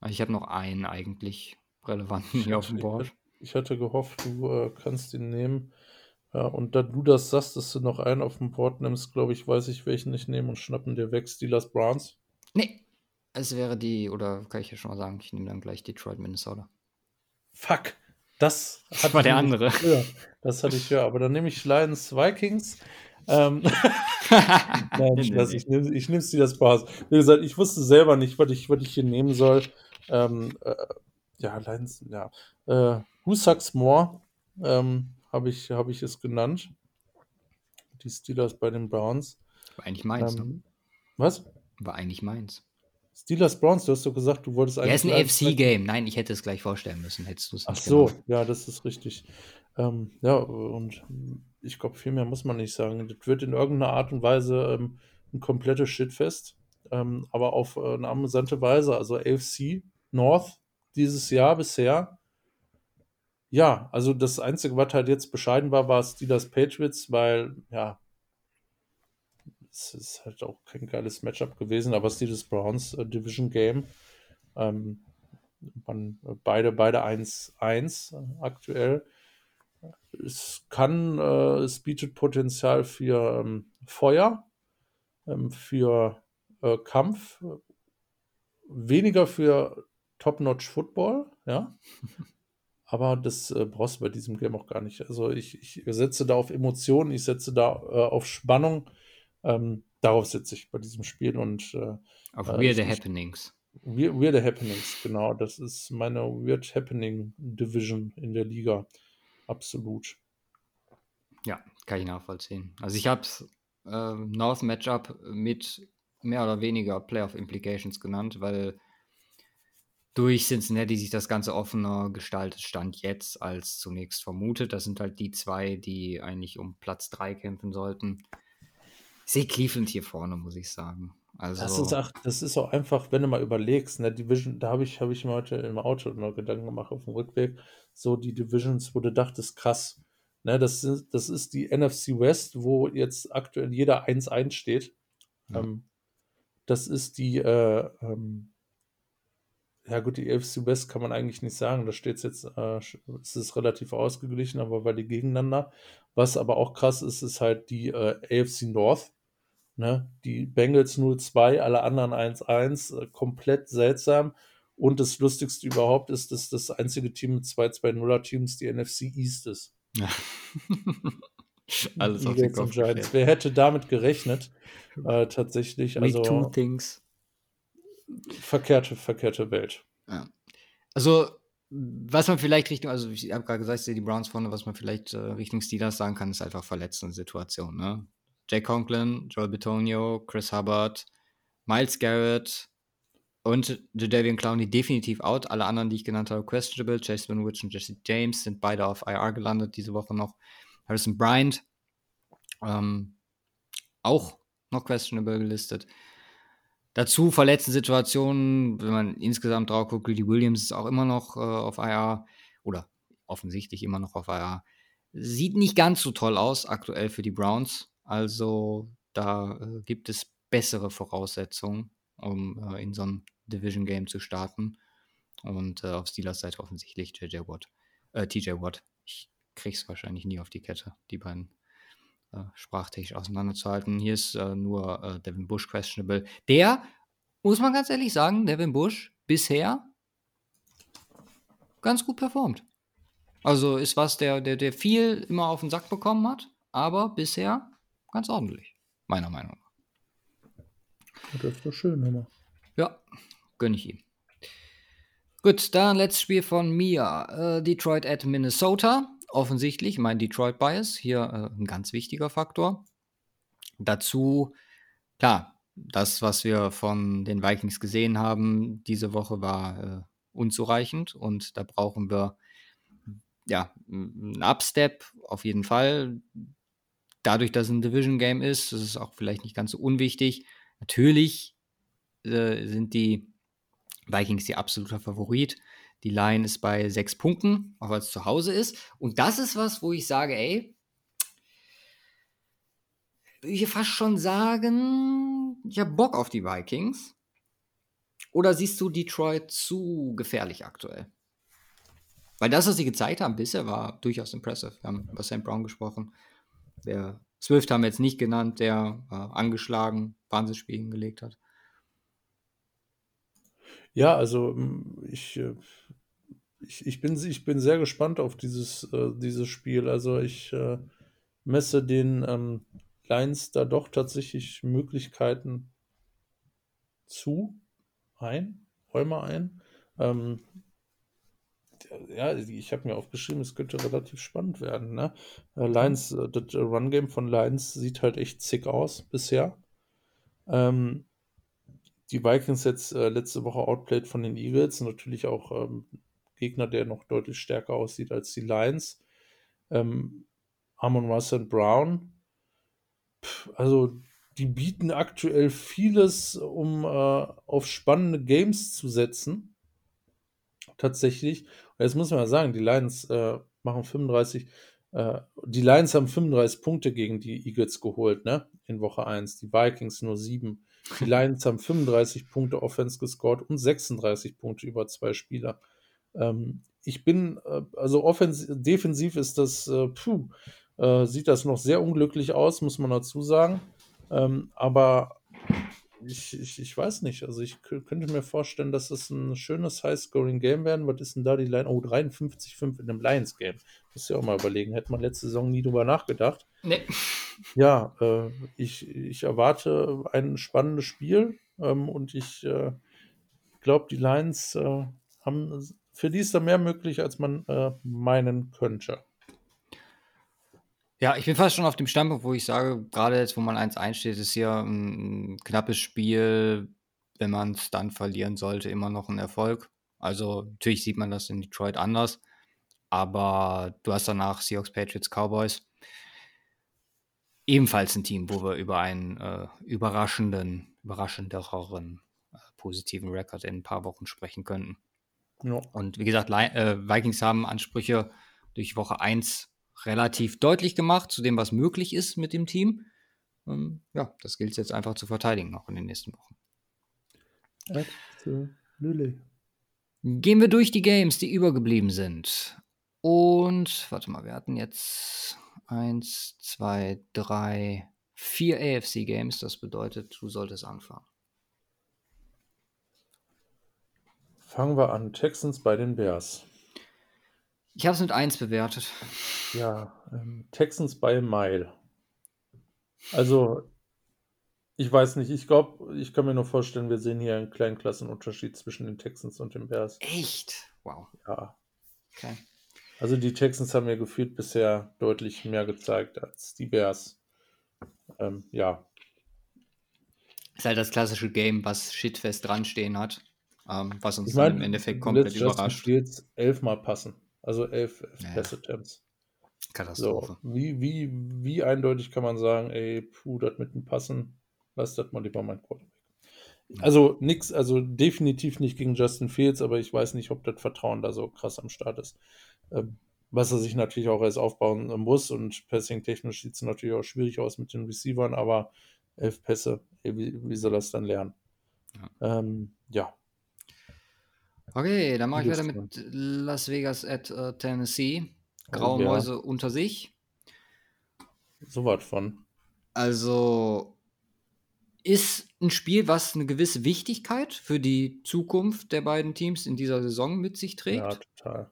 Also ich habe noch einen eigentlich relevanten hier auf dem Ich Board. hatte, ich hatte gehofft, du äh, kannst ihn nehmen. Ja, und da du das sagst, dass du noch einen auf dem Board nimmst, glaube ich, weiß ich, welchen ich nehme und schnappen dir weg. Steelers Browns. Nee, es wäre die, oder kann ich ja schon mal sagen, ich nehme dann gleich Detroit, Minnesota. Fuck. Das Das war der ich andere. höher. Das hatte ich ja, aber dann nehme ich Lions Vikings. Ähm, [LAUGHS] Nein, Nee, Spaß, nee. ich nehme ich nehm Steelers Browns. Wie gesagt, ich wusste selber nicht, was ich, was ich hier nehmen soll. Ähm, äh, ja, Lions, ja. Äh, Who Sucks More ähm, habe ich, hab ich es genannt. Die Steelers bei den Browns. War eigentlich meins. ne? Ähm, was? War eigentlich meins. Steelers Browns, du hast doch gesagt, du wolltest Ja, ist ein Lions FC-Game. Nein, ich hätte es gleich vorstellen müssen, hättest du es Ach nicht so, gemacht. ja, das ist richtig. Ähm, ja, und ich glaube, viel mehr muss man nicht sagen. Das wird in irgendeiner Art und Weise ähm, ein komplettes Shitfest, ähm, aber auf äh, eine amüsante Weise. Also AFC North dieses Jahr bisher. Ja, also das Einzige, was halt jetzt bescheiden war, war Steelers Patriots, weil, ja, es ist halt auch kein geiles Matchup gewesen, aber Steelers Browns äh, Division Game. Ähm, man, äh, beide, beide 1-1 äh, aktuell. Es kann, äh, es bietet Potenzial für ähm, Feuer, ähm, für äh, Kampf, weniger für Top-Notch Football, ja. [LAUGHS] Aber das äh, brauchst du bei diesem Game auch gar nicht. Also ich, ich setze da auf Emotionen, ich setze da äh, auf Spannung. Ähm, darauf setze ich bei diesem Spiel und äh, Auf Äh, ich- Happenings. We- Weird Happenings, genau. Das ist meine Weird Happening Division in der Liga. Absolut. Ja, kann ich nachvollziehen. Also ich habe es äh, North Matchup mit mehr oder weniger Playoff Implications genannt, weil durch Cincinnati sich das Ganze offener gestaltet, stand jetzt als zunächst vermutet. Das sind halt die zwei, die eigentlich um Platz 3 kämpfen sollten. Ich sehe Cleveland hier vorne, muss ich sagen. Also, Das ist, auch, das ist auch einfach, wenn du mal überlegst, ne, Division, da habe ich, hab ich mir heute im Auto noch Gedanken gemacht auf dem Rückweg, so die Divisions, wo du dachtest, krass, ne, das, ist, das ist die NFC West, wo jetzt aktuell jeder 1-1 steht. Ja. Ähm, das ist die, äh, ähm, ja gut, die AFC West kann man eigentlich nicht sagen, da steht jetzt, äh, es ist relativ ausgeglichen, aber weil die gegeneinander. Was aber auch krass ist, ist halt die äh, AFC North. Ne? Die Bengals 0-2, alle anderen 1-1, äh, komplett seltsam. Und das Lustigste überhaupt ist, dass das einzige Team mit 2-2-0er-Teams die NFC East ist. ja. [LAUGHS] Alles auf den Kopf Giants. Wer hätte damit gerechnet? Äh, tatsächlich, We two also things. verkehrte, verkehrte Welt. Ja. Also, was man vielleicht Richtung, also ich habe gerade gesagt, ich sehe die Browns vorne, was man vielleicht äh, Richtung Steelers sagen kann, ist einfach verletzende Situation. Ne? Jake Conklin, Joel Betonio, Chris Hubbard, Miles Garrett und Jadavian Clowney definitiv out. Alle anderen, die ich genannt habe, questionable. Chase Winovich und Jesse James sind beide auf IR gelandet diese Woche noch. Harrison Bryant ähm, auch noch questionable gelistet. Dazu verletzten Situationen, wenn man insgesamt drauf guckt, Greedy Williams ist auch immer noch äh, auf IR oder offensichtlich immer noch auf IR. Sieht nicht ganz so toll aus aktuell für die Browns. Also da äh, gibt es bessere Voraussetzungen, um äh, in so einem Division Game zu starten. Und äh, auf Steelers Seite offensichtlich JJ Watt, äh, TJ Watt. Ich krieg's wahrscheinlich nie auf die Kette, die beiden äh, sprachtechnisch auseinanderzuhalten. Hier ist äh, nur Devin Bush questionable. Der, muss man ganz ehrlich sagen, Devin Bush bisher ganz gut performt. Also ist was, der, der, der viel immer auf den Sack bekommen hat, aber bisher ganz ordentlich, meiner Meinung nach. Das ist doch schön, immer. Ja, gönn ich ihm. Gut, dann letztes Spiel von mir. Äh, Detroit at Minnesota. Offensichtlich mein Detroit Bias. Hier äh, ein ganz wichtiger Faktor. Dazu, klar, das, was wir von den Vikings gesehen haben, diese Woche war äh, unzureichend und da brauchen wir ja einen Upstep auf jeden Fall. Dadurch, dass es ein Division Game ist, das ist auch vielleicht nicht ganz so unwichtig. Natürlich äh, sind die Vikings die absoluter Favorit. Die Line ist bei sechs Punkten, auch weil es zu Hause ist. Und das ist was, wo ich sage, ey, würde ich fast schon sagen, ich habe Bock auf die Vikings. Oder siehst du Detroit zu gefährlich aktuell? Weil das, was sie gezeigt haben bisher, war durchaus impressive. Wir haben über Sam Brown gesprochen. Der Swift haben wir jetzt nicht genannt, der äh, angeschlagen Wahnsinnsspiel hingelegt hat. Ja, also mm, ich, äh, ich, ich, bin, ich bin sehr gespannt auf dieses, äh, dieses Spiel. Also ich äh, messe den ähm, Lions da doch tatsächlich Möglichkeiten zu ein, räume ein. Ähm, ja, ich habe mir aufgeschrieben, es könnte relativ spannend werden. Ne? Äh, Lions, äh, das Run-Game von Lions sieht halt echt zick aus bisher. Ähm, die Vikings jetzt äh, letzte Woche outplayed von den Eagles, natürlich auch ähm, Gegner, der noch deutlich stärker aussieht als die Lions. Ähm, Amon Russell Brown, pff, also die bieten aktuell vieles, um äh, auf spannende Games zu setzen. Tatsächlich. Und jetzt muss man ja sagen, die Lions äh, machen 35, äh, die Lions haben 35 Punkte gegen die Eagles geholt, ne? In Woche 1. Die Vikings nur 7. Die [LAUGHS] Lions haben 35 Punkte Offense gescored und 36 Punkte über zwei Spieler. Ähm, ich bin, äh, also offens defensiv ist das, äh, puh, äh, sieht das noch sehr unglücklich aus, muss man dazu sagen. Ähm, aber ich, ich, ich weiß nicht. Also ich könnte mir vorstellen, dass es ein schönes High-Scoring-Game werden. Was ist denn da die Line? Oh, 53,5 in einem Lions-Game. Muss ja auch mal überlegen. Hätte man letzte Saison nie drüber nachgedacht. Nee. Ja, äh, ich, ich erwarte ein spannendes Spiel ähm, und ich äh, glaube, die Lions äh, haben, für die ist da mehr möglich, als man äh, meinen könnte. Ja, ich bin fast schon auf dem Standpunkt, wo ich sage, gerade jetzt, wo man 1-1 steht, ist hier ein knappes Spiel. Wenn man es dann verlieren sollte, immer noch ein Erfolg. Also natürlich sieht man das in Detroit anders, aber du hast danach Seahawks, Patriots, Cowboys. Ebenfalls ein Team, wo wir über einen äh, überraschenden, überraschenderen äh, positiven Rekord in ein paar Wochen sprechen könnten. Ja. Und wie gesagt, äh, Vikings haben Ansprüche durch Woche 1 relativ deutlich gemacht zu dem, was möglich ist mit dem Team. Ähm, ja, das gilt jetzt einfach zu verteidigen, auch in den nächsten Wochen. Absolutely. Gehen wir durch die Games, die übergeblieben sind. Und, warte mal, wir hatten jetzt eins, zwei, drei, vier AFC-Games. Das bedeutet, du solltest anfangen. Fangen wir an. Texans bei den Bears. Ich habe es mit 1 bewertet. Ja, ähm, Texans bei Mile. Also, ich weiß nicht. Ich glaube, ich kann mir nur vorstellen, wir sehen hier einen kleinen Klassenunterschied zwischen den Texans und den Bears. Echt? Wow. Ja. Okay. Also, die Texans haben mir gefühlt bisher deutlich mehr gezeigt als die Bears. Ähm, ja. Ist halt das klassische Game, was Shitfest dran stehen hat. Ähm, was uns ich mein, im Endeffekt komplett überrascht. Jetzt elfmal passen. Also elf, elf ja. Pass-Attempts. Katastrophe. So, wie, wie, wie eindeutig kann man sagen, ey, puh, das mit dem Passen, lass das mal lieber mein Quarterback. Also nix, also definitiv nicht gegen Justin Fields, aber ich weiß nicht, ob das Vertrauen da so krass am Start ist. Ähm, was er sich natürlich auch erst aufbauen muss und passing-technisch sieht es natürlich auch schwierig aus mit den Receivern, aber elf Pässe, wie, wie soll das dann lernen? Ja. Ähm, ja. Okay, dann mache ich weiter mit Las Vegas at uh, Tennessee. Graue oh, ja. Mäuse unter sich. So was von. Also ist ein Spiel, was eine gewisse Wichtigkeit für die Zukunft der beiden Teams in dieser Saison mit sich trägt. Ja, total.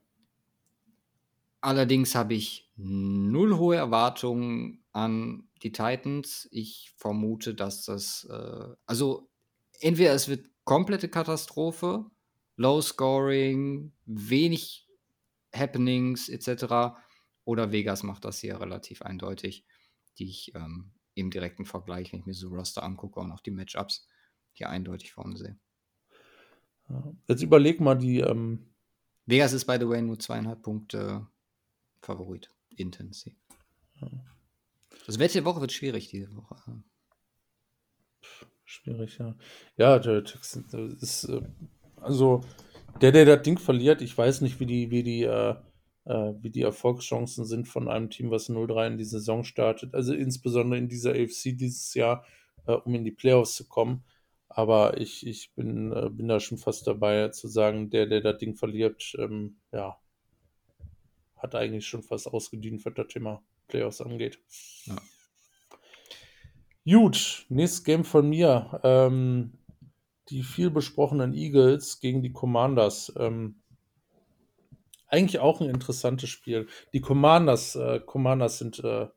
Allerdings habe ich null hohe Erwartungen an die Titans. Ich vermute, dass das, äh, also entweder es wird komplette Katastrophe Low Scoring, wenig Happenings etc. Oder Vegas macht das hier relativ eindeutig, die ich ähm, im direkten Vergleich, wenn ich mir so Roster angucke und auch die Matchups hier eindeutig vorne sehe. Jetzt überleg mal die. Ähm Vegas ist, by the way, nur zweieinhalb Punkte Favorit in Tennessee. Ja. Das Wetter der Woche wird schwierig diese Woche. Schwierig, ja. Ja, das ist äh, also der, der das Ding verliert, ich weiß nicht, wie die, wie die, äh, äh, wie die Erfolgschancen sind von einem Team, was 0-3 in die Saison startet. Also insbesondere in dieser AFC dieses Jahr, äh, um in die Playoffs zu kommen. Aber ich, ich bin, äh, bin da schon fast dabei zu sagen, der, der das Ding verliert, ähm, ja, hat eigentlich schon fast ausgedient, was das Thema Playoffs angeht. Ja. Gut, nächstes Game von mir. Ähm, die viel besprochenen Eagles gegen die Commanders. Ähm, eigentlich auch ein interessantes Spiel. Die Commanders, äh, Commanders sind, äh,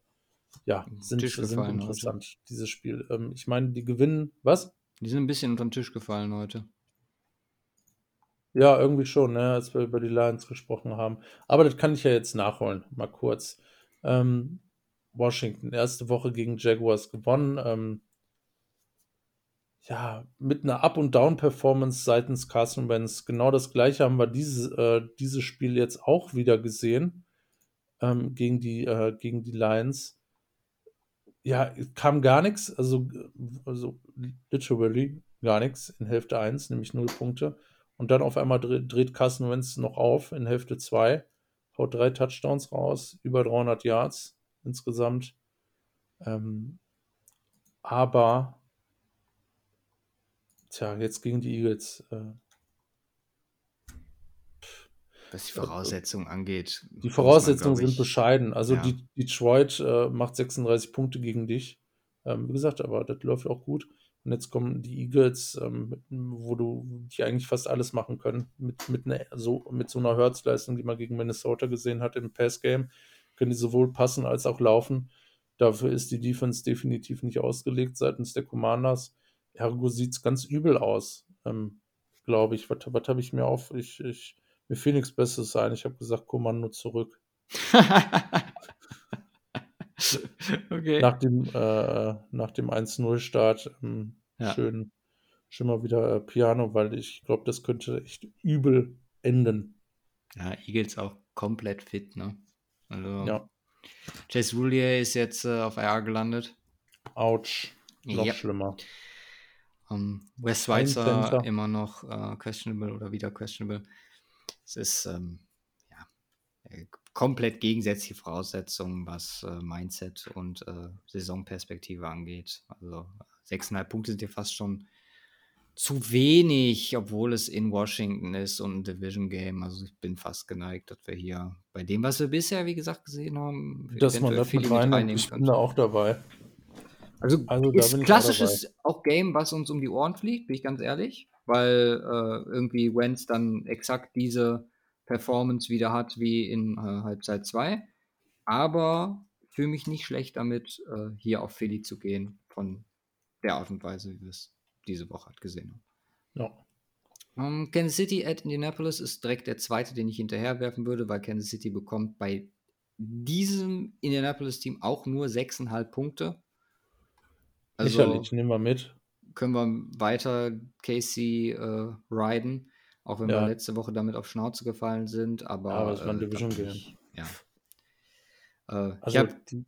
ja, sind, sind interessant, heute. dieses Spiel. Ähm, ich meine, die gewinnen, was? Die sind ein bisschen unter den Tisch gefallen heute. Ja, irgendwie schon, ne, als wir über die Lions gesprochen haben. Aber das kann ich ja jetzt nachholen, mal kurz. Ähm, Washington, erste Woche gegen Jaguars gewonnen. Ähm, ja, mit einer Up- und Down-Performance seitens Carson Wentz. Genau das gleiche haben wir dieses, äh, dieses Spiel jetzt auch wieder gesehen ähm, gegen, die, äh, gegen die Lions. Ja, kam gar nichts, also, also literally gar nichts in Hälfte 1, nämlich 0 Punkte. Und dann auf einmal dreht, Carson Wentz noch auf in Hälfte 2, haut drei Touchdowns raus, über 300 Yards insgesamt. Ähm, aber Tja, jetzt gegen die Eagles. Äh, was die Voraussetzungen äh, angeht. Die Voraussetzungen man, sind bescheiden. Also ja. die, Detroit äh, macht 36 Punkte gegen dich. Ähm, wie gesagt, aber das läuft auch gut. Und jetzt kommen die Eagles, ähm, wo du die eigentlich fast alles machen können. Mit, mit, ne, so, mit so einer Herzleistung, die man gegen Minnesota gesehen hat im Passgame, können die sowohl passen als auch laufen. Dafür ist die Defense definitiv nicht ausgelegt seitens der Commanders. Ergo sieht es ganz übel aus, ähm, glaube ich. Was, was habe ich mir auf? Ich, ich, mir fiel nichts Besseres ein. Ich habe gesagt, Kommando zurück. [LAUGHS] okay. Nach dem, äh, dem 1-0-Start ähm, ja. schön, schon mal wieder äh, Piano, weil ich glaube, das könnte echt übel enden. Ja, Eagles auch komplett fit, ne? Also, Ja. Chase Roulier ist jetzt äh, auf IR gelandet. Autsch. Noch Ja. schlimmer. Ähm, Wes Center. immer noch äh, questionable oder wieder questionable. Es ist ähm, ja, äh, komplett gegensätzliche Voraussetzungen, was äh, Mindset und äh, Saisonperspektive angeht. Also sechseinhalb Punkte sind ja fast schon zu wenig, obwohl es in Washington ist und ein Division Game. Also ich bin fast geneigt, dass wir hier bei dem, was wir bisher, wie gesagt, gesehen haben, Dass man das Philly mit reinnehmen Ich bin da auch dabei. Also, Also, ist ich auch klassisches auch Game, was uns um die Ohren fliegt, bin ich ganz ehrlich, weil äh, irgendwie Wentz dann exakt diese Performance wieder hat wie in äh, Halbzeit 2. Aber fühle mich nicht schlecht damit, äh, hier auf Philly zu gehen, von der Art und Weise, wie wir es diese Woche halt gesehen haben. Ja. Ähm, Kansas City at Indianapolis ist direkt der zweite, den ich hinterherwerfen würde, weil Kansas City bekommt bei diesem Indianapolis-Team auch nur 6,5 Punkte. Also Lächerlich, nehmen wir mit. können wir weiter Casey äh, riden, auch wenn Ja. wir letzte Woche damit auf Schnauze gefallen sind. Aber, Ja, aber es war ein äh, Division Game. ich- Ja. Äh, ich Also, habe die,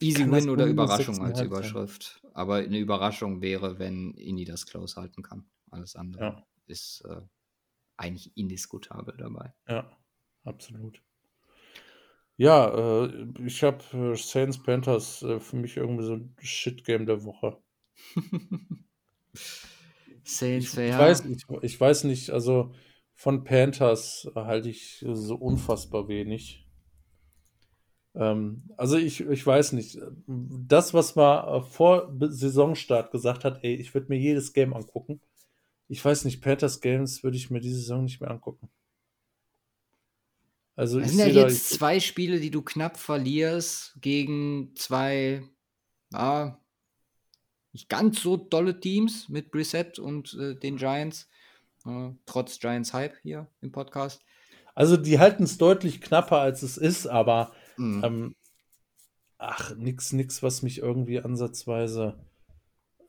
Easy das Win oder Überraschung als 6,5 sein. Überschrift. Aber eine Überraschung wäre, wenn Indy das close halten kann. Alles andere Ja. ist äh, eigentlich indiskutabel dabei. ja, absolut. Ja, äh, ich habe äh, Saints Panthers äh, für mich irgendwie so ein Shit-Game der Woche. [LAUGHS] Saints Ich, wäre ich, ja. weiß, ich, ich weiß nicht, also von Panthers halte ich so unfassbar wenig. Ähm, also ich, ich weiß nicht, das, was man äh, vor Saisonstart gesagt hat, ey, ich würde mir jedes Game angucken. Ich weiß nicht, Panthers Games würde ich mir diese Saison nicht mehr angucken. Also Das sind ja jetzt zwei Spiele, die du knapp verlierst gegen zwei, ja, nicht ganz so dolle Teams mit Brissett und äh, den Giants. Äh, trotz Giants Hype hier im Podcast. also die halten es deutlich knapper, als es ist, aber Mhm. Ähm, ach, nix, nix, was mich irgendwie ansatzweise.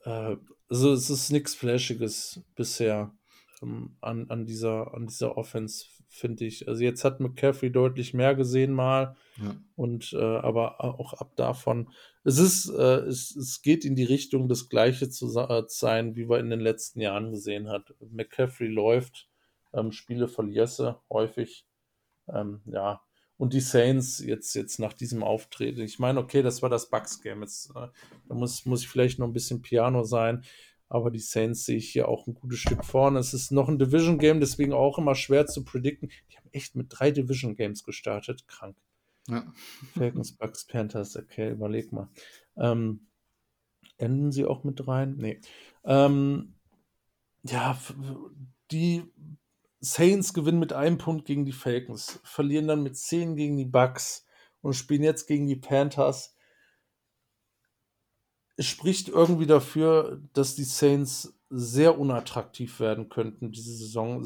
Äh, also es ist nichts Flashiges bisher ähm, an, an, dieser, an dieser Offense, finde ich. Also jetzt hat McCaffrey deutlich mehr gesehen mal Ja. und äh, aber auch ab davon. Es ist, äh, es, es geht in die Richtung, das Gleiche zu äh, sein, wie wir in den letzten Jahren gesehen hat. McCaffrey läuft, ähm, Spiele verlierst häufig. Ähm, ja, und die Saints jetzt, jetzt nach diesem Auftreten. Ich meine, okay, das war das Bucks-Game. Jetzt äh, da muss, muss ich vielleicht noch ein bisschen Piano sein. Aber die Saints sehe ich hier auch ein gutes Stück vorne. Es ist noch ein Division-Game, deswegen auch immer schwer zu predikten. Die haben echt mit drei Division-Games gestartet. Krank. Ja. Falcons, Bucks, Panthers. Okay, überleg mal. Ähm, enden sie auch mit rein? Nee. Ähm, ja, die Saints gewinnen mit einem Punkt gegen die Falcons, verlieren dann mit 10 gegen die Bucks und spielen jetzt gegen die Panthers. Es spricht irgendwie dafür, dass die Saints sehr unattraktiv werden könnten diese Saison.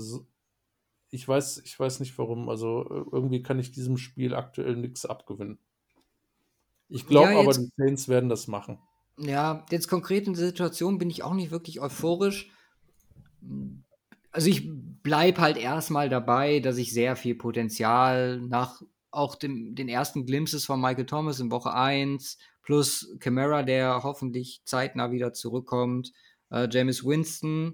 Ich weiß, ich weiß nicht warum. Also äh, irgendwie kann ich diesem Spiel aktuell nichts abgewinnen. Ich glaube Ja, aber, die Saints werden das machen. Ja, jetzt konkret in der Situation bin ich auch nicht wirklich euphorisch. Also ich bleibe halt erstmal dabei, dass ich sehr viel Potenzial nach auch dem, den ersten Glimpses von Michael Thomas in Woche 1 plus Camara, der hoffentlich zeitnah wieder zurückkommt. Äh, James Winston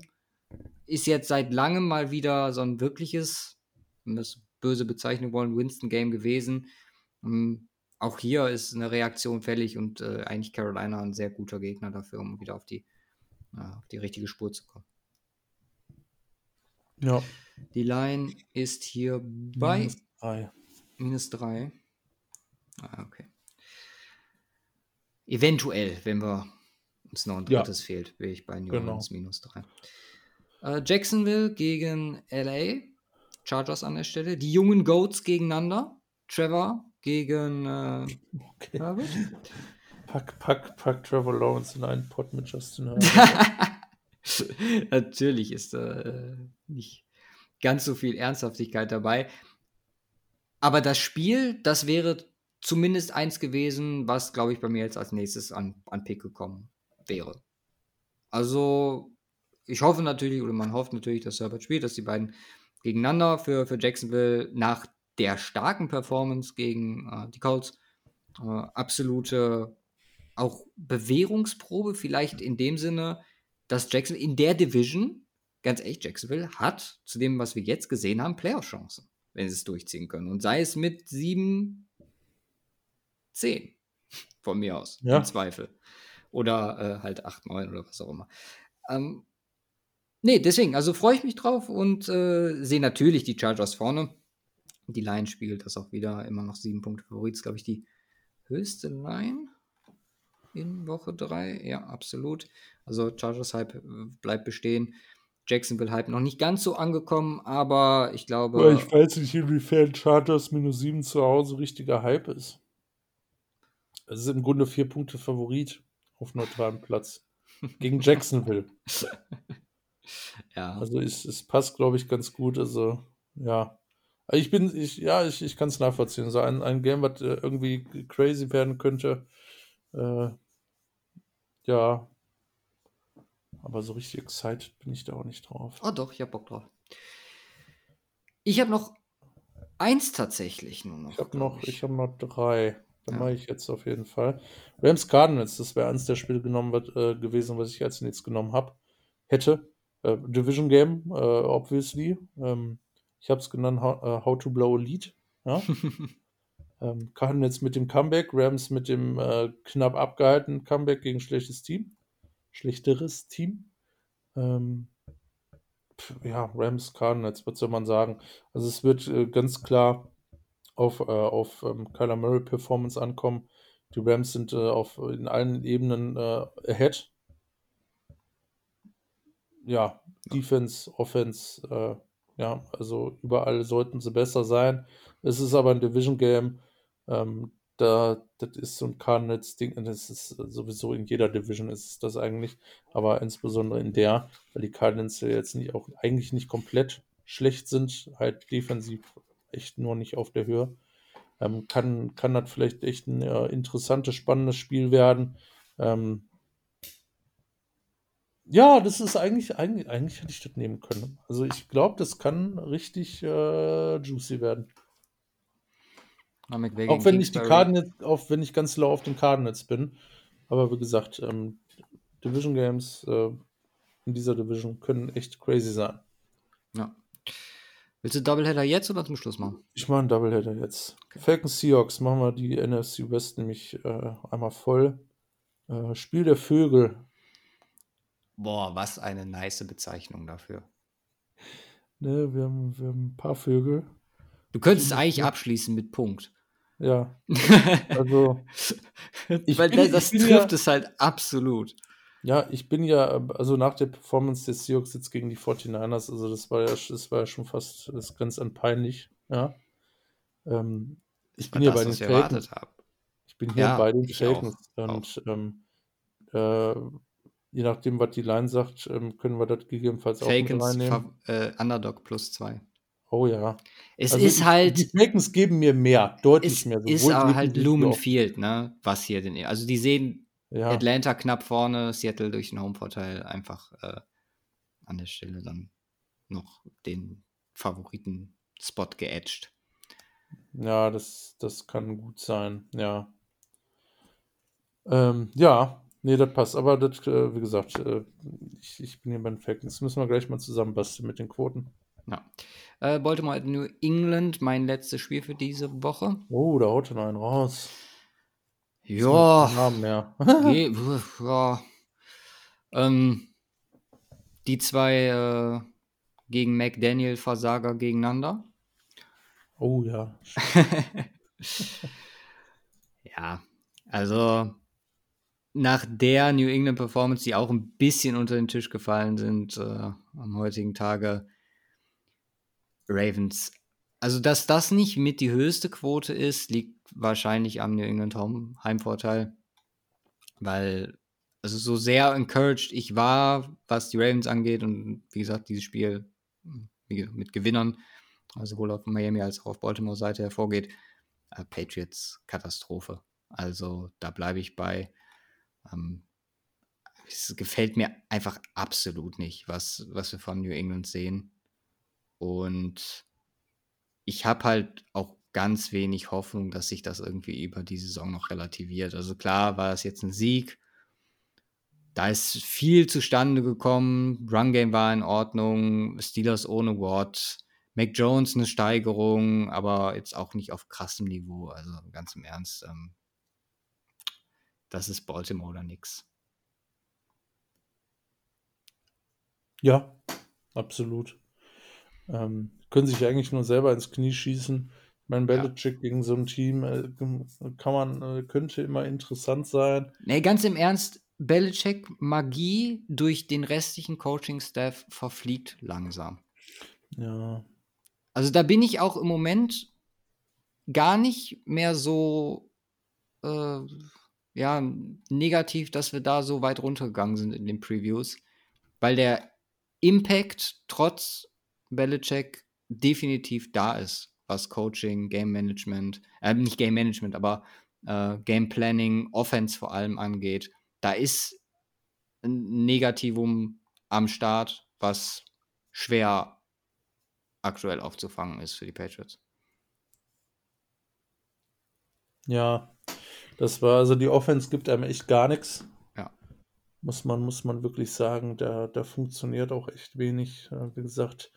ist jetzt seit langem mal wieder so ein wirkliches, wenn wir es böse bezeichnen wollen, Winston-Game gewesen. Ähm, auch hier ist eine Reaktion fällig und äh, eigentlich Carolina ein sehr guter Gegner dafür, um wieder auf die, äh, auf die richtige Spur zu kommen. Ja. Die Line ist hier bei Minus drei. minus 3. Ah, okay. Eventuell, wenn wir uns noch ein Ja. drittes fehlt, wäre ich bei New Genau. Orleans minus 3. Äh, Jacksonville gegen LA. Chargers an der Stelle. Die jungen Goats gegeneinander. Trevor gegen äh, Okay. Herbert. [LAUGHS] Pack, pack, pack Trevor Lawrence in einen Pot mit Justin Herbert. [LAUGHS] Natürlich ist da äh, nicht ganz so viel Ernsthaftigkeit dabei. Aber das Spiel, das wäre zumindest eins gewesen, was, glaube ich, bei mir jetzt als nächstes an, an Pick gekommen wäre. Also ich hoffe natürlich, oder man hofft natürlich, dass Herbert spielt, dass die beiden gegeneinander für, für Jacksonville nach der starken Performance gegen äh, die Colts äh, absolute auch Bewährungsprobe, vielleicht in dem Sinne, dass Jacksonville in der Division, ganz echt, Jacksonville hat zu dem, was wir jetzt gesehen haben, Playoff-Chancen, wenn sie es durchziehen können. Und sei es mit 7, 10 von mir aus, Ja. im Zweifel. Oder äh, halt 8, 9 oder was auch immer. Ähm, nee, deswegen, also freue ich mich drauf und äh, sehe natürlich die Chargers vorne. Die Line spiegelt das auch wieder, immer noch sieben Punkte Favorit, glaube ich, die höchste Line in Woche 3. Ja, absolut. Also Chargers Hype äh, bleibt bestehen. Jacksonville Hype noch nicht ganz so angekommen, aber ich glaube. Ich weiß nicht, inwiefern Chargers minus 7 zu Hause richtiger Hype ist. Es ist im Grunde vier Punkte Favorit auf neutralem Platz. Gegen Jacksonville. [LAUGHS] ja. Also es, es passt, glaube ich, ganz gut. Also, ja. Aber Ich bin, ich, ja, ich, ich kann es nachvollziehen. So ein, ein Game, was äh, irgendwie crazy werden könnte. Äh, ja. Aber so richtig excited bin ich da auch nicht drauf. Oh doch, ich hab Bock drauf. Ich habe noch eins tatsächlich nur noch. Ich habe noch, ich habe noch drei. Dann Ja. mache ich jetzt auf jeden Fall. Rams Cardinals, das wäre eins der Spiele genommen wird, äh, gewesen, was ich als nächstes genommen habe. Hätte. Äh, Division Game, äh, obviously. Ähm, ich habe es genannt How, äh, How to Blow a Lead. Ja? [LAUGHS] ähm, Cardinals mit dem Comeback, Rams mit dem äh, knapp abgehaltenen Comeback gegen schlechtes Team. Schlechteres Team. Ähm, ja, Rams, Cardinals, was soll man sagen? Also es wird äh, ganz klar auf, äh, auf ähm, Kyler Murray Performance ankommen. Die Rams sind äh, auf, in allen Ebenen äh, ahead. Ja, Defense, Offense, äh, ja, also überall sollten sie besser sein. Es ist aber ein Division Game. Ähm, da, das ist so ein Cardinals-Ding, das ist sowieso in jeder Division ist das eigentlich, aber insbesondere in der, weil die Cardinals ja jetzt nicht auch eigentlich nicht komplett schlecht sind, halt defensiv echt nur nicht auf der Höhe. Ähm, kann, kann das vielleicht echt ein äh, interessantes, spannendes Spiel werden. Ähm, ja, das ist eigentlich, eigentlich, eigentlich hätte ich das nehmen können. Also ich glaube, das kann richtig äh, juicy werden. Auch wenn ich die Kingsbury. Cardinals, auch wenn ich ganz low auf den Cardinals bin. Aber wie gesagt, ähm, Division Games äh, in dieser Division können echt crazy sein. Ja. Willst du Doubleheader jetzt oder zum Schluss machen? Ich mache einen Doubleheader jetzt. Falcons Seahawks machen wir die NFC West nämlich äh, einmal voll. Äh, Spiel der Vögel. Boah, was eine nice Bezeichnung dafür. Ne, wir, haben, wir haben ein paar Vögel. Du könntest eigentlich abschließen mit Punkt. Ja, [LAUGHS] also Ich Weil das, das trifft ja- es halt absolut. Ja, ich bin ja, äh, also nach der Performance des Seahawks jetzt gegen die 49ers, also das war ja, das war ja schon fast, das grenzt an peinlich, ja. Ähm, ich bin War ja das, bei den ich Falcons, bin hier bei den Falcons auch, und ähm, äh, je nachdem, was die Line sagt, ähm, können wir das gegebenenfalls auch mit Falcons reinnehmen. Äh, Underdog plus zwei. Oh ja. Es Also ist ich, halt, die Falcons geben mir mehr, deutlich es mehr. ist aber halt Lumen Field, ne? Was hier denn. Also die sehen Ja, Atlanta knapp vorne, Seattle durch den Homevorteil einfach äh, an der Stelle dann noch den Favoriten-Spot geedged. Ja, das, das kann gut sein, ja. Ähm, ja, nee, das passt. Aber das, äh, wie gesagt, äh, ich, ich bin hier bei den Falcons. Müssen wir gleich mal zusammenbasteln mit den Quoten. Ja. Äh, Baltimore at New England, mein letztes Spiel für diese Woche. Oh, da haut schon einen raus. Ja, Namen mehr. [LAUGHS] Ge ja. Ähm, die zwei äh, gegen McDaniel-Versager gegeneinander. oh ja. [LAUGHS] Ja, also nach der New England Performance, die auch ein bisschen unter den Tisch gefallen sind äh, am heutigen Tage, Ravens. Also, dass das nicht mit die höchste Quote ist, liegt wahrscheinlich am New England Home Heimvorteil, weil also so sehr encouraged ich war, was die Ravens angeht und wie gesagt, dieses Spiel mit Gewinnern, also sowohl auf Miami als auch auf Baltimore Seite hervorgeht, äh, Patriots Katastrophe. Also da bleibe ich bei. Ähm, es gefällt mir einfach absolut nicht, was, was wir von New England sehen. Und ich habe halt auch ganz wenig Hoffnung, dass sich das irgendwie über die Saison noch relativiert. Also klar war es jetzt ein Sieg. Da ist viel zustande gekommen. Run Game war in Ordnung. Steelers ohne Watt. Mac Jones eine Steigerung, aber jetzt auch nicht auf krassem Niveau. Also ganz im Ernst, ähm, das ist Baltimore oder nix. Ja, absolut. Ähm, können sich eigentlich nur selber ins Knie schießen. Mein Belichick ja. gegen so ein Team äh, kann man, äh, könnte immer interessant sein. Nee, ganz im Ernst, Belichick Magie durch den restlichen Coaching-Staff verfliegt langsam. Ja. Also da bin ich auch im Moment gar nicht mehr so äh, ja, negativ, dass wir da so weit runtergegangen sind in den Previews, weil der Impact trotz Belichick definitiv da ist, was Coaching, Game Management, äh, nicht Game Management, aber äh, Game Planning, Offense vor allem angeht. Da ist ein Negativum am Start, was schwer aktuell aufzufangen ist für die Patriots. Ja, das war, also die Offense gibt einem echt gar nichts. Ja. Muss man, muss man wirklich sagen, da, da funktioniert auch echt wenig. Wie gesagt,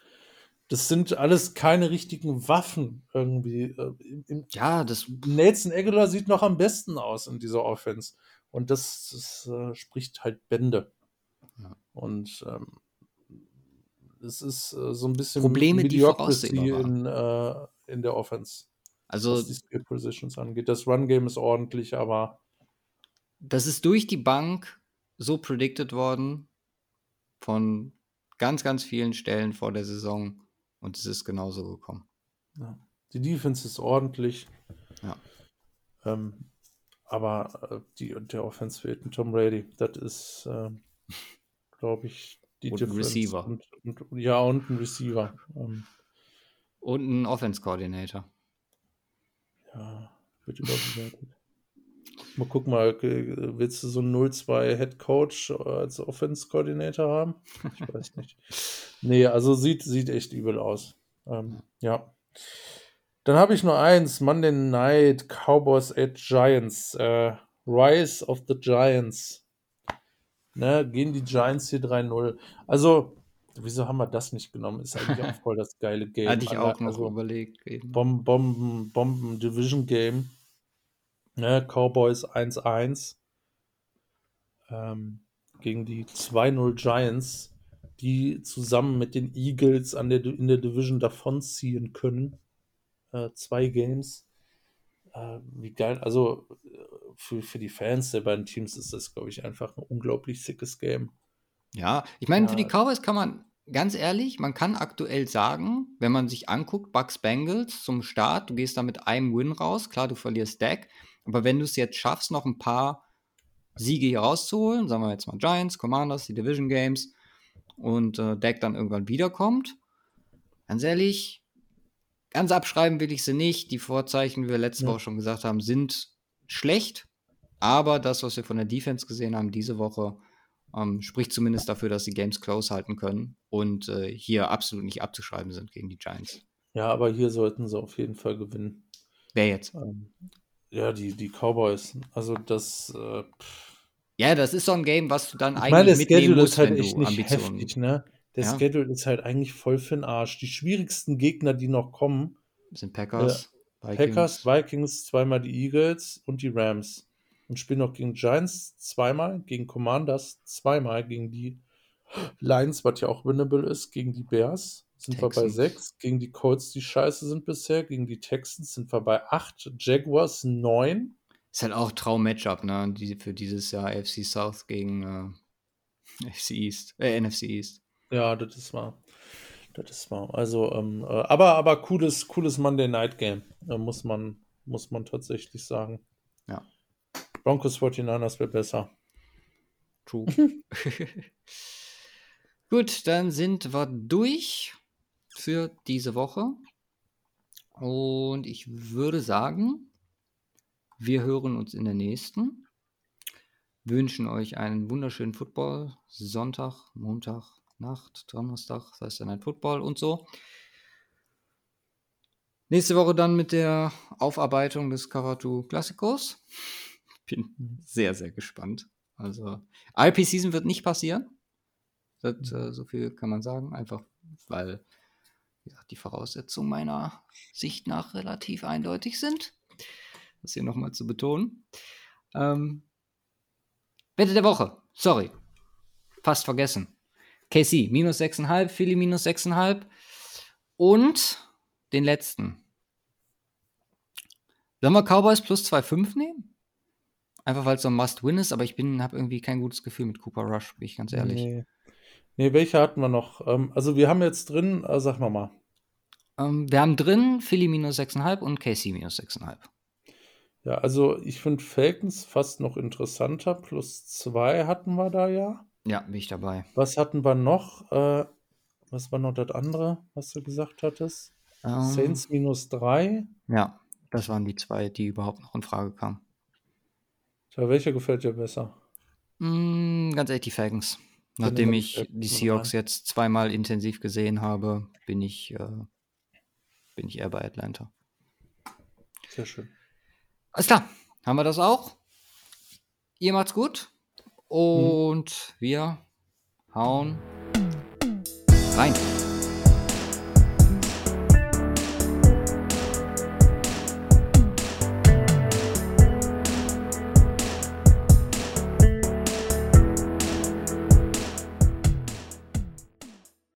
das sind alles keine richtigen Waffen irgendwie. Äh, ja, das. Nelson Aguilar sieht noch am besten aus in dieser Offense. Und das, das äh, spricht halt Bände. Ja. Und ähm, es ist äh, so ein bisschen Probleme, die in, äh, in der Offense. Also, was die Skill Positions angeht. Das Run-Game ist ordentlich, aber. Das ist durch die Bank so predicted worden von ganz, ganz vielen Stellen vor der Saison und es ist genauso gekommen. Ja. Die Defense ist ordentlich. Ja. Ähm, aber äh, die, der Offense fehlt ein Tom Brady. Das ist, äh, glaube ich, die und Difference. Ein Receiver. Und, und, ja, und ein Receiver. Ähm, und ein Offense-Coordinator. Ja, wird überbewertet. Mal guck mal, willst du so einen 0-2 Head Coach als Offense Coordinator haben? Ich weiß nicht. [LAUGHS] nee, also sieht, sieht echt übel aus. Ähm, ja. Dann habe ich nur eins: Monday Night Cowboys at Giants. Äh, Rise of the Giants. Ne, gehen die Giants hier 3-0. Also, Wieso haben wir das nicht genommen? Ist eigentlich auch [LAUGHS] voll das geile Game. Hatte ich auch noch also, überlegt. Eben. Bomben, Bomben, Bomben Division Game. Ne, Cowboys 1-1 ähm, gegen die 2-0 Giants, die zusammen mit den Eagles an der, in der Division davonziehen können. Äh, zwei Games. Äh, wie geil. Also für, für die Fans der beiden Teams ist das, glaube ich, einfach ein unglaublich sickes Game. Ja, ich meine, ja. für die Cowboys kann man, ganz ehrlich, man kann aktuell sagen, wenn man sich anguckt, Bucks Bengals zum Start, du gehst da mit einem Win raus, klar, du verlierst Deck, aber wenn du es jetzt schaffst, noch ein paar Siege hier rauszuholen, sagen wir jetzt mal Giants, Commanders, die Division Games und äh, Deck dann irgendwann wiederkommt, ganz ehrlich, ganz abschreiben will ich sie nicht. Die Vorzeichen, wie wir letzte ja. Woche schon gesagt haben, sind schlecht, aber das, was wir von der Defense gesehen haben diese Woche, ähm, spricht zumindest dafür, dass sie Games close halten können und äh, hier absolut nicht abzuschreiben sind gegen die Giants. Ja, aber hier sollten sie auf jeden Fall gewinnen. Wer jetzt? Ähm, ja, die, die Cowboys. Also das. Äh, ja, das ist so ein Game, was du dann ich eigentlich meine, der mitnehmen Schedule musst, ist halt wenn echt du nicht Ambitionen. heftig, ne? Der Ja. Schedule ist halt eigentlich voll für den Arsch. Die schwierigsten Gegner, die noch kommen, sind Packers, Vikings. Packers, Vikings, zweimal die Eagles und die Rams. Und spielen noch gegen Giants zweimal, gegen Commanders zweimal, gegen die Lions, was ja auch winnable ist, gegen die Bears sind wir bei Texans. sechs, gegen die Colts, die scheiße sind bisher, gegen die Texans sind wir bei acht, Jaguars neun. Ist halt auch Traum-Matchup, ne? Die, für dieses Jahr AFC South gegen äh, [LAUGHS] FC East, äh, NFC East. Ja, das ist wahr. Das ist wahr. Also, ähm, äh, aber, aber cooles, cooles Monday Night Game, äh, muss man, muss man tatsächlich sagen. Ja. Broncos 49ers wäre besser. True. [LAUGHS] [LAUGHS] Gut, dann sind wir durch für diese Woche. Und ich würde sagen, wir hören uns in der nächsten. wünschen euch einen wunderschönen Football. Sonntag, Montag, Nacht, Donnerstag, das heißt dann ein Football und so. Nächste Woche dann mit der Aufarbeitung des Karatu Klassikos. Bin sehr, sehr gespannt. Also, RP-Season wird nicht passieren. Das, äh, so viel kann man sagen. Einfach, weil ja, die Voraussetzungen meiner Sicht nach relativ eindeutig sind. Das hier nochmal zu betonen. Ähm, Wette der Woche. Sorry. Fast vergessen. KC minus 6,5, Philly minus 6,5 und den letzten. Sollen wir Cowboys plus 2,5 nehmen? Einfach weil es so ein Must-Win ist, aber ich habe irgendwie kein gutes Gefühl mit Cooper Rush, bin ich ganz ehrlich. Nee. Nee, welche hatten wir noch? Ähm, also wir haben jetzt drin, äh, sag mal mal. Ähm, wir haben drin Philly minus 6,5 und KC minus 6,5. Ja, also ich finde Falcons fast noch interessanter. Plus 2 hatten wir da ja. Ja, bin ich dabei. Was hatten wir noch? Äh, was war noch das andere, was du gesagt hattest? Ähm, Saints minus 3. Ja, das waren die zwei, die überhaupt noch in Frage kamen. Tja, welcher gefällt dir besser? Mm, ganz ehrlich, die Falcons. Nachdem ich die Seahawks jetzt zweimal intensiv gesehen habe, bin ich, äh, bin ich eher bei Atlanta. Sehr schön. Alles klar, haben wir das auch. Ihr macht's gut und hm. wir hauen rein.